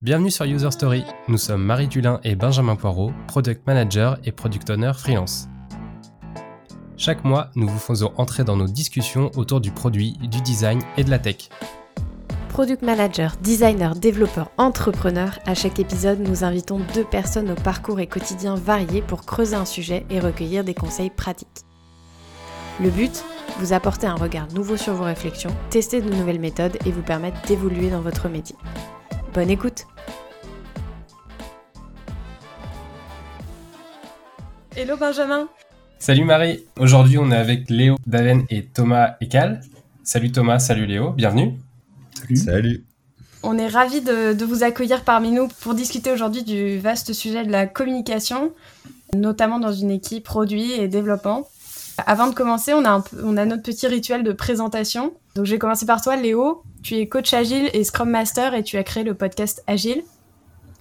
Bienvenue sur User Story. Nous sommes Marie Dulin et Benjamin Poirot, Product Manager et Product Owner freelance. Chaque mois, nous vous faisons entrer dans nos discussions autour du produit, du design et de la tech. Product Manager, designer, développeur, entrepreneur, à chaque épisode, nous invitons deux personnes au parcours et quotidien variés pour creuser un sujet et recueillir des conseils pratiques. Le but Vous apporter un regard nouveau sur vos réflexions, tester de nouvelles méthodes et vous permettre d'évoluer dans votre métier. Bonne écoute Hello Benjamin Salut Marie Aujourd'hui on est avec Léo Daven et Thomas Ekal. Salut Thomas, salut Léo, bienvenue. Salut. Salut. On est ravis de, de, vous accueillir parmi nous pour discuter aujourd'hui du vaste sujet de la communication, notamment dans une équipe produit et développement. Avant de commencer, on a, un, on a notre petit rituel de présentation. Donc je vais commencer par toi, Léo. Tu es coach agile et Scrum Master et tu as créé le podcast Agile.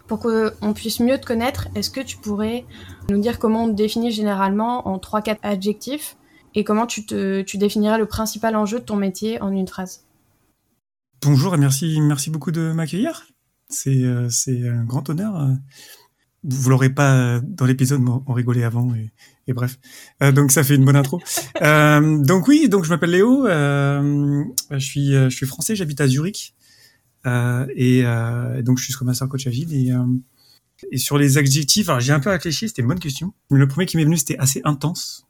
Pour qu'on puisse mieux te connaître, est-ce que tu pourrais nous dire comment on te définit généralement en 3-4 adjectifs et comment tu, te, tu définirais le principal enjeu de ton métier en une phrase? Bonjour et merci, merci beaucoup de m'accueillir. C'est euh, un grand honneur. Vous l'aurez pas dans l'épisode, on rigolait avant et bref. Euh, donc ça fait une bonne intro. euh, donc oui, donc je m'appelle Léo. Euh, je suis je suis français, j'habite à Zurich euh, et euh, donc je suis Master Coach Agile et et sur les adjectifs, alors j'ai un peu réfléchi, c'était une bonne question. Le premier qui m'est venu, c'était assez intense.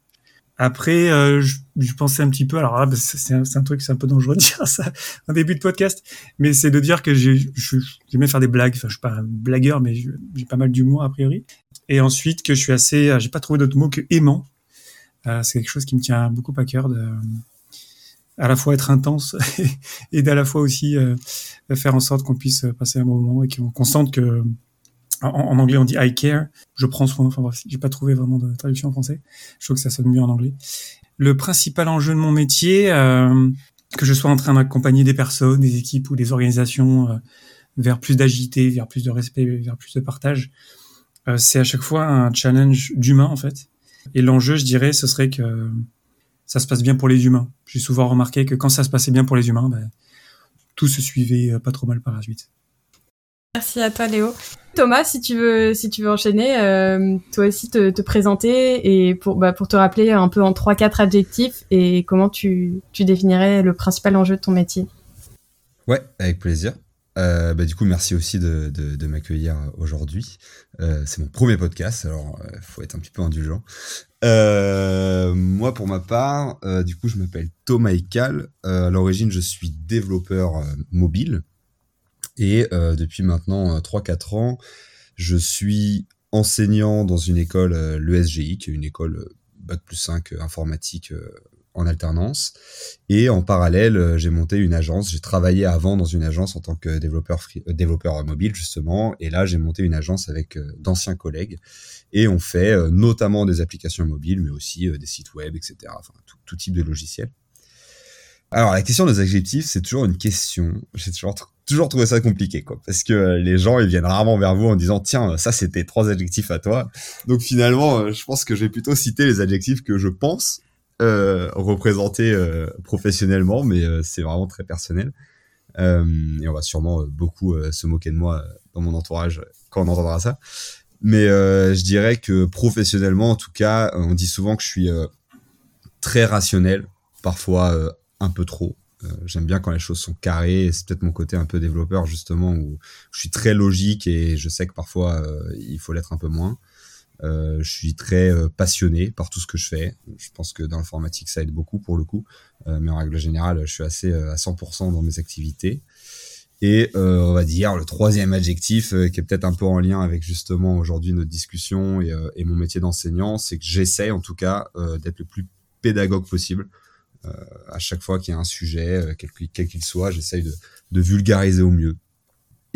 Après, euh, je, je, pensais un petit peu, alors là, c'est un, truc, c'est un peu dangereux de dire ça en début de podcast, mais c'est de dire que j'aimais faire des blagues. Enfin, je suis pas un blagueur, mais j'ai pas mal d'humour a priori. Et ensuite, que je suis assez, j'ai pas trouvé d'autre mot que aimant. Euh, c'est quelque chose qui me tient beaucoup à cœur de à la fois être intense et d'à la fois aussi euh, faire en sorte qu'on puisse passer un bon moment et qu'on sente que en, anglais, on dit I care. Je prends soin. Enfin bref, j'ai pas trouvé vraiment de traduction en français. Je trouve que ça sonne mieux en anglais. Le principal enjeu de mon métier, euh, que je sois en train d'accompagner des personnes, des équipes ou des organisations euh, vers plus d'agilité, vers plus de respect, vers plus de partage, euh, c'est à chaque fois un challenge d'humain en fait. Et l'enjeu, je dirais, ce serait que ça se passe bien pour les humains. J'ai souvent remarqué que quand ça se passait bien pour les humains, ben, tout se suivait pas trop mal par la suite. Merci à toi Léo. Thomas, si tu veux, si tu veux enchaîner, euh, toi aussi te, te, présenter et pour, bah, pour te rappeler un peu en trois quatre adjectifs et comment tu, tu définirais le principal enjeu de ton métier. Ouais, avec plaisir. Euh, bah, du coup, merci aussi de, m'accueillir aujourd'hui. Euh, c'est mon premier podcast, alors il faut être un petit peu indulgent. moi, pour ma part, du coup, je m'appelle Thomas Ekal. à l'origine, je suis développeur mobile. Et euh, depuis maintenant 3-4 ans, je suis enseignant dans une école, euh, l'ESGI, qui est une école Bac plus 5 informatique en alternance. Et en parallèle, j'ai monté une agence. J'ai travaillé avant dans une agence en tant que développeur, euh, développeur mobile, justement. Et là, j'ai monté une agence avec euh, d'anciens collègues. Et on fait euh, notamment des applications mobiles, mais aussi des sites web, etc. Enfin, tout, tout type de logiciel. Alors, la question des adjectifs, c'est toujours une question. J'ai toujours toujours trouvé ça compliqué, quoi. Parce que euh, les gens, ils viennent rarement vers vous en disant, tiens, ça, c'était trois adjectifs à toi. Donc finalement, euh, je pense que je vais plutôt citer les adjectifs que je pense euh, représenter euh, professionnellement, mais euh, c'est vraiment très personnel. et on va sûrement beaucoup se moquer de moi dans mon entourage quand on entendra ça. Mais je dirais que professionnellement, en tout cas, on dit souvent que je suis très rationnel, parfois un peu trop. J'aime bien quand les choses sont carrées. C'est peut-être mon côté un peu développeur justement où je suis très logique et je sais que parfois il faut l'être un peu moins. Euh, je suis très euh, passionné par tout ce que je fais. Je pense que dans l'informatique ça aide beaucoup pour le coup, euh, mais en règle générale je suis assez à 100% dans mes activités. Et on va dire le troisième adjectif qui est peut-être un peu en lien avec justement aujourd'hui notre discussion et, et mon métier d'enseignant, c'est que j'essaie en tout cas d'être le plus pédagogue possible. Euh, à chaque fois qu'il y a un sujet, euh, quel qu'il soit, j'essaye de, de vulgariser au mieux.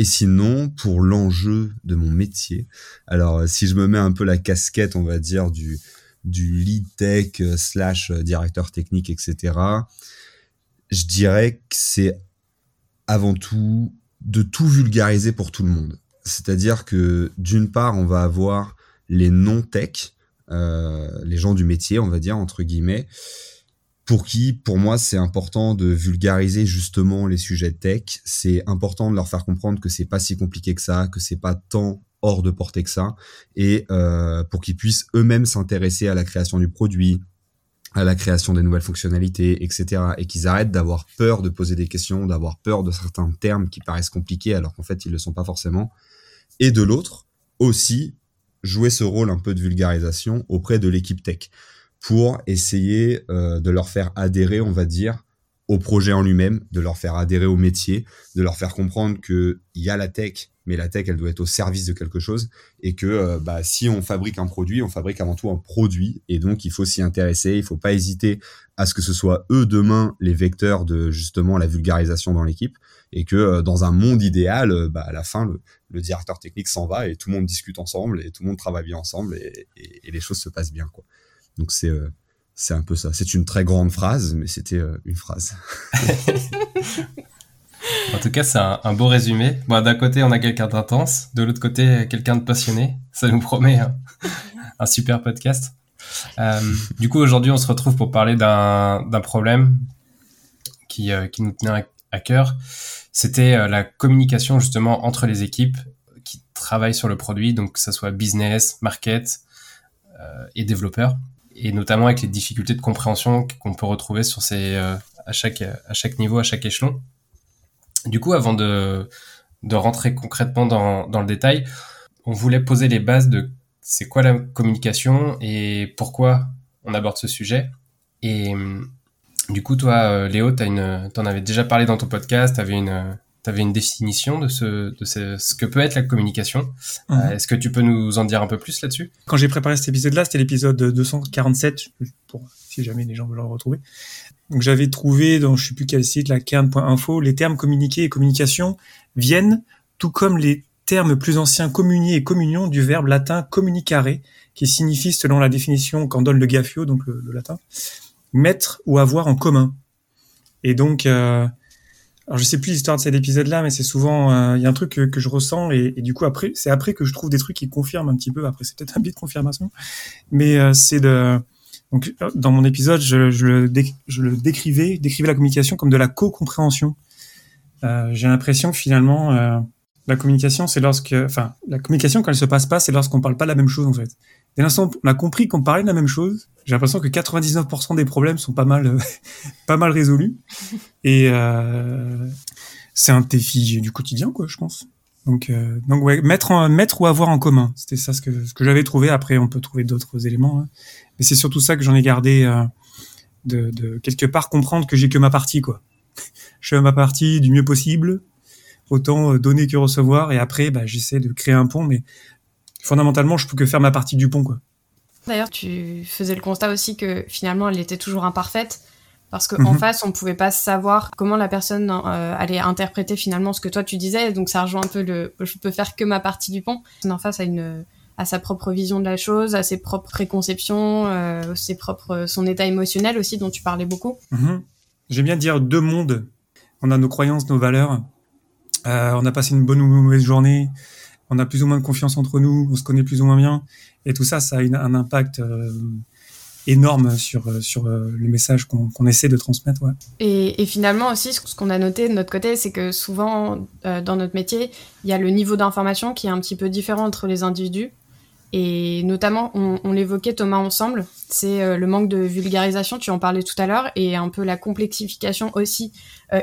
Et sinon, pour l'enjeu de mon métier, alors euh, si je me mets un peu la casquette, on va dire, du, du lead tech slash directeur technique, etc., je dirais que c'est avant tout de tout vulgariser pour tout le monde. C'est-à-dire que d'une part, on va avoir les non-tech, euh, les gens du métier, on va dire, entre guillemets, pour qui, pour moi, c'est important de vulgariser justement les sujets tech. C'est important de leur faire comprendre que c'est pas si compliqué que ça, que c'est pas tant hors de portée que ça, et euh, pour qu'ils puissent eux-mêmes s'intéresser à la création du produit, à la création des nouvelles fonctionnalités, etc. Et qu'ils arrêtent d'avoir peur de poser des questions, d'avoir peur de certains termes qui paraissent compliqués alors qu'en fait ils le sont pas forcément. Et de l'autre, aussi jouer ce rôle un peu de vulgarisation auprès de l'équipe tech pour essayer euh, de leur faire adhérer, on va dire, au projet en lui-même, de leur faire adhérer au métier, de leur faire comprendre qu'il y a la tech, mais la tech, elle doit être au service de quelque chose, et que euh, bah, si on fabrique un produit, on fabrique avant tout un produit, et donc il faut s'y intéresser, il faut pas hésiter à ce que ce soit eux demain les vecteurs de justement la vulgarisation dans l'équipe, et que euh, dans un monde idéal, euh, bah, à la fin, le, le directeur technique s'en va, et tout le monde discute ensemble, et tout le monde travaille bien ensemble, et, et, et les choses se passent bien. Quoi. Donc c'est c'est un peu ça. C'est une très grande phrase, mais c'était une phrase. En tout cas, c'est un, beau résumé. Bon, d'un côté, on a quelqu'un d'intense, de l'autre côté, quelqu'un de passionné. Ça nous promet un, super podcast. Euh, du coup, aujourd'hui, on se retrouve pour parler d'un problème qui, euh, nous tenait à, cœur. C'était euh, la communication justement entre les équipes qui travaillent sur le produit, donc que ce soit business, market et développeurs, et notamment avec les difficultés de compréhension qu'on peut retrouver sur ces, à, chaque, à chaque niveau, à chaque échelon. Du coup, avant de, de rentrer concrètement dans, dans le détail, on voulait poser les bases de c'est quoi la communication et pourquoi on aborde ce sujet. Et du coup, toi, euh, Léo, tu en avais déjà parlé dans ton podcast, tu avais une, avais une définition de, ce, de ce, que peut être la communication. Mhm. Euh, est-ce que tu peux nous en dire un peu plus là-dessus? Quand j'ai préparé cet épisode-là, c'était l'épisode 247, pour, si jamais les gens veulent le retrouver. Donc j'avais trouvé dans je sais plus quel site, la kern.info, les termes communiquer et communication viennent, tout comme les termes plus anciens communier et communion du verbe latin communicare, qui signifie, selon la définition qu'en donne le Gaffio, donc le, latin, mettre ou avoir en commun. Et donc, euh, alors je sais plus l'histoire de cet épisode-là, mais c'est souvent euh, il y a un truc que, je ressens et, du coup après c'est après que je trouve des trucs qui confirment un petit peu. Après c'est peut-être un biais de confirmation, mais euh, c'est de donc dans mon épisode je, je, le, je le décrivais décrivais la communication comme de la co-compréhension. Euh, J'ai l'impression que finalement euh, la communication c'est lorsque enfin la communication quand elle se passe pas c'est lorsqu'on parle pas la même chose en fait. Dès l'instant on a compris qu'on parlait de la même chose, j'ai l'impression que 99% des problèmes sont pas mal, pas mal résolus. Et euh, c'est un défi du quotidien, quoi, je pense. Donc, euh, donc ouais, mettre, en, mettre ou avoir en commun, c'était ça ce que, ce que j'avais trouvé. Après, on peut trouver d'autres éléments, hein. mais c'est surtout ça que j'en ai gardé euh, de, de quelque part comprendre que j'ai que ma partie, quoi. je fais ma partie du mieux possible, autant donner que recevoir, et après, bah, j'essaie de créer un pont, mais fondamentalement, je peux que faire ma partie du pont, quoi. D'ailleurs, tu faisais le constat aussi que finalement, elle était toujours imparfaite. Parce qu'en mhm. face, on ne pouvait pas savoir comment la personne euh, allait interpréter finalement ce que toi tu disais. Donc ça rejoint un peu le je peux faire que ma partie du pont. En face à une à sa propre vision de la chose, à ses propres préconceptions, euh, ses propres son état émotionnel aussi dont tu parlais beaucoup. Mhm. J'aime bien dire deux mondes. On a nos croyances, nos valeurs. Euh, on a passé une bonne ou mauvaise journée on a plus ou moins de confiance entre nous, on se connaît plus ou moins bien, et tout ça, ça a un impact euh, énorme sur euh, sur euh, le message qu'on essaie de transmettre. Et, finalement aussi, ce qu'on a noté de notre côté, c'est que souvent dans notre métier, il y a le niveau d'information qui est un petit peu différent entre les individus. Et notamment, on, l'évoquait Thomas ensemble, c'est le manque de vulgarisation, tu en parlais tout à l'heure, et un peu la complexification aussi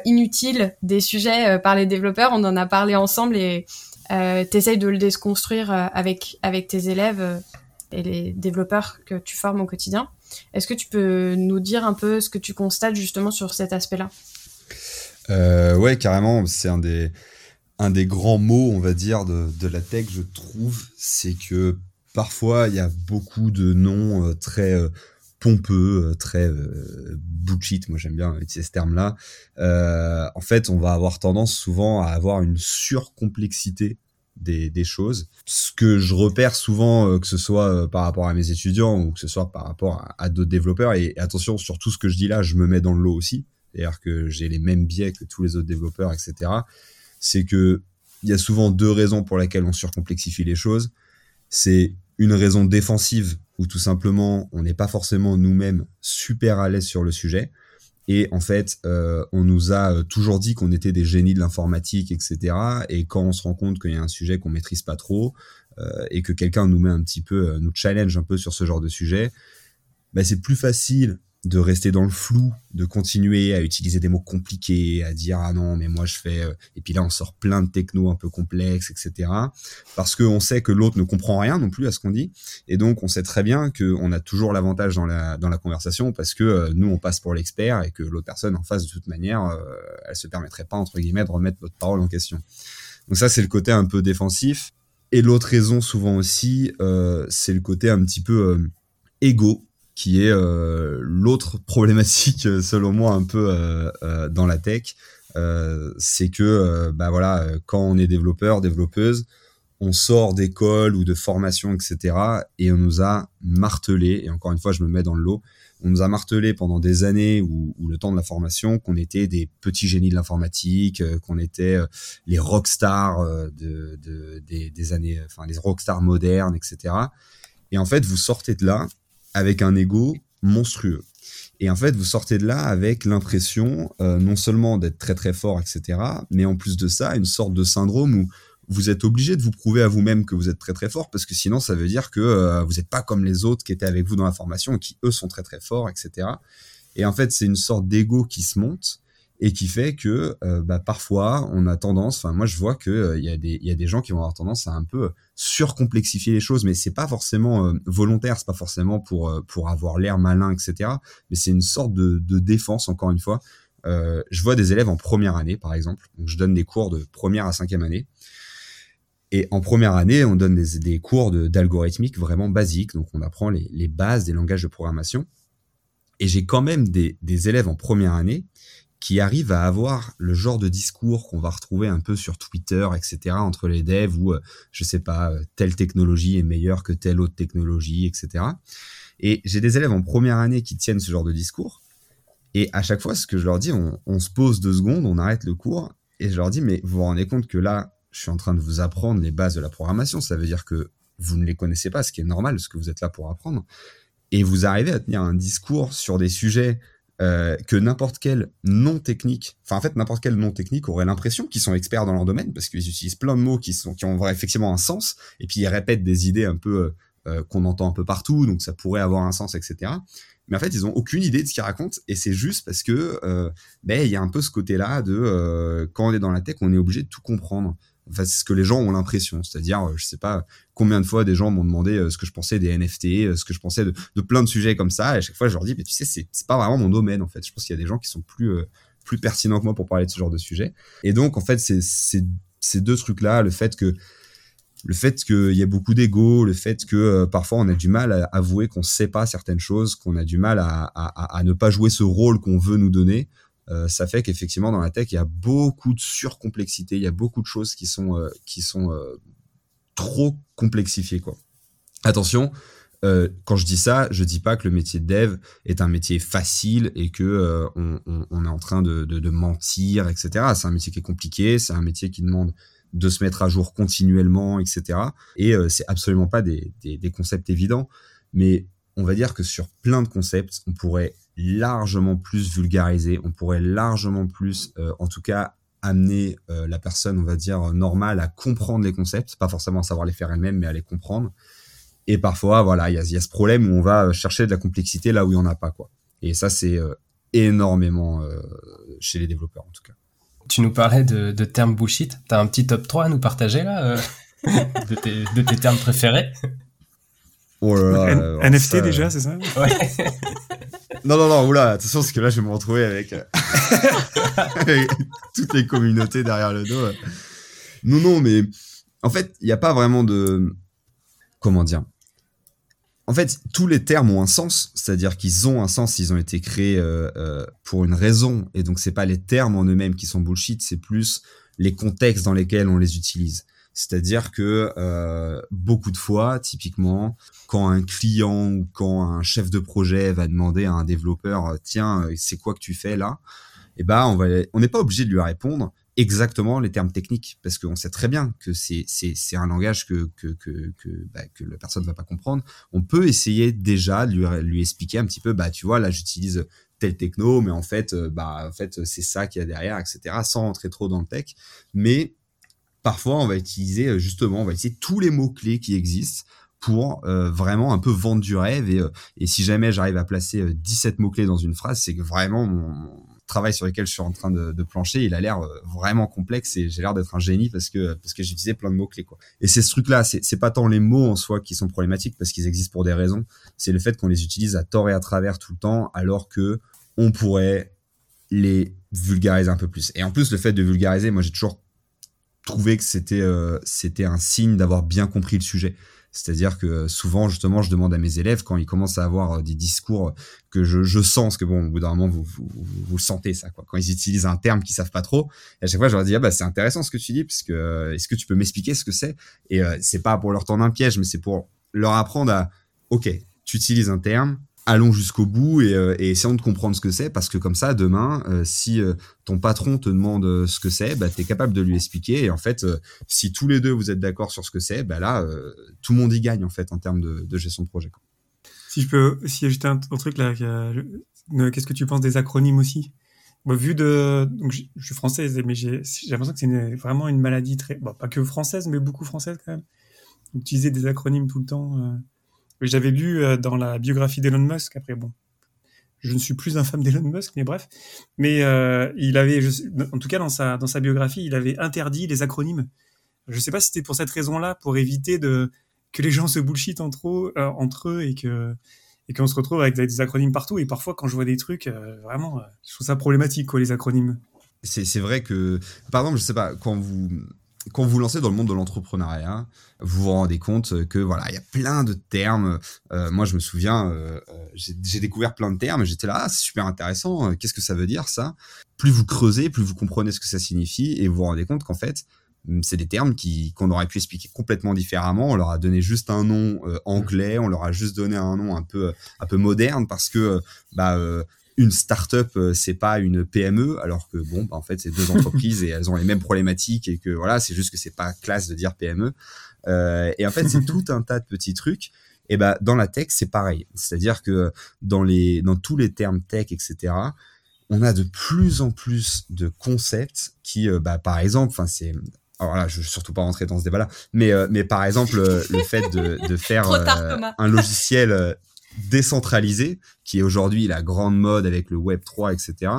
inutile des sujets par les développeurs. On en a parlé ensemble et euh, t'essayes de le déconstruire euh, avec, avec tes élèves euh, et les développeurs que tu formes au quotidien. Est-ce que tu peux nous dire un peu ce que tu constates justement sur cet aspect-là? Euh, Ouais, carrément. C'est un des, un des grands mots, on va dire, de, de la tech, je trouve. C'est que parfois, il y a beaucoup de noms très pompeux, très bullshit, moi j'aime bien utiliser ce terme-là, euh, en fait, on va avoir tendance souvent à avoir une surcomplexité des, des choses. Ce que je repère souvent, euh, que ce soit euh, par rapport à mes étudiants ou que ce soit par rapport à, d'autres développeurs, et, attention, sur tout ce que je dis là, je me mets dans le lot aussi, c'est-à-dire que j'ai les mêmes biais que tous les autres développeurs, etc., c'est que il y a souvent deux raisons pour lesquelles on surcomplexifie les choses. C'est une raison défensive où tout simplement on n'est pas forcément nous-mêmes super à l'aise sur le sujet. Et en fait, euh, on nous a euh, toujours dit qu'on était des génies de l'informatique, etc. Et quand on se rend compte qu'il y a un sujet qu'on maîtrise pas trop euh, et que quelqu'un nous met un petit peu, nous challenge un peu sur ce genre de sujet, bah, c'est plus facile de rester dans le flou, de continuer à utiliser des mots compliqués, à dire ah non mais moi je fais euh, et puis là on sort plein de techno un peu complexes etc. Parce qu'on sait que l'autre ne comprend rien non plus à ce qu'on dit et donc on sait très bien qu'on a toujours l'avantage dans la dans la conversation parce que euh, nous on passe pour l'expert et que l'autre personne en face de toute manière euh, elle se permettrait pas entre guillemets de remettre notre parole en question. Donc ça c'est le côté un peu défensif et l'autre raison souvent aussi c'est le côté un petit peu égo qui est euh, l'autre problématique euh, selon moi un peu euh, dans la tech, c'est que bah voilà quand on est développeur, développeuse, on sort d'école ou de formation, etc. Et on nous a martelé, et encore une fois je me mets dans le lot, on nous a martelé pendant des années ou, le temps de la formation qu'on était des petits génies de l'informatique, qu'on était les rockstars de, de, des, des, années, enfin les rockstars modernes, etc. Et en fait, vous sortez de là avec un ego monstrueux. Et en fait, vous sortez de là avec l'impression euh, non seulement d'être très très fort, etc., mais en plus de ça, une sorte de syndrome où vous êtes obligé de vous prouver à vous-même que vous êtes très très fort, parce que sinon ça veut dire que euh, vous n'êtes pas comme les autres qui étaient avec vous dans la formation et qui eux sont très très forts, etc. Et en fait, c'est une sorte d'ego qui se monte et qui fait que euh, bah, parfois on a tendance, enfin moi je vois que euh, il y a des gens qui vont avoir tendance à un peu surcomplexifier les choses, mais c'est pas forcément euh, volontaire, c'est pas forcément pour avoir l'air malin, etc. Mais c'est une sorte de, défense encore une fois. je vois des élèves en première année par exemple, donc je donne des cours de première à cinquième année. Et en première année, on donne des, cours d'algorithmique vraiment basiques, donc on apprend les, bases des langages de programmation. Et j'ai quand même des élèves en première année qui arrive à avoir le genre de discours qu'on va retrouver un peu sur Twitter, etc., entre les devs où, euh, je sais pas, euh, telle technologie est meilleure que telle autre technologie, etc. Et j'ai des élèves en première année qui tiennent ce genre de discours. Et à chaque fois, ce que je leur dis, on, se pose deux secondes, on arrête le cours, et je leur dis, mais vous vous rendez compte que là, je suis en train de vous apprendre les bases de la programmation. Ça veut dire que vous ne les connaissez pas, ce qui est normal, parce que vous êtes là pour apprendre. Et vous arrivez à tenir un discours sur des sujets euh, que n'importe quel non technique, enfin en fait n'importe quel non technique aurait l'impression qu'ils sont experts dans leur domaine parce qu'ils utilisent plein de mots qui sont qui ont effectivement un sens et puis ils répètent des idées un peu euh, euh, qu'on entend un peu partout donc ça pourrait avoir un sens etc. Mais en fait ils ont aucune idée de ce qu'ils racontent et c'est juste parce que ben il y a un peu ce côté là de quand on est dans la tech on est obligé de tout comprendre. Enfin, c'est ce que les gens ont l'impression. C'est-à-dire, euh, je sais pas combien de fois des gens m'ont demandé euh, ce que je pensais des NFT, euh, ce que je pensais de, plein de sujets comme ça. Et à chaque fois, je leur dis, mais tu sais, c'est, pas vraiment mon domaine, en fait. Je pense qu'il y a des gens qui sont plus, plus pertinents que moi pour parler de ce genre de sujet. Et donc, en fait, c'est, ces deux trucs-là, le fait que le fait qu'il y ait beaucoup d'ego, le fait que parfois on a du mal à avouer qu'on sait pas certaines choses, qu'on a du mal à, à, ne pas jouer ce rôle qu'on veut nous donner, euh, ça fait qu'effectivement dans la tech il y a beaucoup de surcomplexité, il y a beaucoup de choses qui sont euh, qui sont euh, trop complexifiées quoi. Attention, quand je dis ça, je dis pas que le métier de dev est un métier facile et que on, est en train de, mentir, etc. C'est un métier qui est compliqué, c'est un métier qui demande de se mettre à jour continuellement, etc. Et c'est absolument pas des, concepts évidents, mais on va dire que sur plein de concepts, on pourrait largement plus vulgariser, on pourrait largement plus, euh, en tout cas, amener euh, la personne, on va dire, normale à comprendre les concepts, pas forcément à savoir les faire elle-même, mais à les comprendre. Et parfois, voilà, il y a, ce problème où on va chercher de la complexité là où il n'y en a pas, quoi. Et ça, c'est euh, énormément chez les développeurs, en tout cas. Tu nous parlais de, de termes bullshit. T'as un petit top 3 à nous partager, là, de tes termes préférés? Oh là là, NFT déjà, c'est ça? Ouais. non, non, non, oula, attention, parce que là, je vais me retrouver avec, euh, avec toutes les communautés derrière le dos. Non, non, mais en fait, il n'y a pas vraiment de. Comment dire? En fait, tous les termes ont un sens, c'est-à-dire qu'ils ont un sens, ils ont été créés euh, euh, pour une raison, et donc c'est pas les termes en eux-mêmes qui sont bullshit, c'est plus les contextes dans lesquels on les utilise. C'est-à-dire que euh, beaucoup de fois, typiquement, quand un client ou quand un chef de projet va demander à un développeur, euh, tiens, euh, c'est quoi que tu fais là? Eh ben, on va, on n'est pas obligé de lui répondre. exactement les termes techniques parce qu'on sait très bien que c'est c'est un langage que que que que, bah, que la personne va pas comprendre. On peut essayer déjà de lui lui expliquer un petit peu bah tu vois là j'utilise tel techno mais en fait euh, bah en fait c'est ça qu'il y a derrière etc sans rentrer trop dans le tech mais parfois on va utiliser euh, justement on va utiliser tous les mots clés qui existent pour euh, vraiment un peu vendre du rêve et, et si jamais j'arrive à placer 17 mots clés dans une phrase c'est que vraiment mon, travail sur lequel je suis en train de, plancher, il a l'air euh, vraiment complexe et j'ai l'air d'être un génie parce que parce que j'utilisais plein de mots clés quoi. Et c'est ce truc là, c'est c'est pas tant les mots en soi qui sont problématiques parce qu'ils existent pour des raisons, c'est le fait qu'on les utilise à tort et à travers tout le temps alors que on pourrait les vulgariser un peu plus. Et en plus le fait de vulgariser, moi j'ai toujours trouvé que c'était euh, c'était un signe d'avoir bien compris le sujet. C'est-à-dire que souvent, justement, je demande à mes élèves quand ils commencent à avoir euh, des discours que je, sens, parce que bon, au bout d'un moment, vous, vous, sentez ça, quoi. Quand ils utilisent un terme qu'ils savent pas trop, à chaque fois, je leur dis, ah bah, c'est intéressant ce que tu dis, parce que euh, est-ce que tu peux m'expliquer ce que c'est? Et euh, c'est pas pour leur tendre un piège, mais c'est pour leur apprendre à, ok, tu utilises un terme, allons jusqu'au bout et, euh, et, essayons de comprendre ce que c'est parce que comme ça demain euh, si euh, ton patron te demande ce que c'est bah tu es capable de lui expliquer et en fait si tous les deux vous êtes d'accord sur ce que c'est bah là tout le monde y gagne en fait en termes de, gestion de projet si je peux aussi ajouter un, truc là qu'est-ce que tu penses des acronymes aussi? Bon, vu de je, suis française mais j'ai l'impression que c'est vraiment une maladie très pas que française mais beaucoup française quand même. Utiliser des acronymes tout le temps j'avais lu euh, dans la biographie d'Elon Musk, après bon, je ne suis plus un fan d'Elon Musk, mais bref, mais euh, il avait, en tout cas dans sa, dans sa biographie, il avait interdit les acronymes. Je ne sais pas si c'était pour cette raison-là, pour éviter de que les gens se bullshit entre eux, euh, entre eux et que et qu'on se retrouve avec des acronymes partout. Et parfois, quand je vois des trucs, vraiment, je trouve ça problématique, quoi, les acronymes. C'est vrai que, par exemple, je sais pas, quand vous quand vous lancez dans le monde de l'entrepreneuriat, vous vous rendez compte que voilà, il y a plein de termes. Euh, moi, je me souviens, euh, euh, j'ai découvert plein de termes. J'étais là, ah, c'est super intéressant. Qu'est-ce que ça veut dire ça? Plus vous creusez, plus vous comprenez ce que ça signifie, et vous vous rendez compte qu'en fait, hum, c'est des termes qui qu'on aurait pu expliquer complètement différemment. On leur a donné juste un nom anglais, on leur a juste donné un nom un peu un peu moderne parce que bah une start-up, euh, c'est pas une PME, alors que bon, bah, en fait, c'est deux entreprises et elles ont les mêmes problématiques et que voilà, c'est juste que c'est pas classe de dire PME. Euh, et en fait, c'est tout un tas de petits trucs. Et ben dans la tech, c'est pareil. C'est-à-dire que dans les, dans tous les termes tech, etc., on a de plus en plus de concepts qui, euh, bah, par exemple, enfin, c'est, alors là, je veux surtout pas rentrer dans ce débat-là, mais, mais par exemple, le fait de, de faire un logiciel décentralisé, qui est aujourd'hui la grande mode avec le Web 3, etc.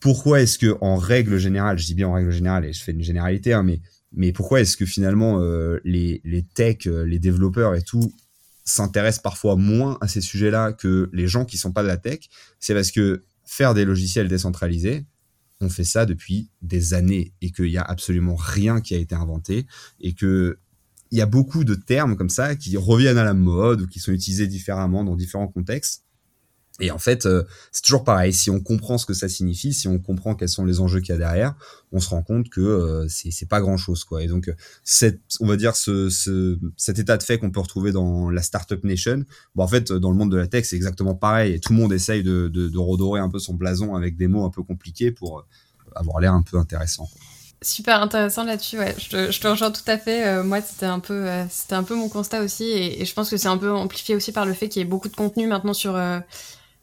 Pourquoi est-ce que, en règle générale, je dis bien en règle générale et je fais une généralité, hein, mais mais pourquoi est-ce que finalement euh, les les techs, euh, les développeurs et tout s'intéressent parfois moins à ces sujets-là que les gens qui sont pas de la tech? C'est parce que faire des logiciels décentralisés, on fait ça depuis des années et qu'il y a absolument rien qui a été inventé et que il y a beaucoup de termes comme ça qui reviennent à la mode ou qui sont utilisés différemment dans différents contextes. Et en fait, euh, c'est toujours pareil. Si on comprend ce que ça signifie, si on comprend quels sont les enjeux qu'il y a derrière, on se rend compte que euh, c'est pas grand chose, quoi. Et donc, cette, on va dire ce, ce, cet état de fait qu'on peut retrouver dans la startup nation, bon, en fait, dans le monde de la tech, c'est exactement pareil. Et tout le monde essaye de, redorer un peu son blason avec des mots un peu compliqués pour avoir l'air un peu intéressant. Super intéressant là-dessus, ouais. Je te, je te, rejoins tout à fait. Euh, moi, c'était un peu, euh, c'était un peu mon constat aussi, et, je pense que c'est un peu amplifié aussi par le fait qu'il y ait beaucoup de contenu maintenant sur euh,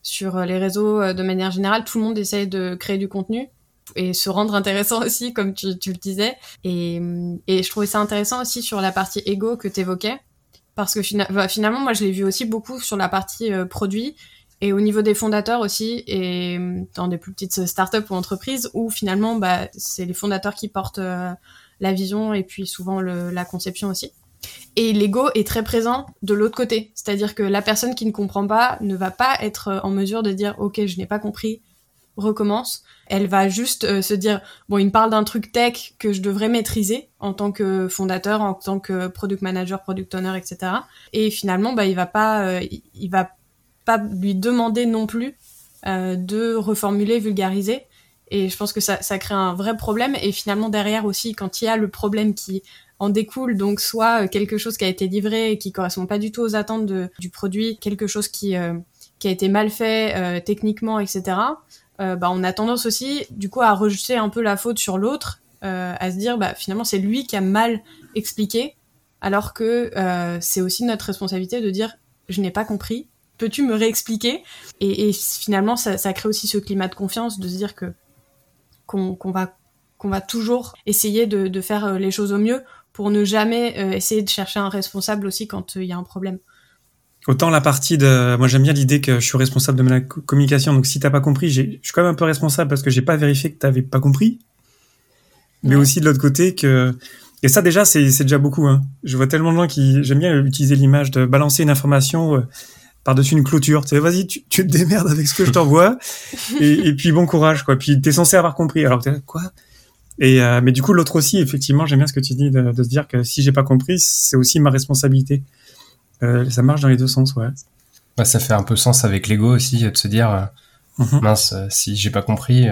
sur les réseaux de manière générale. Tout le monde essaye de créer du contenu et se rendre intéressant aussi, comme tu, tu le disais. Et, et je trouvais ça intéressant aussi sur la partie ego que tu évoquais, parce que bah, finalement, moi, je l'ai vu aussi beaucoup sur la partie produit et au niveau des fondateurs aussi, et euh, dans des plus petites startups ou entreprises, où finalement, bah, c'est les fondateurs qui portent euh, la vision et puis souvent le, la conception aussi. Et l'ego est très présent de l'autre côté, c'est-à-dire que la personne qui ne comprend pas ne va pas être euh, en mesure de dire ok, je n'ai pas compris, recommence. Elle va juste se dire bon, il me parle d'un truc tech que je devrais maîtriser en tant que fondateur, en tant que product manager, product owner, etc. Et finalement, bah, il va pas, il va lui demander non plus euh, de reformuler, vulgariser. Et je pense que ça, crée un vrai problème. Et finalement, derrière aussi, quand il y a le problème qui en découle, donc soit quelque chose qui a été livré et qui correspond pas du tout aux attentes du produit, quelque chose qui, euh, qui a été mal fait euh, techniquement, etc., bah, on a tendance aussi, du coup, à rejeter un peu la faute sur l'autre, à se dire, bah, finalement, c'est lui qui a mal expliqué, alors que c'est aussi notre responsabilité de dire, je n'ai pas compris, peux-tu me réexpliquer? Et, finalement, ça, crée aussi ce climat de confiance, de se dire que qu'on va qu'on va toujours essayer de, faire les choses au mieux pour ne jamais essayer de chercher un responsable aussi quand il y a un problème. Autant la partie de, moi j'aime bien l'idée que je suis responsable de ma communication. Donc si t'as pas compris, je suis quand même un peu responsable parce que j'ai pas vérifié que t'avais pas compris. Mais aussi de l'autre côté que, et ça déjà c'est déjà beaucoup. Hein. Je vois tellement de gens qui, j'aime bien utiliser l'image de balancer une information euh, par-dessus une clôture. Tu sais, vas-y, tu, te démerdes avec ce que je t'envoie. et, puis bon courage quoi. Puis t'es censé avoir compris. Alors t'es quoi? Et euh, mais du coup l'autre aussi, effectivement, j'aime bien ce que tu dis de, de se dire que si j'ai pas compris, c'est aussi ma responsabilité. Euh, ça marche dans les deux sens, ouais. Bah, ça fait un peu sens avec l'ego aussi, de se dire, euh, mhm. mince, euh, si j'ai pas compris,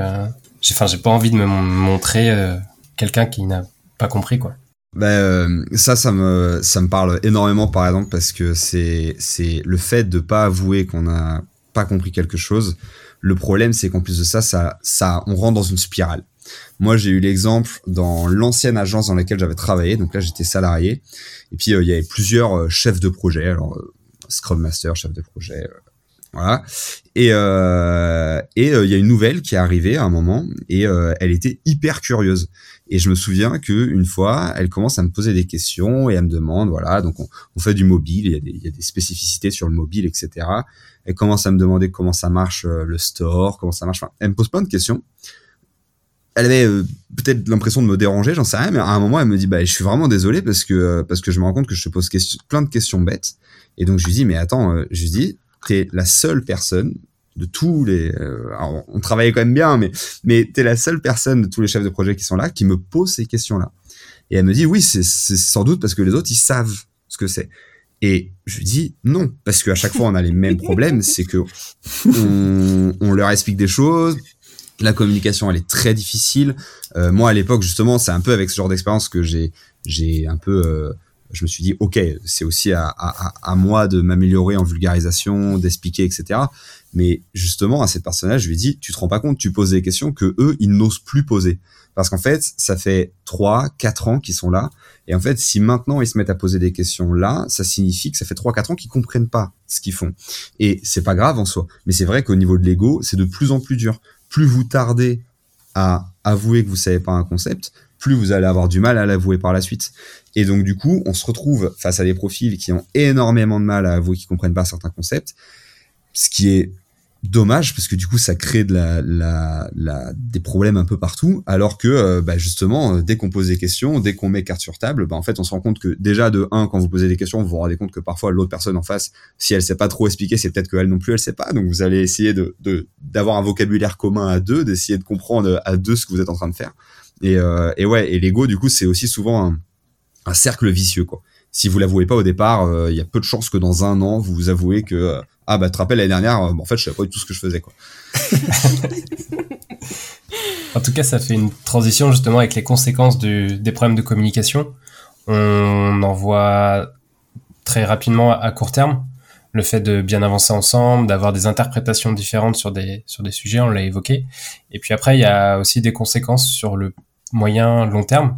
j'ai, enfin, j'ai pas envie de me montrer quelqu'un qui n'a pas compris, quoi. Bah, ça, ça me, ça me parle énormément, par exemple, parce que c'est, c'est le fait de pas avouer qu'on n'a pas compris quelque chose. Le problème, c'est qu'en plus de ça, ça, ça, on rentre dans une spirale. Moi, j'ai eu l'exemple dans l'ancienne agence dans laquelle j'avais travaillé. Donc là, j'étais salarié. Et puis, euh, il y avait plusieurs euh, chefs de projet. Alors, euh, Scrum Master, chef de projet. voilà. Et et il y a une nouvelle qui est arrivée à un moment et elle était hyper curieuse. Et je me souviens que une fois, elle commence à me poser des questions et elle me demande, voilà, donc on, fait du mobile, il y, a des, spécificités sur le mobile, etc. Elle commence à me demander comment ça marche le store, comment ça marche. Enfin, elle me pose plein de questions elle avait euh, peut-être l'impression de me déranger, j'en sais rien, mais à un moment elle me dit bah je suis vraiment désolé parce que euh, parce que je me rends compte que je te pose plein de questions bêtes et donc je lui dis mais attends, euh, je lui dis t'es la seule personne de tous les alors, on travaillait quand même bien mais mais t'es la seule personne de tous les chefs de projet qui sont là qui me pose ces questions là et elle me dit oui c'est sans doute parce que les autres ils savent ce que c'est et je lui dis non, parce qu'à chaque fois on a les mêmes problèmes, c'est que on, on, leur explique des choses, la communication, elle est très difficile. Euh, moi, à l'époque, justement, c'est un peu avec ce genre d'expérience que j'ai, j'ai un peu, euh, je me suis dit, ok, c'est aussi à, à, à, moi de m'améliorer en vulgarisation, d'expliquer, etc. Mais justement, à cette personne-là, je lui dit, tu te rends pas compte, tu poses des questions que eux, ils n'osent plus poser. Parce qu'en fait, ça fait trois, quatre ans qu'ils sont là. Et en fait, si maintenant ils se mettent à poser des questions là, ça signifie que ça fait trois, quatre ans qu'ils comprennent pas ce qu'ils font. Et c'est pas grave en soi. Mais c'est vrai qu'au niveau de l'ego, c'est de plus en plus dur plus vous tardez à avouer que vous savez pas un concept, plus vous allez avoir du mal à l'avouer par la suite. Et donc du coup, on se retrouve face à des profils qui ont énormément de mal à avouer qu'ils comprennent pas certains concepts, ce qui est dommage parce que du coup ça crée de la, la, la des problèmes un peu partout alors que euh, bah, justement euh, dès qu'on pose des questions dès qu'on met carte sur table bah, en fait on se rend compte que déjà de un quand vous posez des questions vous vous rendez compte que parfois l'autre personne en face si elle sait pas trop expliquer c'est peut-être qu'elle non plus elle sait pas. Donc vous allez essayer de d'avoir un vocabulaire commun à deux d'essayer de comprendre à deux ce que vous êtes en train de faire. Et, euh, et ouais et l'ego du coup c'est aussi souvent un, un cercle vicieux quoi si vous l'avouez pas au départ, il y a peu de chances que dans un an, vous vous avouez que ah bah te rappelles l'année dernière, euh, en fait je savais pas du tout ce que je faisais quoi. en tout cas, ça fait une transition justement avec les conséquences des problèmes de communication. On en voit très rapidement à court terme le fait de bien avancer ensemble, d'avoir des interprétations différentes sur des sur des sujets, on l'a évoqué. Et puis après, il y a aussi des conséquences sur le moyen long terme.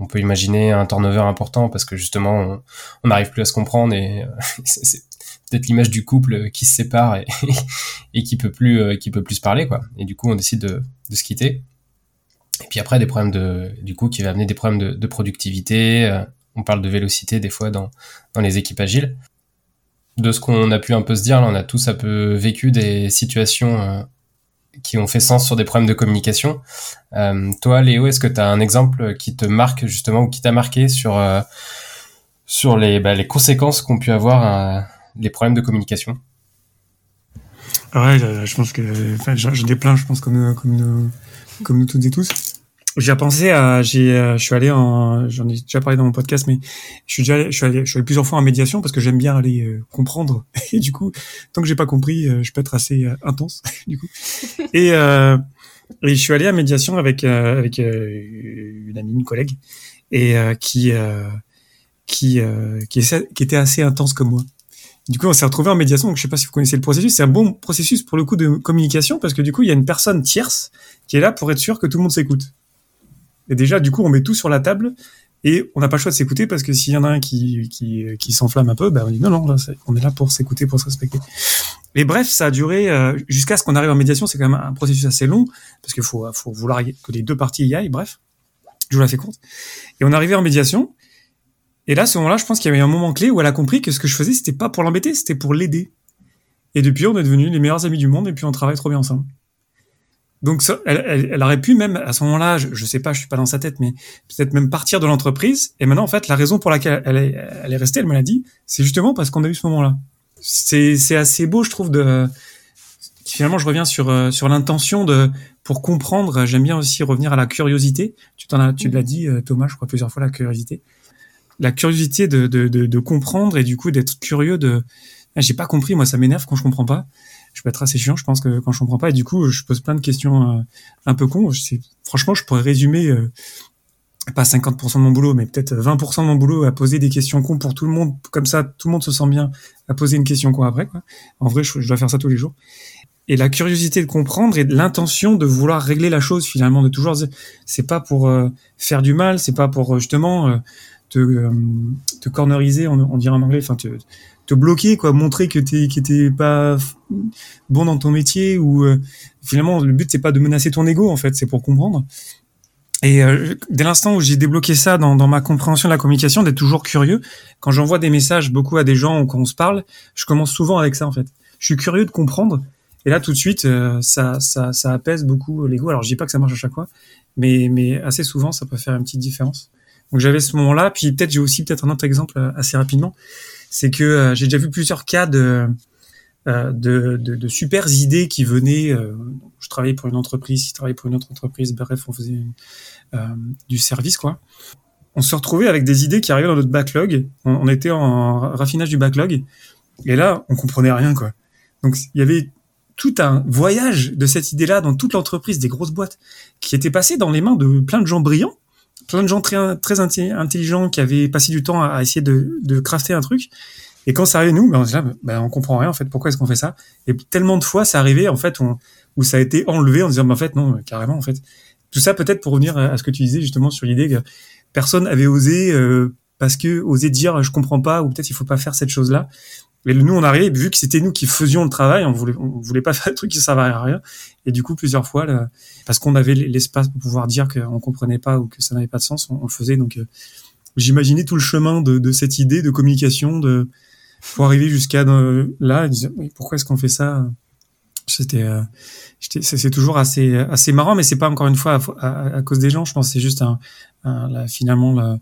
On peut imaginer un turnover important parce que justement on n'arrive plus à se comprendre et euh, c'est peut-être l'image du couple qui se sépare et, qui peut plus euh, qui peut plus se parler quoi. Et du coup, on décide de, se quitter. Et puis après, des problèmes de du coup qui va amener des problèmes de, productivité. Euh, on parle de vélocité des fois dans dans les équipes agiles. De ce qu'on a pu un peu se dire, là, on a tous un peu vécu des situations qui ont fait sens sur des problèmes de communication. Euh, toi, Léo, est-ce que tu as un exemple qui te marque justement ou qui t'a marqué sur sur les, bah, les conséquences qu'ont pu avoir les problèmes de communication? Ouais, je pense que enfin, j'en ai plein, je pense comme comme nous, comme nous toutes et tous. J'ai pensé à, j'ai, euh, je suis allé en, j'en ai déjà parlé dans mon podcast, mais je suis déjà, allé, je suis allé, je suis allé plusieurs fois en médiation parce que j'aime bien aller euh, comprendre. Et du coup, tant que j'ai pas compris, euh, je peux être assez intense, du coup. Et, et je suis allé à médiation avec avec une amie, une collègue, et qui qui qui, qui était assez intense comme moi Du coup, on s'est retrouvé en médiation. Donc, je sais pas si vous connaissez le processus. C'est un bon processus pour le coup de communication parce que du coup, il y a une personne tierce qui est là pour être sûr que tout le monde s'écoute. Et déjà, du coup, on met tout sur la table et on n'a pas le choix de s'écouter parce que s'il y en a un qui, qui, qui s'enflamme un peu, ben on dit non, non, là, on est là pour s'écouter, pour se respecter. Et bref, ça a duré euh, jusqu'à ce qu'on arrive en médiation. C'est quand même un processus assez long parce qu'il faut, faut vouloir que les deux parties y aillent. Bref, je vous la fais courte. Et on est arrivé en médiation. Et là, ce moment-là, je pense qu'il y avait un moment clé où elle a compris que ce que je faisais, c'était pas pour l'embêter, c'était pour l'aider. Et depuis, on est devenus les meilleurs amis du monde et puis on travaille trop bien ensemble. Donc, elle, elle, aurait pu même, à ce moment-là, je, je sais pas, je suis pas dans sa tête, mais peut-être même partir de l'entreprise. Et maintenant, en fait, la raison pour laquelle elle est, elle est restée, elle me l'a dit, c'est justement parce qu'on a eu ce moment-là. C'est, c'est assez beau, je trouve, de, finalement, je reviens sur, euh, sur l'intention de, pour comprendre, j'aime bien aussi revenir à la curiosité. Tu t'en as, tu l'as dit, euh, Thomas, je crois plusieurs fois, la curiosité. La curiosité de, de, de, de comprendre et du coup d'être curieux de, ah, j'ai pas compris, moi, ça m'énerve quand je comprends pas je peux être assez chiant, je pense que quand je comprends pas, et du coup, je pose plein de questions euh, un peu cons. Franchement, je pourrais résumer euh, pas 50% de mon boulot, mais peut-être 20% de mon boulot à poser des questions cons pour tout le monde. Comme ça, tout le monde se sent bien à poser une question con après. Quoi. En vrai, je, dois faire ça tous les jours. Et la curiosité de comprendre et l'intention de vouloir régler la chose finalement, de toujours c'est pas pour euh, faire du mal, c'est pas pour justement te, corneriser, on, dirait en anglais, te bloquer quoi montrer que t'es que t'es pas bon dans ton métier ou euh, finalement le but c'est pas de menacer ton ego en fait c'est pour comprendre. Et euh, dès l'instant où j'ai débloqué ça dans, dans ma compréhension de la communication d'être toujours curieux quand j'envoie des messages beaucoup à des gens ou quand on se parle je commence souvent avec ça en fait. Je suis curieux de comprendre et là tout de suite euh, ça, ça ça apaise beaucoup l'ego. Alors je dis pas que ça marche à chaque fois mais mais assez souvent ça peut faire une petite différence. Donc j'avais ce moment là puis peut-être j'ai aussi peut-être un autre exemple assez rapidement c'est que euh, j'ai déjà vu plusieurs cas de, euh, de, de, de super idées qui venaient. Euh, je travaillais pour une entreprise, il travaillait pour une autre entreprise. Bref, on faisait du service, quoi. On se retrouvait avec des idées qui arrivaient dans notre backlog. On, était en raffinage du backlog. Et là, on comprenait rien, quoi. Donc, il y avait tout un voyage de cette idée-là dans toute l'entreprise, des grosses boîtes, qui était passé dans les mains de plein de gens brillants plein de gens très, très intelligents qui avaient passé du temps à, essayer de, de crafter un truc. Et quand ça arrive nous, ben on, là, ben on comprend rien en fait. Pourquoi est-ce qu'on fait ça? Et tellement de fois, ça arrivait en fait où ça a été enlevé en disant, ben, en fait non, carrément en fait. Tout ça peut-être pour revenir à ce que tu disais justement sur l'idée que personne avait osé euh, parce que oser dire je comprends pas ou peut-être il faut pas faire cette chose là. Mais nous, on arrivait, vu que c'était nous qui faisions le travail, on voulait, on voulait pas faire des trucs qui servaient à rien. Et du coup, plusieurs fois, là, parce qu'on avait l'espace pour pouvoir dire qu'on comprenait pas ou que ça n'avait pas de sens, on, le faisait. Donc, euh, j'imaginais tout le chemin de, de, cette idée de communication, de pour arriver jusqu'à là, disant, pourquoi est-ce qu'on fait ça? C'était, euh, c'est toujours assez assez marrant, mais c'est pas encore une fois à, à, cause des gens. Je pense c'est juste un, un là, finalement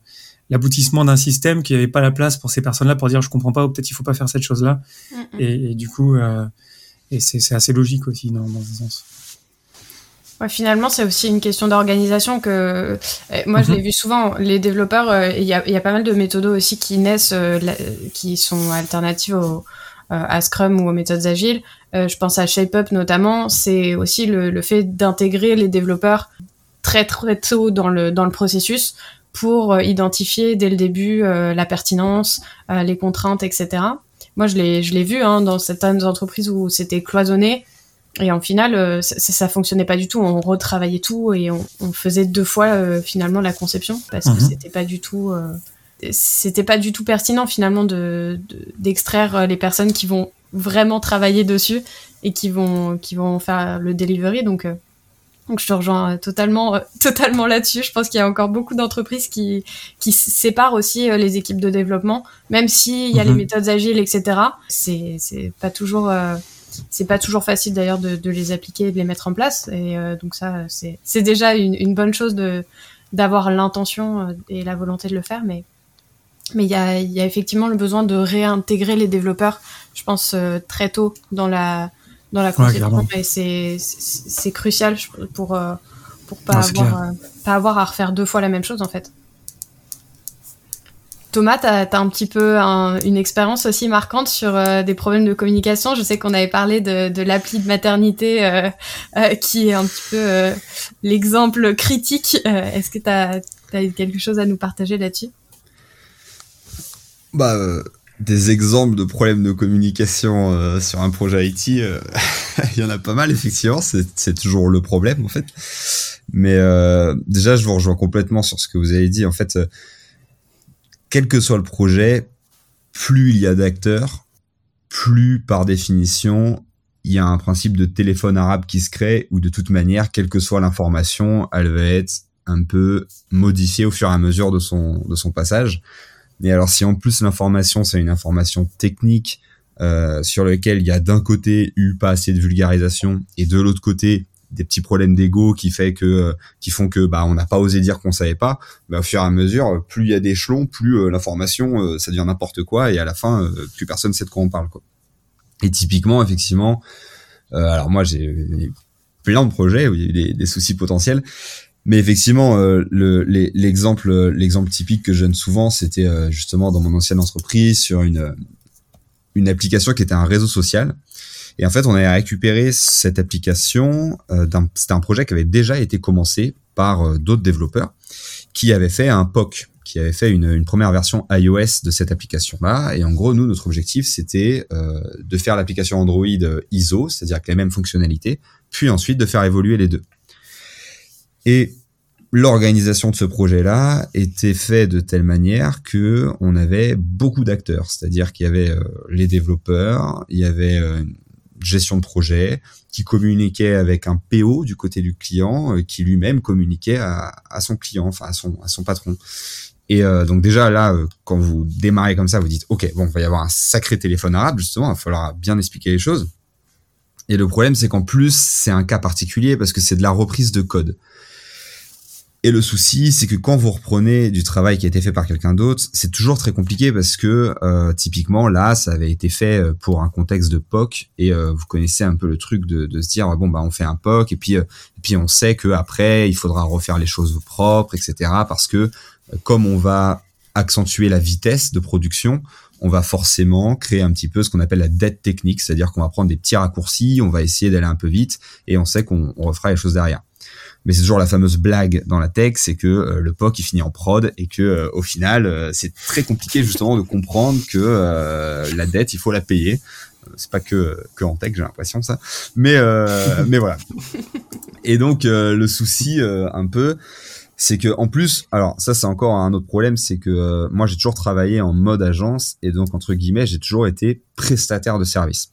l'aboutissement d'un système qui n'avait pas la place pour ces personnes-là pour dire je comprends pas ou peut-être il faut pas faire cette chose-là. Et, et, du coup, euh, et c'est assez logique aussi dans, dans un sens. Ouais, finalement, c'est aussi une question d'organisation que euh, moi je l'ai mhm. vu souvent. Les développeurs, euh, il y, a, y, a, pas mal de méthodes aussi qui naissent, qui sont alternatives au, à Scrum ou aux méthodes agiles. je pense à ShapeUp notamment. C'est aussi le, le fait d'intégrer les développeurs très très tôt dans le dans le processus pour euh, identifier dès le début euh, la pertinence, euh, les contraintes, etc. Moi, je l'ai, je l'ai vu hein, dans certaines entreprises où c'était cloisonné. Et en final, ça, ça, fonctionnait pas du tout. On retravaillait tout et on, on faisait deux fois finalement la conception parce que mhm. c'était pas du tout, c'était pas du tout pertinent finalement de, d'extraire les personnes qui vont vraiment travailler dessus et qui vont qui vont faire le delivery. Donc donc je te rejoins euh, totalement, euh, totalement là-dessus. Je pense qu'il y a encore beaucoup d'entreprises qui, qui séparent aussi euh, les équipes de développement, même s'il y a les mhm. méthodes agiles, etc. C'est, c'est pas toujours, c'est pas toujours facile d'ailleurs de, de, les appliquer et de les mettre en place. Et donc ça, c'est, c'est déjà une, une, bonne chose de d'avoir l'intention et la volonté de le faire, mais mais il y a, y a effectivement le besoin de réintégrer les développeurs, je pense très tôt dans la dans la conception et c'est c'est crucial pour euh, pour pas avoir euh, pas avoir à refaire deux fois la même chose en fait. Thomas, tu as, un petit peu une expérience aussi marquante sur euh, des problèmes de communication. Je sais qu'on avait parlé de, de l'appli de maternité qui est un petit peu l'exemple critique. Est-ce que tu as, as, quelque chose à nous partager là-dessus? Bah des exemples de problèmes de communication euh, sur un projet IT, euh, il y en a pas mal effectivement. C'est toujours le problème en fait. Mais euh, déjà, je vous rejoins complètement sur ce que vous avez dit. En fait, quel que soit le projet, plus il y a d'acteurs, plus par définition il y a un principe de téléphone arabe qui se crée où de toute manière, quelle que soit l'information, elle va être un peu modifiée au fur et à mesure de son de son passage. Et alors si en plus l'information c'est une information technique euh, sur lequel il y a d'un côté eu pas assez de vulgarisation et de l'autre côté des petits problèmes d'ego qui fait que euh, qui font que bah on n'a pas osé dire qu'on savait pas bah, au fur et à mesure plus il y a d'échelons plus euh, l'information euh, ça devient n'importe quoi et à la fin plus personne sait de quoi on parle quoi. Et typiquement effectivement alors moi j'ai plein de projets où il y a eu des soucis potentiels mais effectivement, euh, l'exemple l'exemple typique que je donne souvent, c'était euh, justement dans mon ancienne entreprise sur une une application qui était un réseau social. Et en fait, on a récupéré cette application. Euh, c'était un projet qui avait déjà été commencé par euh, d'autres développeurs qui avaient fait un POC, qui avaient fait une, une première version iOS de cette application-là. Et en gros, nous, notre objectif, c'était de faire l'application Android ISO, c'est-à-dire avec les mêmes fonctionnalités, puis ensuite de faire évoluer les deux. Et l'organisation de ce projet-là était fait de telle manière que on avait beaucoup d'acteurs, c'est-à-dire qu'il y avait euh, les développeurs, il y avait euh, une gestion de projet qui communiquait avec un PO du côté du client euh, qui lui-même communiquait à, à, son client, enfin à son à son patron. Et donc déjà là, quand vous démarrez comme ça, vous dites ok bon, il va y avoir un sacré téléphone arabe justement, il va falloir bien expliquer les choses. Et le problème c'est qu'en plus c'est un cas particulier parce que c'est de la reprise de code. Et le souci, c'est que quand vous reprenez du travail qui a été fait par quelqu'un d'autre, c'est toujours très compliqué parce que euh, typiquement là, ça avait été fait euh, pour un contexte de POC et euh, vous connaissez un peu le truc de, de, se dire bon bah on fait un POC et puis et puis on sait que après il faudra refaire les choses propres, etc. Parce que comme on va accentuer la vitesse de production, on va forcément créer un petit peu ce qu'on appelle la dette technique, c'est-à-dire qu'on va prendre des petits raccourcis, on va essayer d'aller un peu vite et on sait qu'on refera les choses derrière mais c'est toujours la fameuse blague dans la tech, c'est que euh, le POC il finit en prod et que euh, au final euh, c'est très compliqué justement de comprendre que la dette il faut la payer. C'est pas que que en tech j'ai l'impression ça, mais mais voilà. Et donc le souci un peu, c'est que en plus, alors ça c'est encore un autre problème, c'est que moi j'ai toujours travaillé en mode agence et donc entre guillemets j'ai toujours été prestataire de service.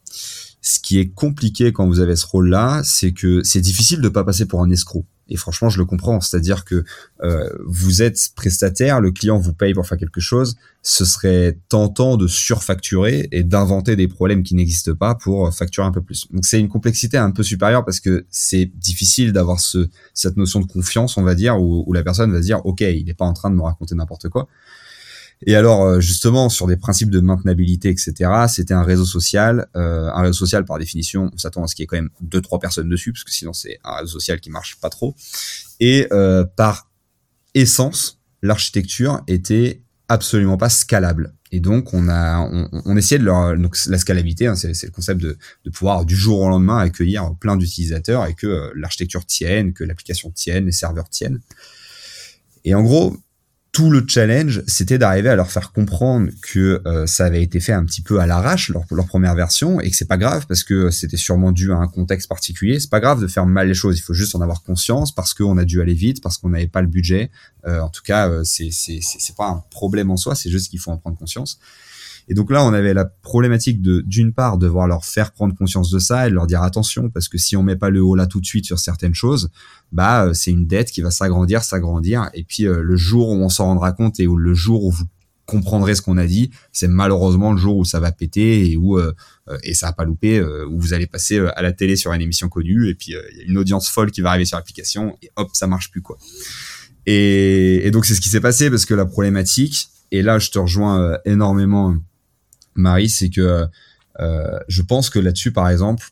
Ce qui est compliqué quand vous avez ce rôle-là, c'est que c'est difficile de pas passer pour un escroc. Et franchement, je le comprends. C'est-à-dire que euh, vous êtes prestataire, le client vous paye pour faire quelque chose. Ce serait tentant de surfacturer et d'inventer des problèmes qui n'existent pas pour facturer un peu plus. Donc c'est une complexité un peu supérieure parce que c'est difficile d'avoir ce, cette notion de confiance, on va dire, où, où la personne va se dire, ok, il n'est pas en train de me raconter n'importe quoi. Et alors euh, justement sur des principes de maintenabilité, etc. C'était un réseau social. Euh, un réseau social par définition, on s'attend à ce qu'il y ait quand même deux trois personnes dessus, parce que sinon c'est un réseau social qui marche pas trop. Et euh, par essence, l'architecture était absolument pas scalable. Et donc on a on, on essayait de leur donc la scalabilité, hein, c'est, le concept de, de pouvoir du jour au lendemain accueillir plein d'utilisateurs et que l'architecture tienne, que l'application tienne, les serveurs tiennent. Et en gros, tout le challenge, c'était d'arriver à leur faire comprendre que euh, ça avait été fait un petit peu à l'arrache leur, leur première version et que c'est pas grave parce que c'était sûrement dû à un contexte particulier. C'est pas grave de faire mal les choses, il faut juste en avoir conscience parce qu'on a dû aller vite, parce qu'on n'avait pas le budget. Euh, en tout cas, euh, c'est c'est c'est pas un problème en soi, c'est juste qu'il faut en prendre conscience. Et donc là, on avait la problématique de, d'une part, devoir leur faire prendre conscience de ça et leur dire attention, parce que si on met pas le haut là tout de suite sur certaines choses, bah, euh, c'est une dette qui va s'agrandir, s'agrandir. Et puis, euh, le jour où on s'en rendra compte et où le jour où vous comprendrez ce qu'on a dit, c'est malheureusement le jour où ça va péter et où euh, et ça va pas louper, où vous allez passer à la télé sur une émission connue et puis il y a une audience folle qui va arriver sur l'application et hop ça marche plus quoi. Et donc c'est ce qui s'est passé parce que la problématique et là je te rejoins énormément Marie, c'est que euh, je pense que là-dessus, par exemple,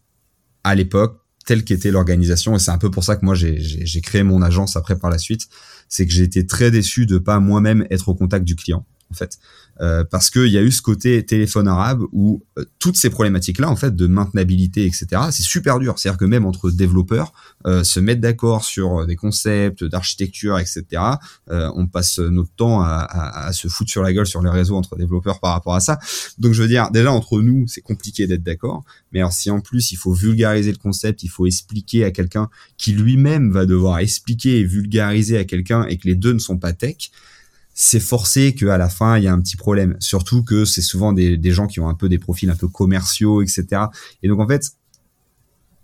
à l'époque, telle qu'était l'organisation, et c'est un peu pour ça que moi j'ai créé mon agence après par la suite, c'est que j'ai été très déçu de pas moi-même être au contact du client. en fait, euh, parce qu'il y a eu ce côté téléphone arabe où euh, toutes ces problématiques-là, en fait, de maintenabilité, etc., c'est super dur. C'est-à-dire que même entre développeurs, euh, se mettre d'accord sur des concepts d'architecture, etc., on passe notre temps à, à, à, se foutre sur la gueule sur les réseaux entre développeurs par rapport à ça. Donc, je veux dire, déjà entre nous, c'est compliqué d'être d'accord. Mais alors, si en plus il faut vulgariser le concept, il faut expliquer à quelqu'un qui lui-même va devoir expliquer et vulgariser à quelqu'un et que les deux ne sont pas tech c'est forcé qu'à la fin il y a un petit problème. Surtout que c'est souvent des, des, gens qui ont un peu des profils un peu commerciaux, etc. Et donc en fait,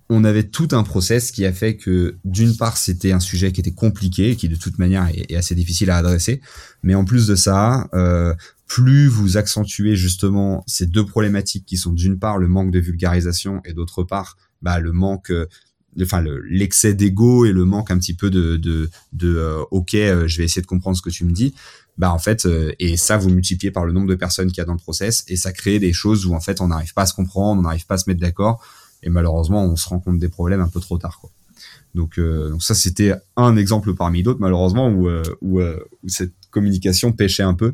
on avait tout un process qui a fait que d'une part c'était un sujet qui était compliqué, qui de toute manière est, assez difficile à adresser, mais en plus de ça, euh, plus vous accentuez justement ces deux problématiques qui sont d'une part le manque de vulgarisation et d'autre part bah, le manque enfin l'excès d'ego et le manque un petit peu de de, de euh, ok euh, je vais essayer de comprendre ce que tu me dis. Bah en fait euh, et ça vous multipliez par le nombre de personnes qu'il y a dans le process et ça crée des choses où en fait on n'arrive pas à se comprendre on n'arrive pas à se mettre d'accord et malheureusement on se rend compte des problèmes un peu trop tard quoi. Donc, euh, donc ça c'était un exemple parmi d'autres malheureusement où, euh, où, où, cette communication pêchait un peu.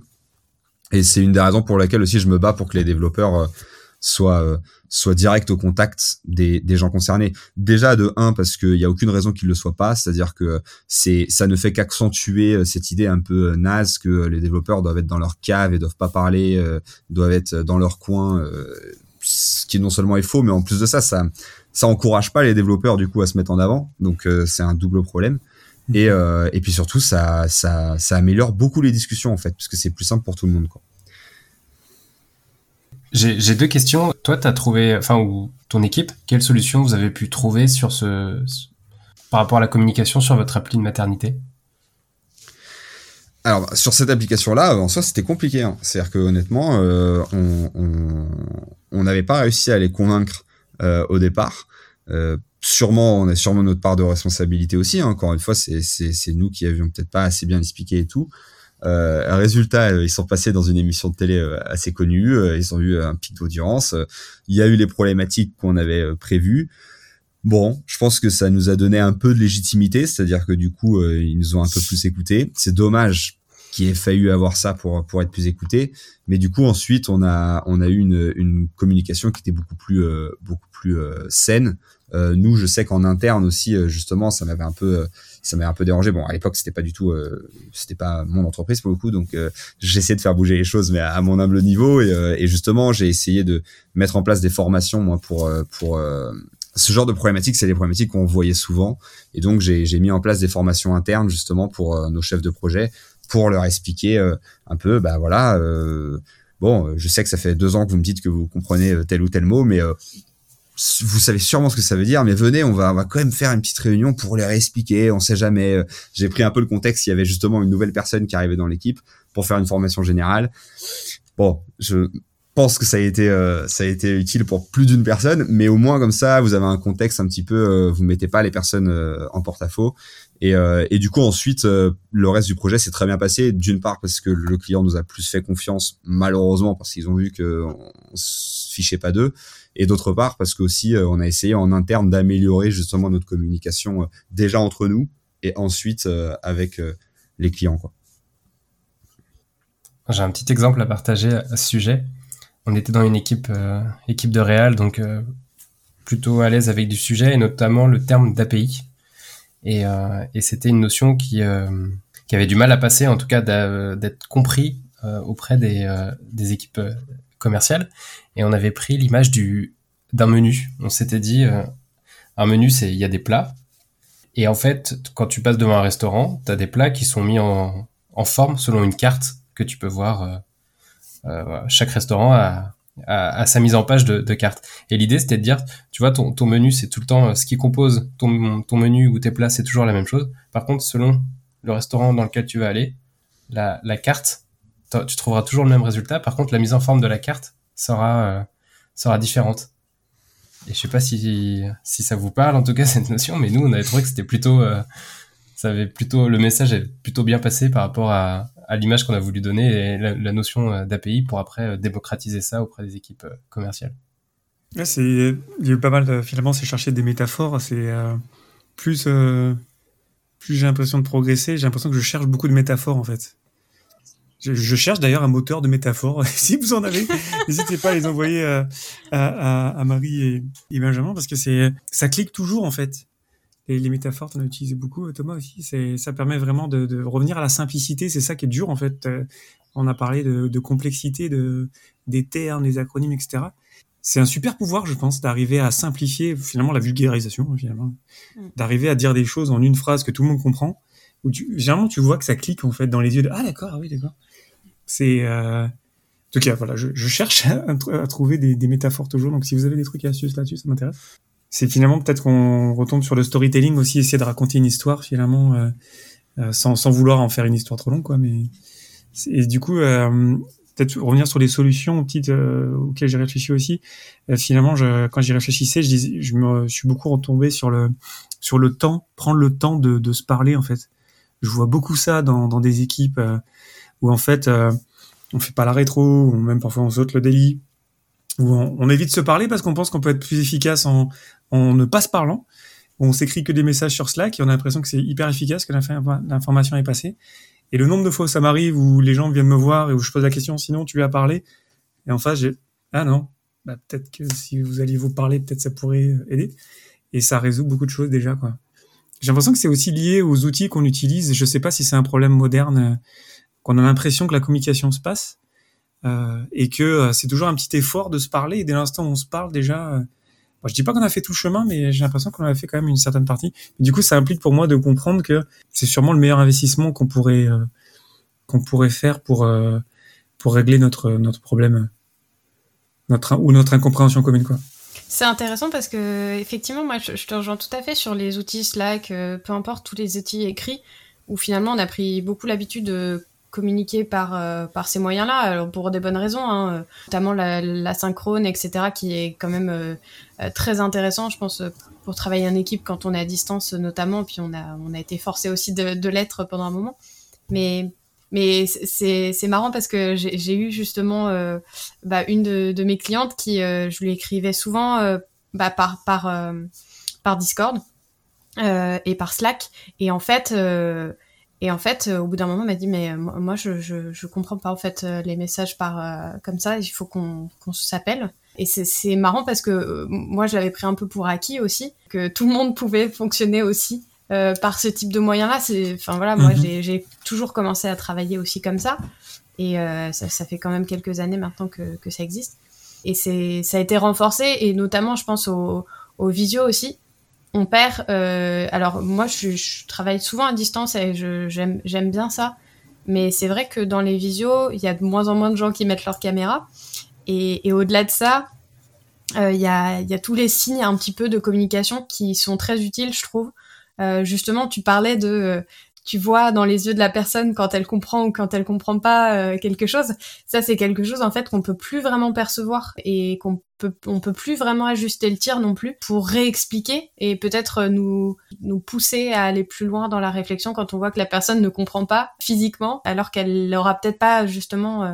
Et c'est une des raisons pour laquelle aussi je me bats pour que les développeurs soient soit direct au contact des, des gens concernés. Déjà de un parce qu'il y a aucune raison qu'il le soit pas, c'est-à-dire que c'est ça ne fait qu'accentuer euh, cette idée un peu euh, naze que les développeurs doivent être dans leur cave et doivent pas parler, euh, doivent être dans leur coin, ce qui non seulement est faux, mais en plus de ça, ça ça encourage pas les développeurs du coup à se mettre en avant, donc c'est un double problème. Et, et puis surtout, ça, ça, ça améliore beaucoup les discussions en fait, parce que c'est plus simple pour tout le monde. Quoi. J'ai deux questions. Toi, tu as trouvé, enfin, ou ton équipe, quelle solution vous avez pu trouver sur ce, par rapport à la communication sur votre appli de maternité? Alors sur cette application-là, en soi, c'était compliqué. Hein. C'est-à-dire que honnêtement, euh, on n'avait pas réussi à les convaincre euh, au départ. Euh, sûrement, on a sûrement notre part de responsabilité aussi. Hein. Encore une fois, c'est nous qui avions peut-être pas assez bien expliqué et tout. Euh, résultat, euh, ils sont passés dans une émission de télé euh, assez connue, euh, ils ont eu un pic d'audience, il y a eu les problématiques qu'on avait prévues. Bon, je pense que ça nous a donné un peu de légitimité, c'est-à-dire que du coup, ils nous ont un peu plus écoutés. C'est dommage qu'il ait fallu avoir ça pour pour être plus écouté, mais du coup ensuite on a on a eu une, une communication qui était beaucoup plus beaucoup plus saine. nous, je sais qu'en interne aussi, justement, ça m'avait un peu ça m'a un peu dérangé. Bon, à l'époque, c'était pas du tout, euh, c'était pas mon entreprise pour le coup, donc euh, j'essayais de faire bouger les choses, mais à, mon humble niveau. Et, euh, et justement, j'ai essayé de mettre en place des formations, moi, pour euh, pour ce genre de problématiques. C'est des problématiques qu'on voyait souvent, et donc j'ai mis en place des formations internes justement pour nos chefs de projet, pour leur expliquer un peu, bah voilà. Bon, je sais que ça fait deux ans que vous me dites que vous comprenez tel ou tel mot, mais vous savez sûrement ce que ça veut dire, mais venez, on va, on va quand même faire une petite réunion pour les réexpliquer. On sait jamais. Euh, j'ai pris un peu le contexte. Il y avait justement une nouvelle personne qui arrivait dans l'équipe pour faire une formation générale. Bon, je pense que ça a été, euh, ça a été utile pour plus d'une personne, mais au moins comme ça, vous avez un contexte un petit peu. Euh, vous mettez pas les personnes en porte-à-faux. Et, et du coup, ensuite, le reste du projet s'est très bien passé. D'une part parce que le client nous a plus fait confiance, malheureusement parce qu'ils ont vu que on se fichait pas d'eux et d'autre part parce que aussi euh, on a essayé en interne d'améliorer justement notre communication euh, déjà entre nous et ensuite euh, avec les clients. J'ai un petit exemple à partager à ce sujet. On était dans une équipe équipe de réal donc plutôt à l'aise avec du sujet et notamment le terme d'API. Et, et c'était une notion qui, qui avait du mal à passer, en tout cas d'être compris auprès des, des équipes commercial et on avait pris l'image du d'un menu. On s'était dit euh, un menu c'est il y a des plats et en fait quand tu passes devant un restaurant, tu as des plats qui sont mis en, en forme selon une carte que tu peux voir euh, euh, chaque restaurant a, a, sa mise en page de, de carte. Et l'idée c'était de dire tu vois ton, ton menu c'est tout le temps ce qui compose ton, ton menu ou tes plats c'est toujours la même chose. Par contre selon le restaurant dans lequel tu vas aller, la, la carte tu trouveras toujours le même résultat. Par contre, la mise en forme de la carte sera, euh, sera différente. Et je sais pas si, si ça vous parle, en tout cas, cette notion, mais nous, on avait trouvé que c'était plutôt, euh, ça avait plutôt, le message est plutôt bien passé par rapport à, à l'image qu'on a voulu donner et la, notion euh, d'API pour après démocratiser ça auprès des équipes commerciales. c'est, il y a eu pas mal, finalement, c'est chercher des métaphores, c'est plus, plus j'ai l'impression de progresser, j'ai l'impression que je cherche beaucoup de métaphores, en fait. Je, cherche d'ailleurs un moteur de métaphore. si vous en avez, n'hésitez pas à les envoyer à, à, à Marie et, et, Benjamin parce que c'est ça clique toujours en fait. Et les métaphores, on a utilisé beaucoup, Thomas aussi. C'est ça permet vraiment de, de, revenir à la simplicité. C'est ça qui est dur en fait. On a parlé de, de complexité, de des termes, des acronymes, etc. C'est un super pouvoir, je pense, d'arriver à simplifier finalement la vulgarisation, finalement, mm. d'arriver à dire des choses en une phrase que tout le monde comprend. Où tu, généralement, tu vois que ça clique en fait dans les yeux de ah d'accord, ah oui d'accord. C'est euh... en tout cas voilà, je, je cherche à, trouver des, des, métaphores toujours. Donc si vous avez des trucs et astuces là-dessus, ça m'intéresse. C'est finalement peut-être qu'on retombe sur le storytelling aussi, essayer de raconter une histoire finalement euh, euh, sans, sans vouloir en faire une histoire trop longue quoi. Mais et du coup, euh, peut-être revenir sur les solutions petites euh, auxquelles j'ai réfléchi aussi. Euh, finalement, je, quand j'y réfléchissais, je, dis, je me suis beaucoup retombé sur le sur le temps, prendre le temps de, de se parler en fait. Je vois beaucoup ça dans, dans des équipes où en fait on fait pas la rétro, ou même parfois on saute le délit, où on, évite de se parler parce qu'on pense qu'on peut être plus efficace en, en ne pas se parlant. On s'écrit que des messages sur Slack et on a l'impression que c'est hyper efficace, que l'information est passée. Et le nombre de fois où ça m'arrive où les gens viennent me voir et où je pose la question, sinon tu lui as parlé? Et en face, j'ai, ah non, bah, peut-être que si vous alliez vous parler, peut-être ça pourrait aider. Et ça résout beaucoup de choses déjà, quoi. J'ai l'impression que c'est aussi lié aux outils qu'on utilise. Je sais pas si c'est un problème moderne, euh, qu'on a l'impression que la communication se passe, euh, et que euh, c'est toujours un petit effort de se parler. Et dès l'instant où on se parle, déjà, euh, je dis pas qu'on a fait tout le chemin, mais j'ai l'impression qu'on a fait quand même une certaine partie. du coup, ça implique pour moi de comprendre que c'est sûrement le meilleur investissement qu'on pourrait qu'on pourrait faire pour pour régler notre notre problème, notre ou notre incompréhension commune. C'est intéressant parce que effectivement, moi, je, te rejoins tout à fait sur les outils Slack, peu importe tous les outils écrits, où finalement on a pris beaucoup l'habitude de communiquer par euh, par ces moyens-là alors pour des bonnes raisons hein, notamment la, la, synchrone etc qui est quand même euh, euh, très intéressant je pense pour travailler en équipe quand on est à distance notamment puis on a on a été forcé aussi de, de l'être pendant un moment. Mais mais c'est c'est marrant parce que j'ai eu justement bah, une de, de, mes clientes qui je lui écrivais souvent bah, par par par Discord et par Slack. Et en fait et en fait, euh, au bout d'un moment, elle m'a dit mais euh, moi je, je, je comprends pas en fait euh, les messages par comme ça. Il faut qu'on qu'on s'appelle. Et c'est marrant parce que moi je l'avais pris un peu pour acquis aussi que tout le monde pouvait fonctionner aussi euh, par ce type de moyens-là. C'est enfin voilà, moi mhm. j'ai toujours commencé à travailler aussi comme ça. Et euh, ça, ça, fait quand même quelques années maintenant que, que ça existe. Et c'est ça a été renforcé et notamment je pense au, au visio aussi on perd. Euh, alors moi, je, travaille souvent à distance et j'aime bien ça. Mais c'est vrai que dans les visios, il y a de moins en moins de gens qui mettent leur caméra. Et, au-delà de ça, euh, il y, a, y, a, tous les signes un petit peu de communication qui sont très utiles, je trouve. Euh, justement, tu parlais de tu vois dans les yeux de la personne quand elle comprend ou quand elle comprend pas euh, quelque chose. Ça, c'est quelque chose en fait qu'on peut plus vraiment percevoir et qu'on peut on peut plus vraiment ajuster le tir non plus pour réexpliquer et peut-être euh, nous nous pousser à aller plus loin dans la réflexion quand on voit que la personne ne comprend pas physiquement alors qu'elle n'aura peut-être pas justement euh,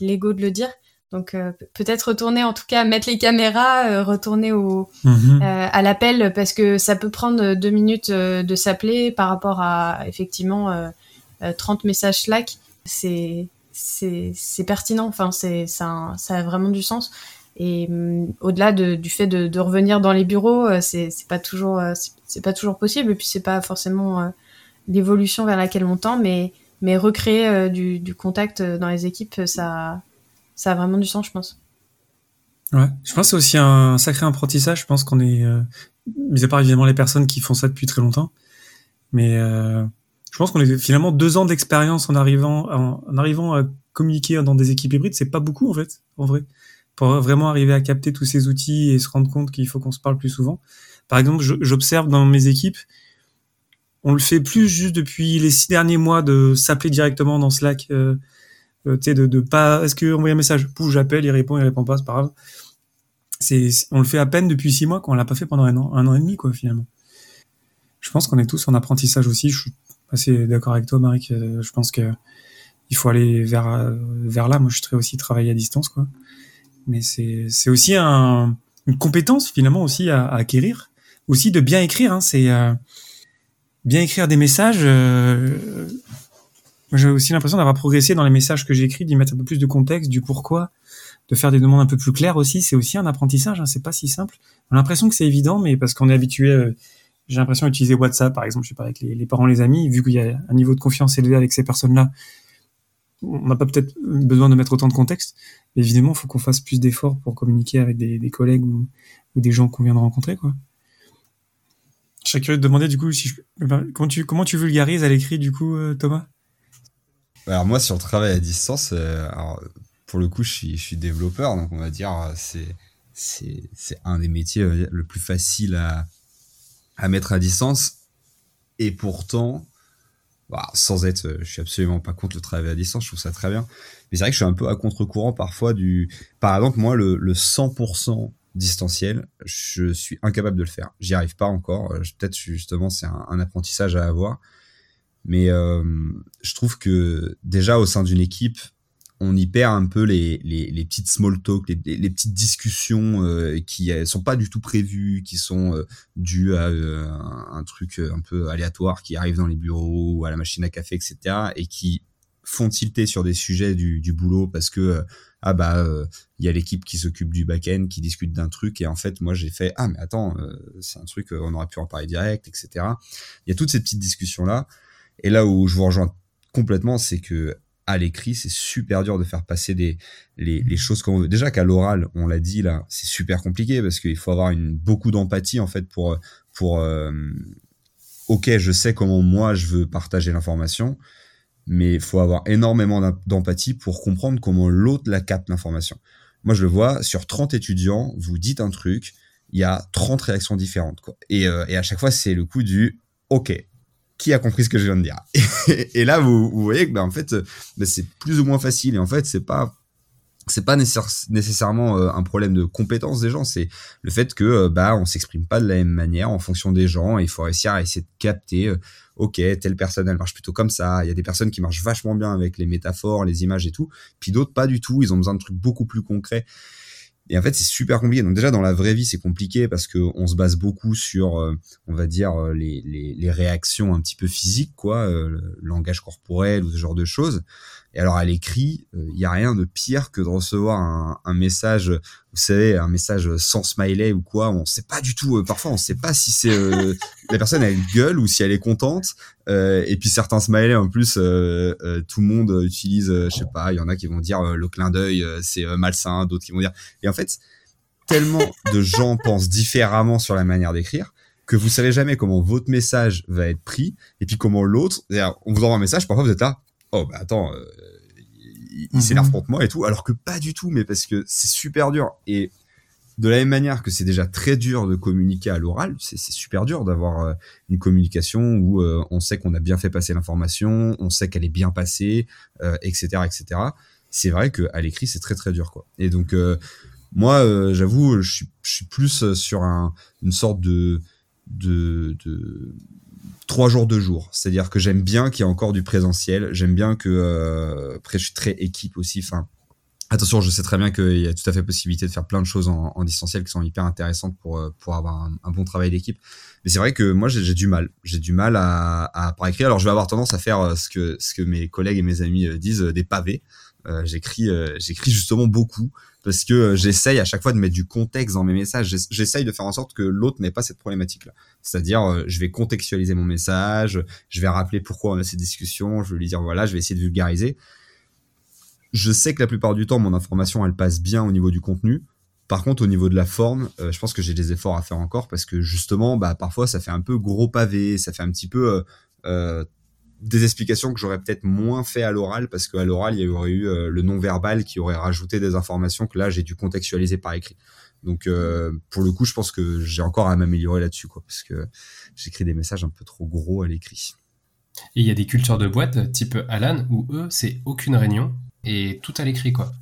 l'ego de le dire. Donc euh, peut-être retourner, en tout cas mettre les caméras, euh, retourner au mhm. euh, à l'appel parce que ça peut prendre deux minutes de s'appeler par rapport à effectivement 30 messages Slack. C'est c'est c'est pertinent. Enfin c'est ça ça a vraiment du sens. Et mm, au-delà de, du fait de, de, revenir dans les bureaux, c'est c'est pas toujours c'est pas toujours possible et puis c'est pas forcément l'évolution vers laquelle on tend, mais mais recréer du, du contact dans les équipes, ça ça a vraiment du sens, je pense. Ouais, je pense que c'est aussi un sacré apprentissage. Je pense qu'on est, euh, mis à part évidemment les personnes qui font ça depuis très longtemps, mais euh, je pense qu'on est finalement deux ans d'expérience en arrivant, en, arrivant à communiquer dans des équipes hybrides. C'est pas beaucoup en fait, en vrai, pour vraiment arriver à capter tous ces outils et se rendre compte qu'il faut qu'on se parle plus souvent. Par exemple, j'observe dans mes équipes, on le fait plus juste depuis les six derniers mois de s'appeler directement dans Slack. Euh, tu sais, de, de pas, est-ce que envoyer un message, pouf, j'appelle, il répond, il répond pas, c'est pas grave. C'est, on le fait à peine depuis six mois, qu'on l'a pas fait pendant un an, un an et demi, quoi, finalement. Je pense qu'on est tous en apprentissage aussi. Je suis assez d'accord avec toi, Marie, que je pense que il faut aller vers, vers là. Moi, je serais aussi travailler à distance, quoi. Mais c'est, c'est aussi un, une compétence, finalement, aussi à, à acquérir. Aussi de bien écrire, hein. C'est, euh, bien écrire des messages, euh, j'ai aussi l'impression d'avoir progressé dans les messages que j'écris, d'y mettre un peu plus de contexte, du pourquoi, de faire des demandes un peu plus claires aussi. C'est aussi un apprentissage, hein, c'est pas si simple. On a l'impression que c'est évident, mais parce qu'on est habitué, euh, j'ai l'impression d'utiliser WhatsApp, par exemple, je sais pas, avec les, parents, les amis, vu qu'il y a un niveau de confiance élevé avec ces personnes-là, on n'a pas peut-être besoin de mettre autant de contexte. Évidemment, il faut qu'on fasse plus d'efforts pour communiquer avec des, collègues ou, des gens qu'on vient de rencontrer, quoi. Je serais curieux de demander, du coup, si je, comment tu, comment tu vulgarises à l'écrit, du coup, euh, Thomas? Alors moi, sur le travail à distance, euh, alors, pour le coup, je suis, développeur, donc on va dire euh, c'est c'est un des métiers le plus facile à, à mettre à distance. Et pourtant, bah, sans être, je suis absolument pas contre le travail à distance, je trouve ça très bien. Mais c'est vrai que je suis un peu à contre-courant parfois du. Par exemple, moi, le, le 100% distanciel, je suis incapable de le faire. J'y arrive pas encore. Peut-être justement, c'est un, apprentissage à avoir. Mais euh, je trouve que déjà au sein d'une équipe, on y perd un peu les, les, les petites small talk, les, les petites discussions euh, qui sont pas du tout prévues, qui sont euh, dues à euh, un, truc un peu aléatoire qui arrive dans les bureaux ou à la machine à café, etc. et qui font tilter sur des sujets du, du boulot parce que ah bah il y a l'équipe qui s'occupe du back-end qui discute d'un truc et en fait moi j'ai fait ah mais attends c'est un truc on aurait pu en parler direct etc il y a toutes ces petites discussions là et là où je vous rejoins complètement c'est que à l'écrit, c'est super dur de faire passer des, les, les choses comme on veut. Déjà qu'à l'oral, on l'a dit là, c'est super compliqué parce qu'il faut avoir une, beaucoup d'empathie en fait pour, pour euh, ok, je sais comment moi je veux partager l'information, mais il faut avoir énormément d'empathie pour comprendre comment l'autre la capte l'information. Moi, je le vois, sur 30 étudiants, vous dites un truc, il y a 30 réactions différentes. Quoi. Et, euh, et à chaque fois, c'est le coup du OK, qui a compris ce que je viens de dire. Et, là vous, voyez que ben en fait ben, c'est plus ou moins facile. Et en fait c'est pas c'est pas nécessairement euh, un problème de compétence des gens, c'est le fait que bah on s'exprime pas de la même manière en fonction des gens. Et il faut réussir à essayer de capter euh, OK, telle personne elle marche plutôt comme ça, il y a des personnes qui marchent vachement bien avec les métaphores, les images et tout, puis d'autres pas du tout, ils ont besoin de trucs beaucoup plus concrets. Et en fait, c'est super compliqué. Donc déjà dans la vraie vie, c'est compliqué parce que on se base beaucoup sur, euh, on va dire, euh, les, les, les, réactions un petit peu physiques, quoi, euh, le langage corporel ou ce genre de choses. Et alors à l'écrit, il euh, y a rien de pire que de recevoir un, un, message, vous savez, un message sans smiley ou quoi. On sait pas du tout. Euh, parfois, on sait pas si c'est euh, la personne a une gueule ou si elle est contente. et puis certains smileys en plus, tout le monde utilise. je sais pas. Il y en a qui vont dire le clin d'œil, c'est malsain. D'autres qui vont dire. Et en fait, tellement de gens pensent différemment sur la manière d'écrire que vous savez jamais comment votre message va être pris et puis comment l'autre. On vous envoie un message, parfois vous êtes là oh bah attends, euh, il, il s'énerve mhm. contre moi et tout, alors que pas du tout, mais parce que c'est super dur. Et de la même manière que c'est déjà très dur de communiquer à l'oral, c'est super dur d'avoir euh, une communication où euh, on sait qu'on a bien fait passer l'information, on sait qu'elle est bien passée, etc., etc. C'est vrai que à l'écrit c'est très très dur quoi. Et donc moi, j'avoue, je suis, je suis plus sur un, une sorte de, de, de trois jours de jours. C'est-à-dire que j'aime bien qu'il y ait encore du présentiel. J'aime bien que euh, après je suis très équipe aussi. Enfin, attention, je sais très bien qu'il y a tout à fait possibilité de faire plein de choses en, distanciel qui sont hyper intéressantes pour euh, pour avoir un, bon travail d'équipe. Mais c'est vrai que moi j'ai du mal. J'ai du mal à, à par écrire. Alors je vais avoir tendance à faire euh, ce que ce que mes collègues et mes amis disent des pavés. Euh, j'écris j'écris justement beaucoup parce que euh, j'essaye à chaque fois de mettre du contexte dans mes messages. J'essaye de faire en sorte que l'autre n'ait pas cette problématique-là. C'est-à-dire, euh, je vais contextualiser mon message, je vais rappeler pourquoi on a ces discussions, je vais lui dire voilà, je vais essayer de vulgariser. Je sais que la plupart du temps, mon information, elle passe bien au niveau du contenu. Par contre, au niveau de la forme, euh, je pense que j'ai des efforts à faire encore parce que justement, bah, parfois, ça fait un peu gros pavé, ça fait un petit peu euh, des explications que j'aurais peut-être moins fait à l'oral parce qu'à l'oral il y aurait eu euh, le non-verbal qui aurait rajouté des informations que là j'ai dû contextualiser par écrit. Donc euh, pour le coup je pense que j'ai encore à m'améliorer là-dessus quoi parce que j'écris des messages un peu trop gros à l'écrit. Et il y a des cultures de boîte type Alan où eux c'est aucune réunion et tout à l'écrit quoi.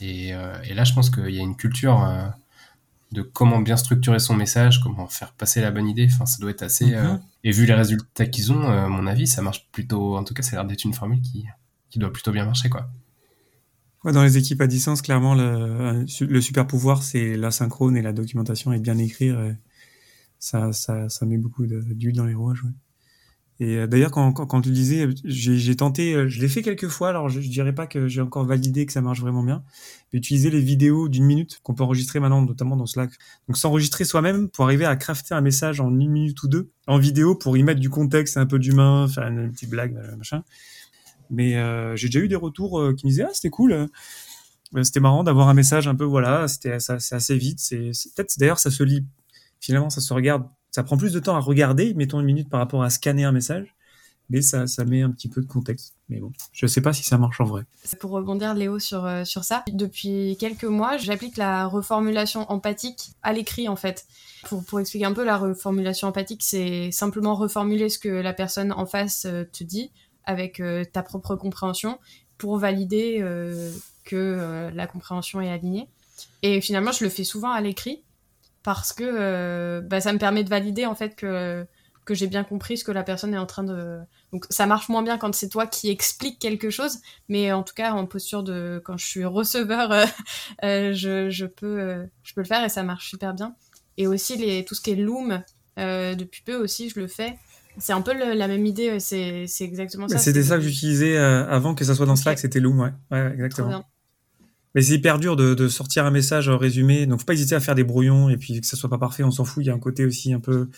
Et, euh, et, là je pense qu'il y a une culture de comment bien structurer son message, comment faire passer la bonne idée. Enfin, ça doit être assez. Euh, mhm. Et vu les résultats qu'ils ont, euh, à mon avis, ça marche plutôt. En tout cas, ça a l'air d'être une formule qui, qui doit plutôt bien marcher, quoi. Ouais, dans les équipes à distance, clairement, le, le super pouvoir, c'est l'asynchrone et la documentation et bien écrire. ça, ça, ça met beaucoup d'huile dans les rouages. Ouais. Et euh, d'ailleurs, quand, quand, quand tu le disais, j'ai tenté, euh, je l'ai fait quelques fois, alors je, je dirais pas que j'ai encore validé que ça marche vraiment bien, utiliser les vidéos d'une minute qu'on peut enregistrer maintenant, notamment dans Slack. Donc s'enregistrer soi-même pour arriver à crafter un message en une minute ou deux en vidéo pour y mettre du contexte, un peu d'humain, faire une, petite blague, euh, machin. Mais euh, j'ai déjà eu des retours qui me disaient ah c'était cool, c'était marrant d'avoir un message un peu voilà, c'était c'est assez vite, c'est d'ailleurs ça se lit finalement ça se regarde ça prend plus de temps à regarder, mettons une minute par rapport à scanner un message, mais ça, ça met un petit peu de contexte. Mais bon, je sais pas si ça marche en vrai. Pour rebondir, Léo, sur, euh, sur ça, depuis quelques mois, j'applique la reformulation empathique à l'écrit, en fait. Pour, pour expliquer un peu, la reformulation empathique, c'est simplement reformuler ce que la personne en face euh, te dit avec euh, ta propre compréhension pour valider que la compréhension est alignée. Et finalement, je le fais souvent à l'écrit parce que bah, ça me permet de valider en fait que que j'ai bien compris ce que la personne est en train de donc ça marche moins bien quand c'est toi qui expliques quelque chose mais en tout cas en posture de quand je suis receveur euh, euh, je, je peux je peux le faire et ça marche super bien et aussi les tout ce qui est loom depuis peu aussi je le fais c'est un peu la même idée c'est c'est exactement ça c'était ça que j'utilisais avant que ça soit dans Slack c'était loom ouais, ouais exactement mais c'est hyper dur de, de, sortir un message résumé. Donc, faut pas hésiter à faire des brouillons et puis que ça soit pas parfait, on s'en fout. Il y a un côté aussi un peu,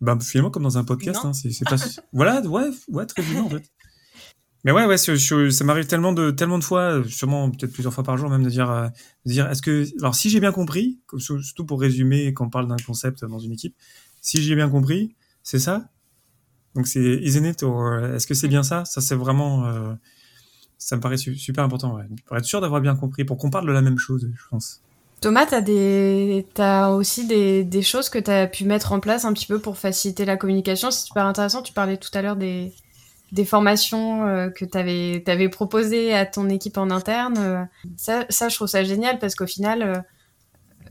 bah, finalement, comme dans un podcast. Hein, c'est pas, voilà, ouais, ouais, très bien en fait. Mais ouais, ouais, ça m'arrive tellement de, tellement de fois, sûrement peut-être plusieurs fois par jour même, de dire, euh, de dire, est-ce que, alors si j'ai bien compris, surtout pour résumer quand on parle d'un concept dans une équipe, si j'ai bien compris, c'est ça? Donc c'est isn't it est-ce que c'est bien ça? Ça c'est vraiment euh, ça me paraît super important, pour être sûr d'avoir bien compris, pour qu'on parle de la même chose, je pense. Thomas, t'as des, as aussi des, des choses que tu as pu mettre en place un petit peu pour faciliter la communication. C'est super intéressant. Tu parlais tout à l'heure des, des formations euh, que tu avais, avais proposées à ton équipe en interne. Ça, ça, je trouve ça génial parce qu'au final, euh,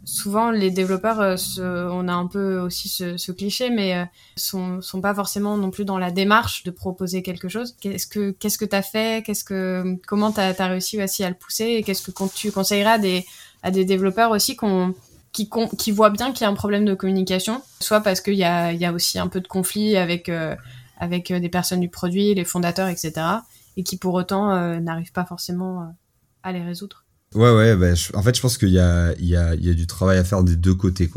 souvent les développeurs, euh, on a un peu aussi ce, cliché, mais sont, sont pas forcément non plus dans la démarche de proposer quelque chose. Qu'est-ce que qu'est-ce que t'as fait? Qu'est-ce que comment t'as as réussi aussi à le pousser? Et qu'est-ce que tu conseillerais à des à des développeurs aussi qui, qui voient bien qu'il y a un problème de communication, soit parce qu'il y a, aussi un peu de conflit avec, euh, avec des personnes du produit, les fondateurs, etc., et qui pour autant n'arrivent pas forcément à les résoudre. Ouais, ouais, bah, en fait, je pense qu'il y a, du travail à faire des deux côtés.